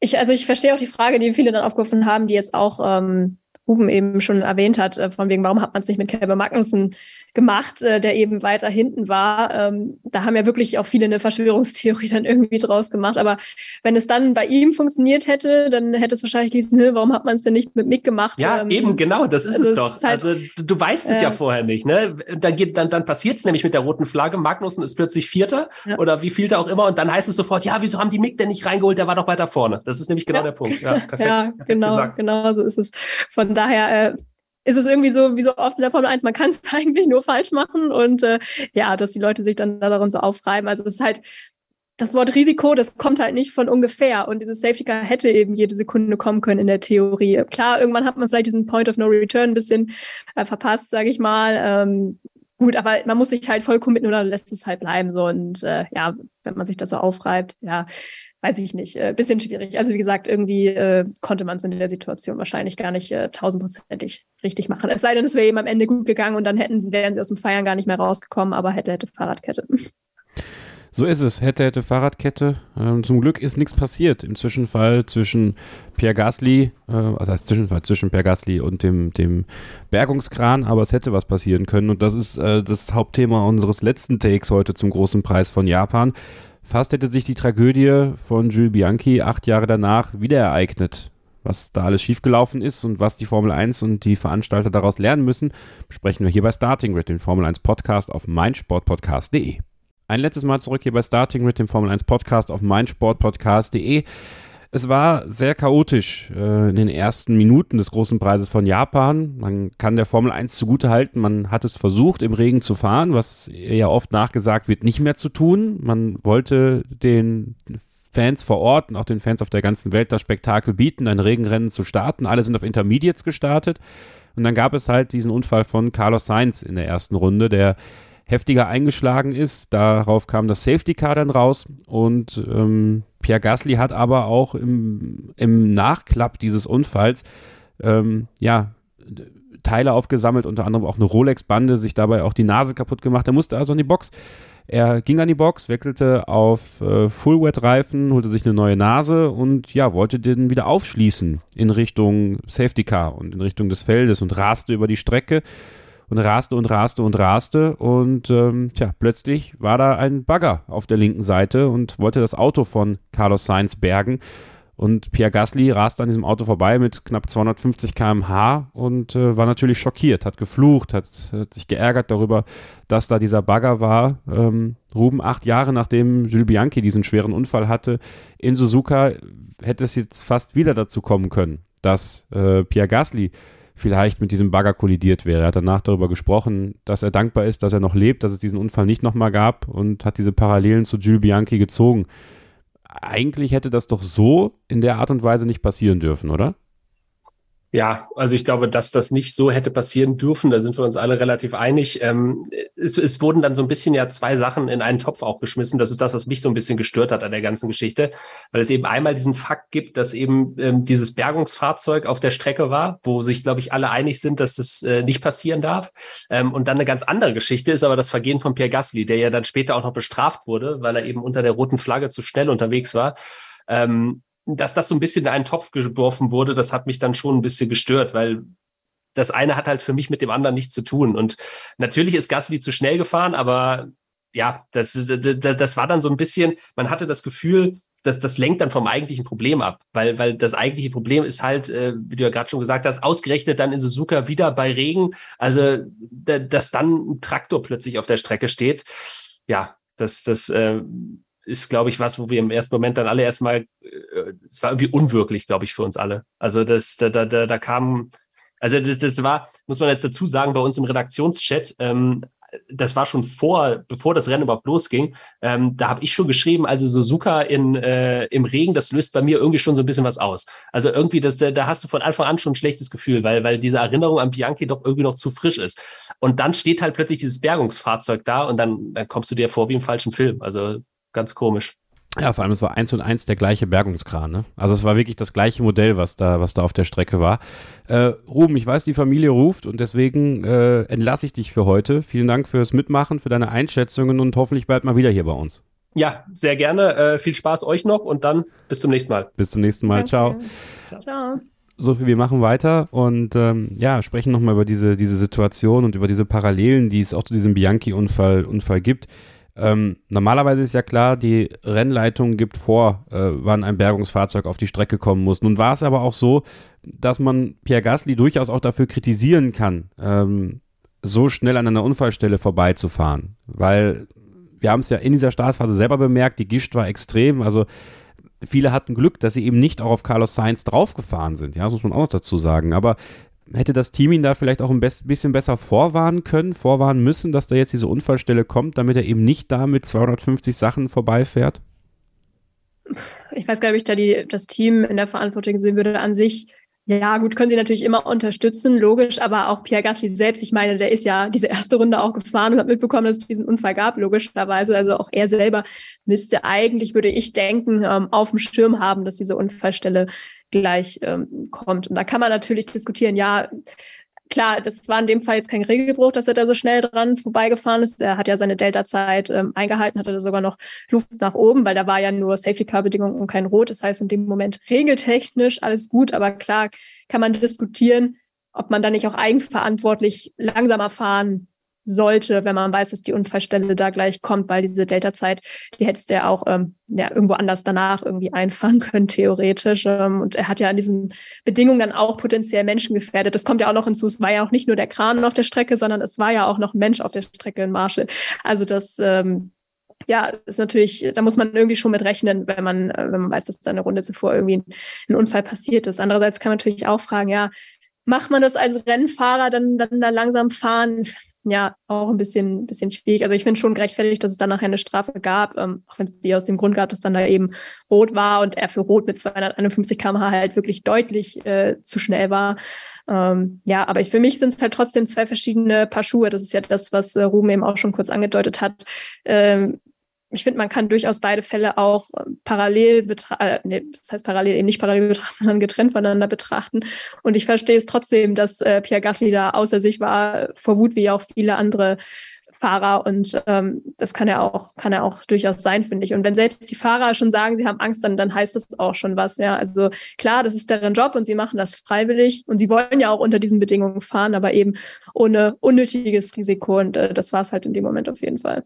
ich, also ich verstehe auch die Frage, die viele dann aufgerufen haben, die jetzt auch ähm, Ruben eben schon erwähnt hat, äh, von wegen, warum hat man es nicht mit Kevin Magnussen gemacht, äh, der eben weiter hinten war. Ähm, da haben ja wirklich auch viele eine Verschwörungstheorie dann irgendwie draus gemacht. Aber wenn es dann bei ihm funktioniert hätte, dann hätte es wahrscheinlich gehießen, warum hat man es denn nicht mit Mick gemacht? Ja, ähm, eben, genau, das ist also es doch. Ist halt, also du weißt es äh, ja vorher nicht. Ne? Dann, geht, dann, dann passiert es nämlich mit der roten Flagge. Magnussen ist plötzlich Vierter ja. oder wie vielter auch immer. Und dann heißt es sofort, ja, wieso haben die Mick denn nicht reingeholt? Der war doch weiter vorne. Das ist nämlich genau ja. der Punkt. Ja, perfekt. ja genau, genau so ist es. Von daher äh, ist es irgendwie so, wie so oft in der Formel 1, man kann es eigentlich nur falsch machen und äh, ja, dass die Leute sich dann daran so aufreiben. Also es ist halt, das Wort Risiko, das kommt halt nicht von ungefähr und dieses Safety Car hätte eben jede Sekunde kommen können in der Theorie. Klar, irgendwann hat man vielleicht diesen Point of No Return ein bisschen äh, verpasst, sage ich mal. Ähm, gut, aber man muss sich halt voll committen oder lässt es halt bleiben so und äh, ja, wenn man sich das so aufreibt, ja, weiß ich nicht, äh, bisschen schwierig. Also wie gesagt, irgendwie äh, konnte man es in der Situation wahrscheinlich gar nicht äh, tausendprozentig richtig machen. Es sei denn, es wäre eben am Ende gut gegangen und dann hätten sie, wären sie aus dem Feiern gar nicht mehr rausgekommen, aber hätte, hätte Fahrradkette. So ist es. Hätte, hätte Fahrradkette. Ähm, zum Glück ist nichts passiert im Zwischenfall zwischen Pierre Gasly, äh, also heißt Zwischenfall zwischen Pierre Gasly und dem, dem Bergungskran, aber es hätte was passieren können. Und das ist äh, das Hauptthema unseres letzten Takes heute zum großen Preis von Japan. Fast hätte sich die Tragödie von Jules Bianchi acht Jahre danach wieder ereignet. Was da alles schiefgelaufen ist und was die Formel 1 und die Veranstalter daraus lernen müssen, besprechen wir hier bei Starting Grid, den Formel 1 Podcast auf meinsportpodcast.de. Ein letztes Mal zurück hier bei Starting mit dem Formel 1 Podcast auf meinsportpodcast.de. Es war sehr chaotisch äh, in den ersten Minuten des großen Preises von Japan. Man kann der Formel 1 zugute halten, man hat es versucht, im Regen zu fahren, was ja oft nachgesagt wird, nicht mehr zu tun. Man wollte den Fans vor Ort und auch den Fans auf der ganzen Welt das Spektakel bieten, ein Regenrennen zu starten. Alle sind auf Intermediates gestartet. Und dann gab es halt diesen Unfall von Carlos Sainz in der ersten Runde, der heftiger eingeschlagen ist. Darauf kam das Safety Car dann raus und ähm, Pierre Gasly hat aber auch im, im Nachklapp dieses Unfalls ähm, ja Teile aufgesammelt, unter anderem auch eine Rolex-Bande, sich dabei auch die Nase kaputt gemacht. Er musste also in die Box. Er ging an die Box, wechselte auf äh, Full-Wet-Reifen, holte sich eine neue Nase und ja, wollte den wieder aufschließen in Richtung Safety Car und in Richtung des Feldes und raste über die Strecke und raste und raste und raste und ähm, tja, plötzlich war da ein Bagger auf der linken Seite und wollte das Auto von Carlos Sainz bergen. Und Pierre Gasly raste an diesem Auto vorbei mit knapp 250 km/h und äh, war natürlich schockiert, hat geflucht, hat, hat, sich geärgert darüber, dass da dieser Bagger war. Ähm, Ruben, acht Jahre nachdem Jules Bianchi diesen schweren Unfall hatte in Suzuka, hätte es jetzt fast wieder dazu kommen können, dass äh, Pierre Gasly vielleicht mit diesem Bagger kollidiert wäre. Er hat danach darüber gesprochen, dass er dankbar ist, dass er noch lebt, dass es diesen Unfall nicht nochmal gab und hat diese Parallelen zu Jules Bianchi gezogen. Eigentlich hätte das doch so in der Art und Weise nicht passieren dürfen, oder? Ja, also ich glaube, dass das nicht so hätte passieren dürfen, da sind wir uns alle relativ einig. Ähm, es, es wurden dann so ein bisschen ja zwei Sachen in einen Topf auch geschmissen. Das ist das, was mich so ein bisschen gestört hat an der ganzen Geschichte, weil es eben einmal diesen Fakt gibt, dass eben ähm, dieses Bergungsfahrzeug auf der Strecke war, wo sich, glaube ich, alle einig sind, dass das äh, nicht passieren darf. Ähm, und dann eine ganz andere Geschichte ist aber das Vergehen von Pierre Gasly, der ja dann später auch noch bestraft wurde, weil er eben unter der roten Flagge zu schnell unterwegs war. Ähm, dass das so ein bisschen in einen Topf geworfen wurde, das hat mich dann schon ein bisschen gestört, weil das eine hat halt für mich mit dem anderen nichts zu tun. Und natürlich ist Gasly zu schnell gefahren, aber ja, das, das, das war dann so ein bisschen, man hatte das Gefühl, dass das lenkt dann vom eigentlichen Problem ab, weil, weil das eigentliche Problem ist halt, äh, wie du ja gerade schon gesagt hast, ausgerechnet dann in Suzuka wieder bei Regen, also dass dann ein Traktor plötzlich auf der Strecke steht. Ja, das, das äh, ist, glaube ich, was, wo wir im ersten Moment dann alle erstmal, äh, es war irgendwie unwirklich, glaube ich, für uns alle. Also das, da, da, da, da kam, also das, das war, muss man jetzt dazu sagen, bei uns im Redaktionschat, ähm, das war schon vor, bevor das Rennen überhaupt losging. Ähm, da habe ich schon geschrieben, also Suzuka in, äh, im Regen, das löst bei mir irgendwie schon so ein bisschen was aus. Also irgendwie, das, da, da hast du von Anfang an schon ein schlechtes Gefühl, weil, weil diese Erinnerung an Bianchi doch irgendwie noch zu frisch ist. Und dann steht halt plötzlich dieses Bergungsfahrzeug da und dann, dann kommst du dir vor wie im falschen Film. Also ganz komisch. Ja, vor allem, es war eins und eins der gleiche Bergungskran, ne? Also es war wirklich das gleiche Modell, was da, was da auf der Strecke war. Äh, Ruben, ich weiß, die Familie ruft und deswegen äh, entlasse ich dich für heute. Vielen Dank fürs Mitmachen, für deine Einschätzungen und hoffentlich bald mal wieder hier bei uns. Ja, sehr gerne. Äh, viel Spaß euch noch und dann bis zum nächsten Mal. Bis zum nächsten Mal. Ciao. Ciao. So viel, wir machen weiter und ähm, ja, sprechen nochmal über diese, diese Situation und über diese Parallelen, die es auch zu diesem Bianchi-Unfall Unfall gibt. Ähm, normalerweise ist ja klar, die Rennleitung gibt vor, äh, wann ein Bergungsfahrzeug auf die Strecke kommen muss. Nun war es aber auch so, dass man Pierre Gasly durchaus auch dafür kritisieren kann, ähm, so schnell an einer Unfallstelle vorbeizufahren. Weil wir haben es ja in dieser Startphase selber bemerkt, die Gischt war extrem. Also viele hatten Glück, dass sie eben nicht auch auf Carlos Sainz draufgefahren sind. Ja, das muss man auch noch dazu sagen. Aber hätte das Team ihn da vielleicht auch ein bisschen besser vorwarnen können, vorwarnen müssen, dass da jetzt diese Unfallstelle kommt, damit er eben nicht da mit 250 Sachen vorbeifährt? Ich weiß gar nicht, ob ich da die, das Team in der Verantwortung sehen würde an sich. Ja, gut, können sie natürlich immer unterstützen, logisch, aber auch Pierre Gasly selbst, ich meine, der ist ja diese erste Runde auch gefahren und hat mitbekommen, dass es diesen Unfall gab, logischerweise. Also auch er selber müsste eigentlich, würde ich denken, ähm, auf dem Schirm haben, dass diese Unfallstelle gleich ähm, kommt. Und da kann man natürlich diskutieren, ja, klar, das war in dem Fall jetzt kein Regelbruch, dass er da so schnell dran vorbeigefahren ist. Er hat ja seine Delta-Zeit ähm, eingehalten, hatte da sogar noch Luft nach oben, weil da war ja nur Safety-Car-Bedingungen und kein Rot. Das heißt, in dem Moment regeltechnisch alles gut, aber klar kann man diskutieren, ob man da nicht auch eigenverantwortlich langsamer fahren sollte, wenn man weiß, dass die Unfallstelle da gleich kommt, weil diese Delta-Zeit, die hättest du ja auch ähm, ja, irgendwo anders danach irgendwie einfahren können, theoretisch. Ähm, und er hat ja an diesen Bedingungen dann auch potenziell Menschen gefährdet. Das kommt ja auch noch hinzu. Es war ja auch nicht nur der Kran auf der Strecke, sondern es war ja auch noch ein Mensch auf der Strecke in Marshall. Also das ähm, ja, ist natürlich, da muss man irgendwie schon mit rechnen, wenn man, äh, wenn man weiß, dass da eine Runde zuvor irgendwie ein, ein Unfall passiert ist. Andererseits kann man natürlich auch fragen, ja, macht man das als Rennfahrer dann, dann da langsam fahren? Ja auch ein bisschen, bisschen schwierig. Also ich finde schon gerechtfertigt, dass es dann nachher eine Strafe gab, ähm, auch wenn es die aus dem Grund gab, dass dann da eben rot war und er für rot mit 251 km/h halt wirklich deutlich äh, zu schnell war. Ähm, ja, aber ich, für mich sind es halt trotzdem zwei verschiedene Paar Schuhe. Das ist ja das, was äh, Ruben eben auch schon kurz angedeutet hat. Ähm, ich finde, man kann durchaus beide Fälle auch ähm, parallel betrachten, äh, nee, das heißt parallel eben nicht parallel betrachten, sondern getrennt voneinander betrachten. Und ich verstehe es trotzdem, dass äh, Pierre Gasly da außer sich war, vor Wut wie auch viele andere Fahrer. Und ähm, das kann er auch, kann er auch durchaus sein, finde ich. Und wenn selbst die Fahrer schon sagen, sie haben Angst, dann, dann heißt das auch schon was. Ja, also klar, das ist deren Job und sie machen das freiwillig und sie wollen ja auch unter diesen Bedingungen fahren, aber eben ohne unnötiges Risiko. Und äh, das war es halt in dem Moment auf jeden Fall.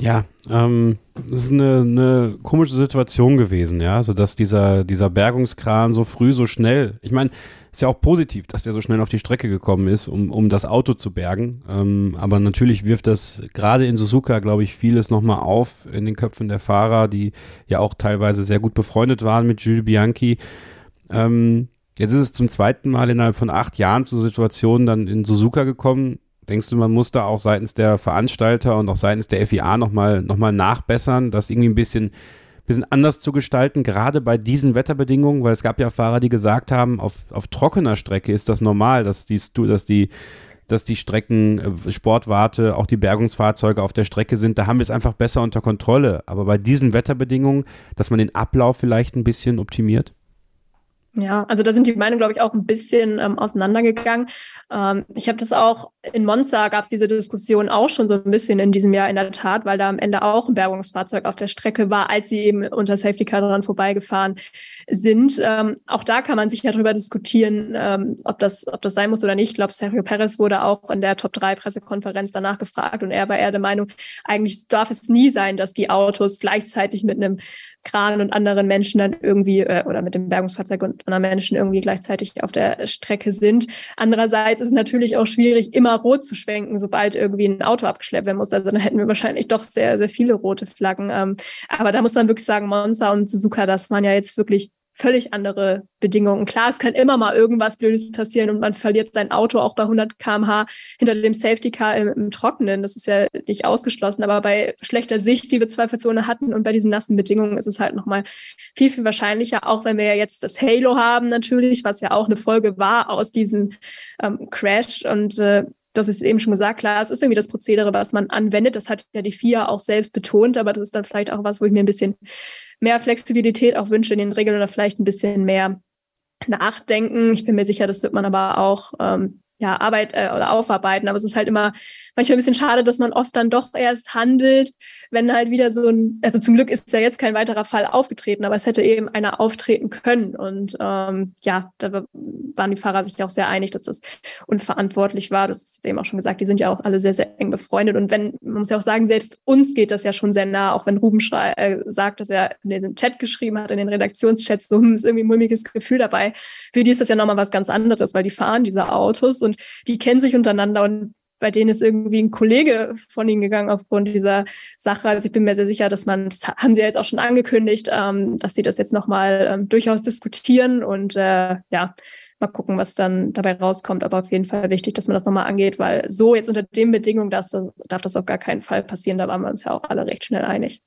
Ja, ähm, es ist eine, eine komische Situation gewesen, ja, so dass dieser, dieser Bergungskran so früh, so schnell, ich meine, ist ja auch positiv, dass der so schnell auf die Strecke gekommen ist, um, um das Auto zu bergen. Ähm, aber natürlich wirft das gerade in Suzuka, glaube ich, vieles nochmal auf in den Köpfen der Fahrer, die ja auch teilweise sehr gut befreundet waren mit Jules Bianchi. Ähm, jetzt ist es zum zweiten Mal innerhalb von acht Jahren zu Situationen dann in Suzuka gekommen, Denkst du, man muss da auch seitens der Veranstalter und auch seitens der FIA nochmal noch mal nachbessern, das irgendwie ein bisschen, bisschen anders zu gestalten, gerade bei diesen Wetterbedingungen? Weil es gab ja Fahrer, die gesagt haben, auf, auf trockener Strecke ist das normal, dass die, dass die, dass die Strecken, äh, Sportwarte, auch die Bergungsfahrzeuge auf der Strecke sind. Da haben wir es einfach besser unter Kontrolle. Aber bei diesen Wetterbedingungen, dass man den Ablauf vielleicht ein bisschen optimiert? Ja, also da sind die Meinungen, glaube ich, auch ein bisschen ähm, auseinandergegangen. Ähm, ich habe das auch in Monza gab es diese Diskussion auch schon so ein bisschen in diesem Jahr in der Tat, weil da am Ende auch ein Bergungsfahrzeug auf der Strecke war, als sie eben unter Safety Car dran vorbeigefahren sind. Ähm, auch da kann man sich ja darüber diskutieren, ähm, ob das, ob das sein muss oder nicht. Ich glaube, Sergio Perez wurde auch in der Top 3 Pressekonferenz danach gefragt und er war eher der Meinung, eigentlich darf es nie sein, dass die Autos gleichzeitig mit einem Kran und anderen Menschen dann irgendwie äh, oder mit dem Bergungsfahrzeug und anderen Menschen irgendwie gleichzeitig auf der Strecke sind. Andererseits ist es natürlich auch schwierig, immer rot zu schwenken, sobald irgendwie ein Auto abgeschleppt werden muss. Also dann hätten wir wahrscheinlich doch sehr, sehr viele rote Flaggen. Ähm, aber da muss man wirklich sagen, Monza und Suzuka, das waren ja jetzt wirklich völlig andere Bedingungen. Klar, es kann immer mal irgendwas Blödes passieren und man verliert sein Auto auch bei 100 km/h hinter dem Safety Car im, im, Trockenen. Das ist ja nicht ausgeschlossen. Aber bei schlechter Sicht, die wir zweifelsohne hatten und bei diesen nassen Bedingungen ist es halt nochmal viel, viel wahrscheinlicher, auch wenn wir ja jetzt das Halo haben natürlich, was ja auch eine Folge war aus diesem ähm, Crash. Und äh, das ist eben schon gesagt, klar, es ist irgendwie das Prozedere, was man anwendet. Das hat ja die FIA auch selbst betont, aber das ist dann vielleicht auch was, wo ich mir ein bisschen mehr Flexibilität auch wünsche in den Regeln oder vielleicht ein bisschen mehr nachdenken. Ich bin mir sicher, das wird man aber auch ähm, ja, Arbeit äh, oder aufarbeiten. Aber es ist halt immer manchmal ein bisschen schade, dass man oft dann doch erst handelt, wenn halt wieder so ein, also zum Glück ist ja jetzt kein weiterer Fall aufgetreten, aber es hätte eben einer auftreten können. Und ähm, ja, da waren die Fahrer sich auch sehr einig, dass das unverantwortlich war. Das ist eben auch schon gesagt, die sind ja auch alle sehr, sehr eng befreundet. Und wenn, man muss ja auch sagen, selbst uns geht das ja schon sehr nah, auch wenn Ruben Schrei, äh, sagt, dass er in den Chat geschrieben hat, in den Redaktionschats, so hm, ist irgendwie ein mulmiges Gefühl dabei. Für die ist das ja nochmal was ganz anderes, weil die fahren diese Autos und die kennen sich untereinander und bei denen ist irgendwie ein Kollege von ihnen gegangen aufgrund dieser Sache. Also ich bin mir sehr sicher, dass man, das haben sie ja jetzt auch schon angekündigt, ähm, dass sie das jetzt nochmal ähm, durchaus diskutieren und äh, ja, mal gucken, was dann dabei rauskommt. Aber auf jeden Fall wichtig, dass man das nochmal angeht, weil so jetzt unter den Bedingungen das, darf das auf gar keinen Fall passieren. Da waren wir uns ja auch alle recht schnell einig.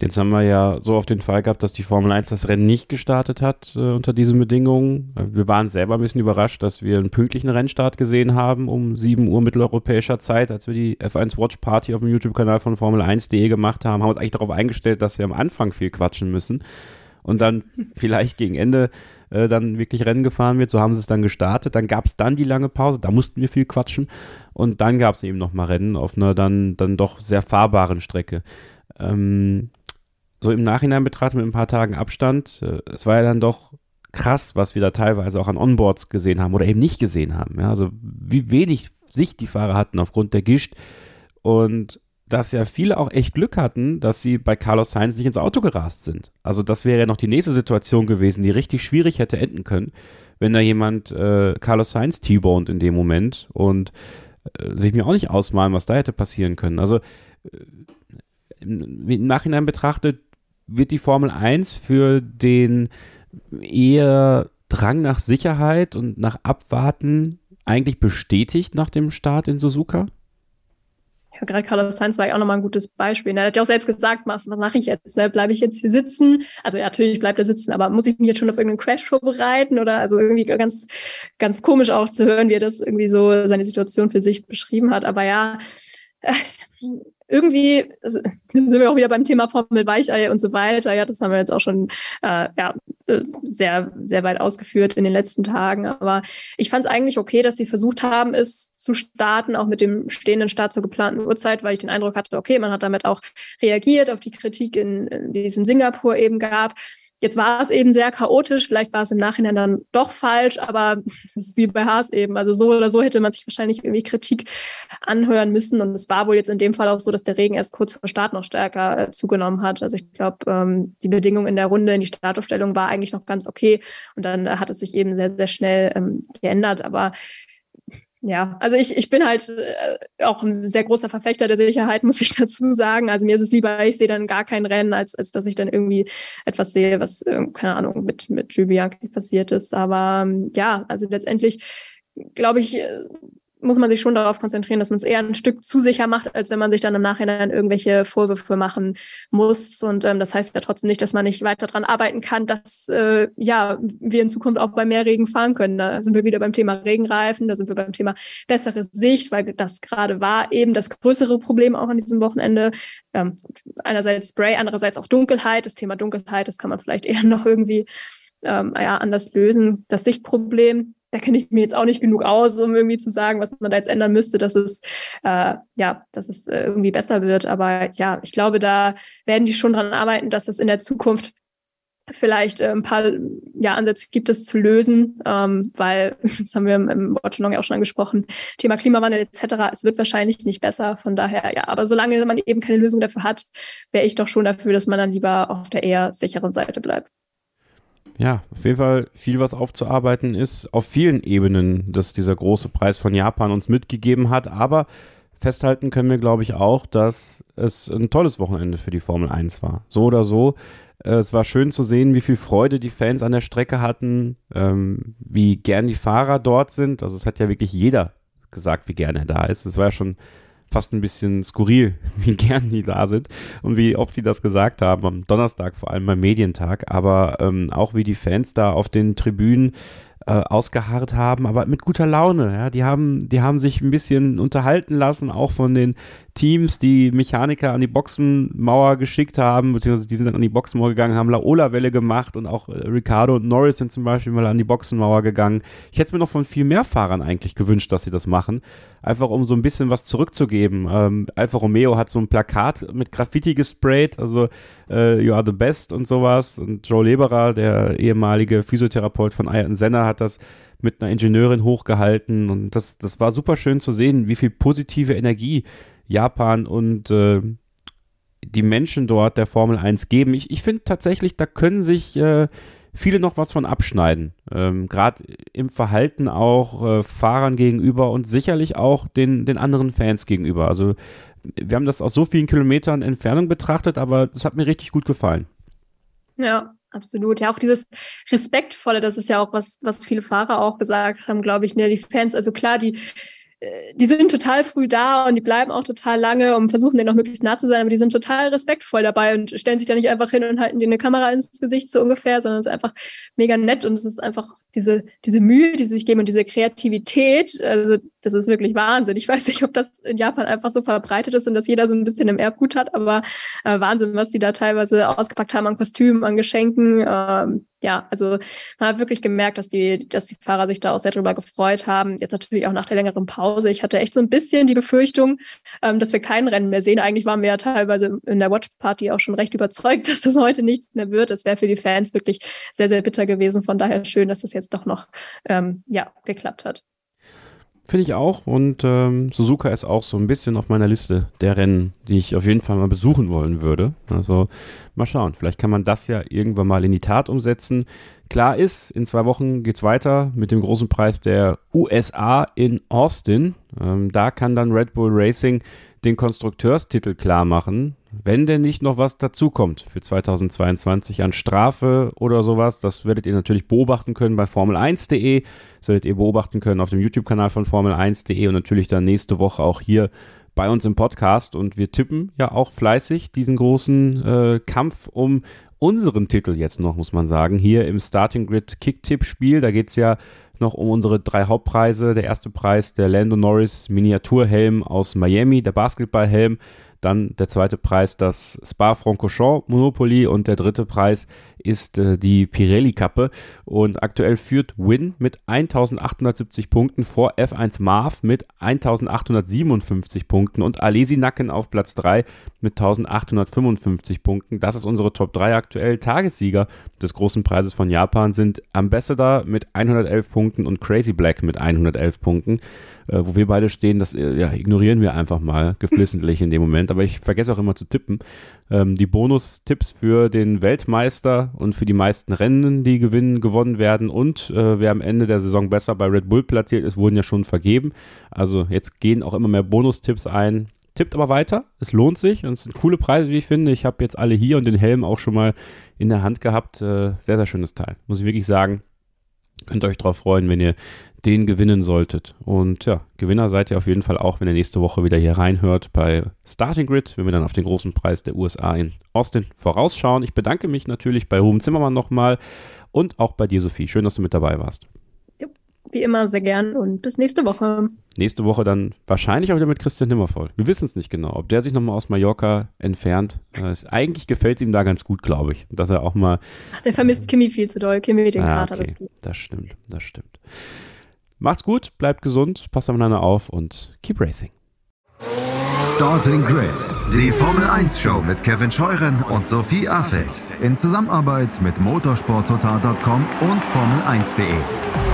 Jetzt haben wir ja so auf den Fall gehabt, dass die Formel 1 das Rennen nicht gestartet hat äh, unter diesen Bedingungen. Wir waren selber ein bisschen überrascht, dass wir einen pünktlichen Rennstart gesehen haben um 7 Uhr mitteleuropäischer Zeit, als wir die F1 Watch Party auf dem YouTube-Kanal von Formel 1.de gemacht haben, haben uns eigentlich darauf eingestellt, dass wir am Anfang viel quatschen müssen. und dann vielleicht gegen Ende äh, dann wirklich Rennen gefahren wird. So haben sie es dann gestartet. Dann gab es dann die lange Pause, da mussten wir viel quatschen. Und dann gab es eben nochmal Rennen auf einer dann, dann doch sehr fahrbaren Strecke. Ähm, so im Nachhinein betrachtet mit ein paar Tagen Abstand, äh, es war ja dann doch krass, was wir da teilweise auch an Onboards gesehen haben oder eben nicht gesehen haben. Ja, also wie wenig Sicht die Fahrer hatten aufgrund der Gischt und dass ja viele auch echt Glück hatten, dass sie bei Carlos Sainz nicht ins Auto gerast sind. Also das wäre ja noch die nächste Situation gewesen, die richtig schwierig hätte enden können, wenn da jemand äh, Carlos Sainz T-boned in dem Moment und äh, will ich mir auch nicht ausmalen, was da hätte passieren können. Also äh, im, im Nachhinein betrachtet wird die Formel 1 für den eher Drang nach Sicherheit und nach Abwarten eigentlich bestätigt nach dem Start in Suzuka? Ja, gerade Carlos Sainz war ja auch nochmal ein gutes Beispiel. Er hat ja auch selbst gesagt, was, was mache ich jetzt? Ne? Bleibe ich jetzt hier sitzen? Also ja, natürlich bleibt er sitzen, aber muss ich mich jetzt schon auf irgendeinen Crash vorbereiten? Oder also irgendwie ganz, ganz komisch auch zu hören, wie er das irgendwie so seine Situation für sich beschrieben hat. Aber ja, äh, irgendwie sind wir auch wieder beim Thema Formel Weichei und so weiter. Ja, das haben wir jetzt auch schon äh, ja, äh, sehr, sehr weit ausgeführt in den letzten Tagen. Aber ich fand es eigentlich okay, dass sie versucht haben, es zu starten, auch mit dem stehenden Start zur geplanten Uhrzeit, weil ich den Eindruck hatte, okay, man hat damit auch reagiert auf die Kritik, in, die es in Singapur eben gab. Jetzt war es eben sehr chaotisch, vielleicht war es im Nachhinein dann doch falsch, aber es ist wie bei Haas eben. Also so oder so hätte man sich wahrscheinlich irgendwie Kritik anhören müssen. Und es war wohl jetzt in dem Fall auch so, dass der Regen erst kurz vor Start noch stärker äh, zugenommen hat. Also ich glaube, ähm, die Bedingung in der Runde, in die Startaufstellung war eigentlich noch ganz okay. Und dann äh, hat es sich eben sehr, sehr schnell ähm, geändert. Aber ja, also ich, ich bin halt äh, auch ein sehr großer Verfechter der Sicherheit, muss ich dazu sagen. Also mir ist es lieber, ich sehe dann gar kein Rennen, als, als dass ich dann irgendwie etwas sehe, was, keine Ahnung, mit, mit Jules Bianchi passiert ist. Aber ähm, ja, also letztendlich glaube ich, äh, muss man sich schon darauf konzentrieren, dass man es eher ein Stück zu sicher macht, als wenn man sich dann im Nachhinein irgendwelche Vorwürfe machen muss. Und ähm, das heißt ja trotzdem nicht, dass man nicht weiter daran arbeiten kann, dass äh, ja wir in Zukunft auch bei mehr Regen fahren können. Da sind wir wieder beim Thema Regenreifen, da sind wir beim Thema bessere Sicht, weil das gerade war eben das größere Problem auch an diesem Wochenende. Ähm, einerseits Spray, andererseits auch Dunkelheit. Das Thema Dunkelheit, das kann man vielleicht eher noch irgendwie ähm, ja, anders lösen. Das Sichtproblem da kenne ich mir jetzt auch nicht genug aus, um irgendwie zu sagen, was man da jetzt ändern müsste, dass es äh, ja, dass es äh, irgendwie besser wird. Aber ja, ich glaube, da werden die schon dran arbeiten, dass es in der Zukunft vielleicht äh, ein paar ja, Ansätze gibt, es zu lösen, ähm, weil, das haben wir im, im Watchalong ja auch schon angesprochen, Thema Klimawandel etc., es wird wahrscheinlich nicht besser, von daher, ja, aber solange man eben keine Lösung dafür hat, wäre ich doch schon dafür, dass man dann lieber auf der eher sicheren Seite bleibt ja, auf jeden Fall viel, was aufzuarbeiten ist, auf vielen Ebenen, dass dieser große Preis von Japan uns mitgegeben hat. Aber festhalten können wir, glaube ich, auch, dass es ein tolles Wochenende für die Formel 1 war. So oder so. Äh, es war schön zu sehen, wie viel Freude die Fans an der Strecke hatten, ähm, wie gern die Fahrer dort sind. Also es hat ja wirklich jeder gesagt, wie gern er da ist. Es war ja schon fast ein bisschen skurril, wie gern die da sind und wie oft die das gesagt haben, am Donnerstag, vor allem beim Medientag, aber ähm, auch wie die Fans da auf den Tribünen äh, ausgeharrt haben, aber mit guter Laune. Ja, die haben, die haben sich ein bisschen unterhalten lassen, auch von den Teams, die Mechaniker an die Boxenmauer geschickt haben, beziehungsweise die sind dann an die Boxenmauer gegangen, haben Laola-Welle gemacht und auch äh, Ricardo und Norris sind zum Beispiel mal an die Boxenmauer gegangen. Ich hätte es mir noch von viel mehr Fahrern eigentlich gewünscht, dass sie das machen. Einfach um so ein bisschen was zurückzugeben. Ähm, Alfa Romeo hat so ein Plakat mit Graffiti gesprayt, also äh, You are the best und sowas. Und Joe Leberer, der ehemalige Physiotherapeut von Ayrton Senna, hat das mit einer Ingenieurin hochgehalten und das, das war super schön zu sehen, wie viel positive Energie Japan und äh, die Menschen dort der Formel 1 geben. Ich, ich finde tatsächlich, da können sich äh, viele noch was von abschneiden. Ähm, Gerade im Verhalten auch äh, Fahrern gegenüber und sicherlich auch den, den anderen Fans gegenüber. Also wir haben das aus so vielen Kilometern Entfernung betrachtet, aber es hat mir richtig gut gefallen. Ja, absolut. Ja, auch dieses Respektvolle, das ist ja auch was, was viele Fahrer auch gesagt haben, glaube ich, ne, die Fans, also klar, die die sind total früh da und die bleiben auch total lange und versuchen denen auch möglichst nah zu sein, aber die sind total respektvoll dabei und stellen sich da nicht einfach hin und halten dir eine Kamera ins Gesicht so ungefähr, sondern es ist einfach mega nett und es ist einfach diese, diese Mühe, die sie sich geben und diese Kreativität, also das ist wirklich Wahnsinn. Ich weiß nicht, ob das in Japan einfach so verbreitet ist und dass jeder so ein bisschen im Erbgut hat, aber äh, Wahnsinn, was die da teilweise ausgepackt haben an Kostümen, an Geschenken. Ähm, ja, also man hat wirklich gemerkt, dass die, dass die Fahrer sich da auch sehr drüber gefreut haben. Jetzt natürlich auch nach der längeren Pause. Ich hatte echt so ein bisschen die Befürchtung, ähm, dass wir kein Rennen mehr sehen. Eigentlich waren wir ja teilweise in der Watch Party auch schon recht überzeugt, dass das heute nichts mehr wird. Das wäre für die Fans wirklich sehr, sehr bitter gewesen. Von daher schön, dass das jetzt doch noch ähm, ja, geklappt hat. Finde ich auch. Und ähm, Suzuka ist auch so ein bisschen auf meiner Liste der Rennen, die ich auf jeden Fall mal besuchen wollen würde. Also mal schauen. Vielleicht kann man das ja irgendwann mal in die Tat umsetzen. Klar ist, in zwei Wochen geht es weiter mit dem großen Preis der USA in Austin. Ähm, da kann dann Red Bull Racing den Konstrukteurstitel klar machen, wenn denn nicht noch was dazukommt für 2022 an Strafe oder sowas. Das werdet ihr natürlich beobachten können bei Formel1.de. Das werdet ihr beobachten können auf dem YouTube-Kanal von Formel1.de und natürlich dann nächste Woche auch hier bei uns im Podcast. Und wir tippen ja auch fleißig diesen großen äh, Kampf um unseren Titel jetzt noch, muss man sagen, hier im Starting Grid Kick-Tipp-Spiel. Da geht es ja noch um unsere drei Hauptpreise. Der erste Preis, der Lando Norris Miniaturhelm aus Miami, der Basketballhelm. Dann der zweite Preis, das Spa-Francorchamps Monopoly und der dritte Preis ist äh, die Pirelli-Kappe. Und aktuell führt Win mit 1870 Punkten vor F1 Marv mit 1857 Punkten und Alesi Nacken auf Platz 3 mit 1855 Punkten. Das ist unsere Top 3 aktuell. Tagessieger des großen Preises von Japan sind Ambassador mit 111 Punkten und Crazy Black mit 111 Punkten äh, wo wir beide stehen, das äh, ja, ignorieren wir einfach mal geflissentlich in dem Moment. Aber ich vergesse auch immer zu tippen. Ähm, die Bonustipps für den Weltmeister und für die meisten Rennen, die gewinnen, gewonnen werden und äh, wer am Ende der Saison besser bei Red Bull platziert ist, wurden ja schon vergeben. Also jetzt gehen auch immer mehr Bonustipps ein. Tippt aber weiter, es lohnt sich und es sind coole Preise, wie ich finde. Ich habe jetzt alle hier und den Helm auch schon mal in der Hand gehabt. Äh, sehr, sehr schönes Teil, muss ich wirklich sagen. Könnt euch darauf freuen, wenn ihr den gewinnen solltet. Und ja, Gewinner seid ihr auf jeden Fall auch, wenn ihr nächste Woche wieder hier reinhört bei Starting Grid, wenn wir dann auf den großen Preis der USA in Austin vorausschauen. Ich bedanke mich natürlich bei Ruben Zimmermann nochmal und auch bei dir, Sophie. Schön, dass du mit dabei warst. Wie immer sehr gern und bis nächste Woche. Nächste Woche dann wahrscheinlich auch wieder mit Christian Nimmervoll. Wir wissen es nicht genau, ob der sich nochmal aus Mallorca entfernt. Äh, eigentlich gefällt es ihm da ganz gut, glaube ich. Dass er auch mal. Der vermisst Kimi viel zu doll. Kimi den ah, Kater. Okay. Das, das stimmt, das stimmt. Macht's gut, bleibt gesund, passt aufeinander auf und keep racing. Starting Grid, die Formel 1 Show mit Kevin Scheuren und Sophie Affeld in Zusammenarbeit mit motorsporttotal.com und Formel1.de.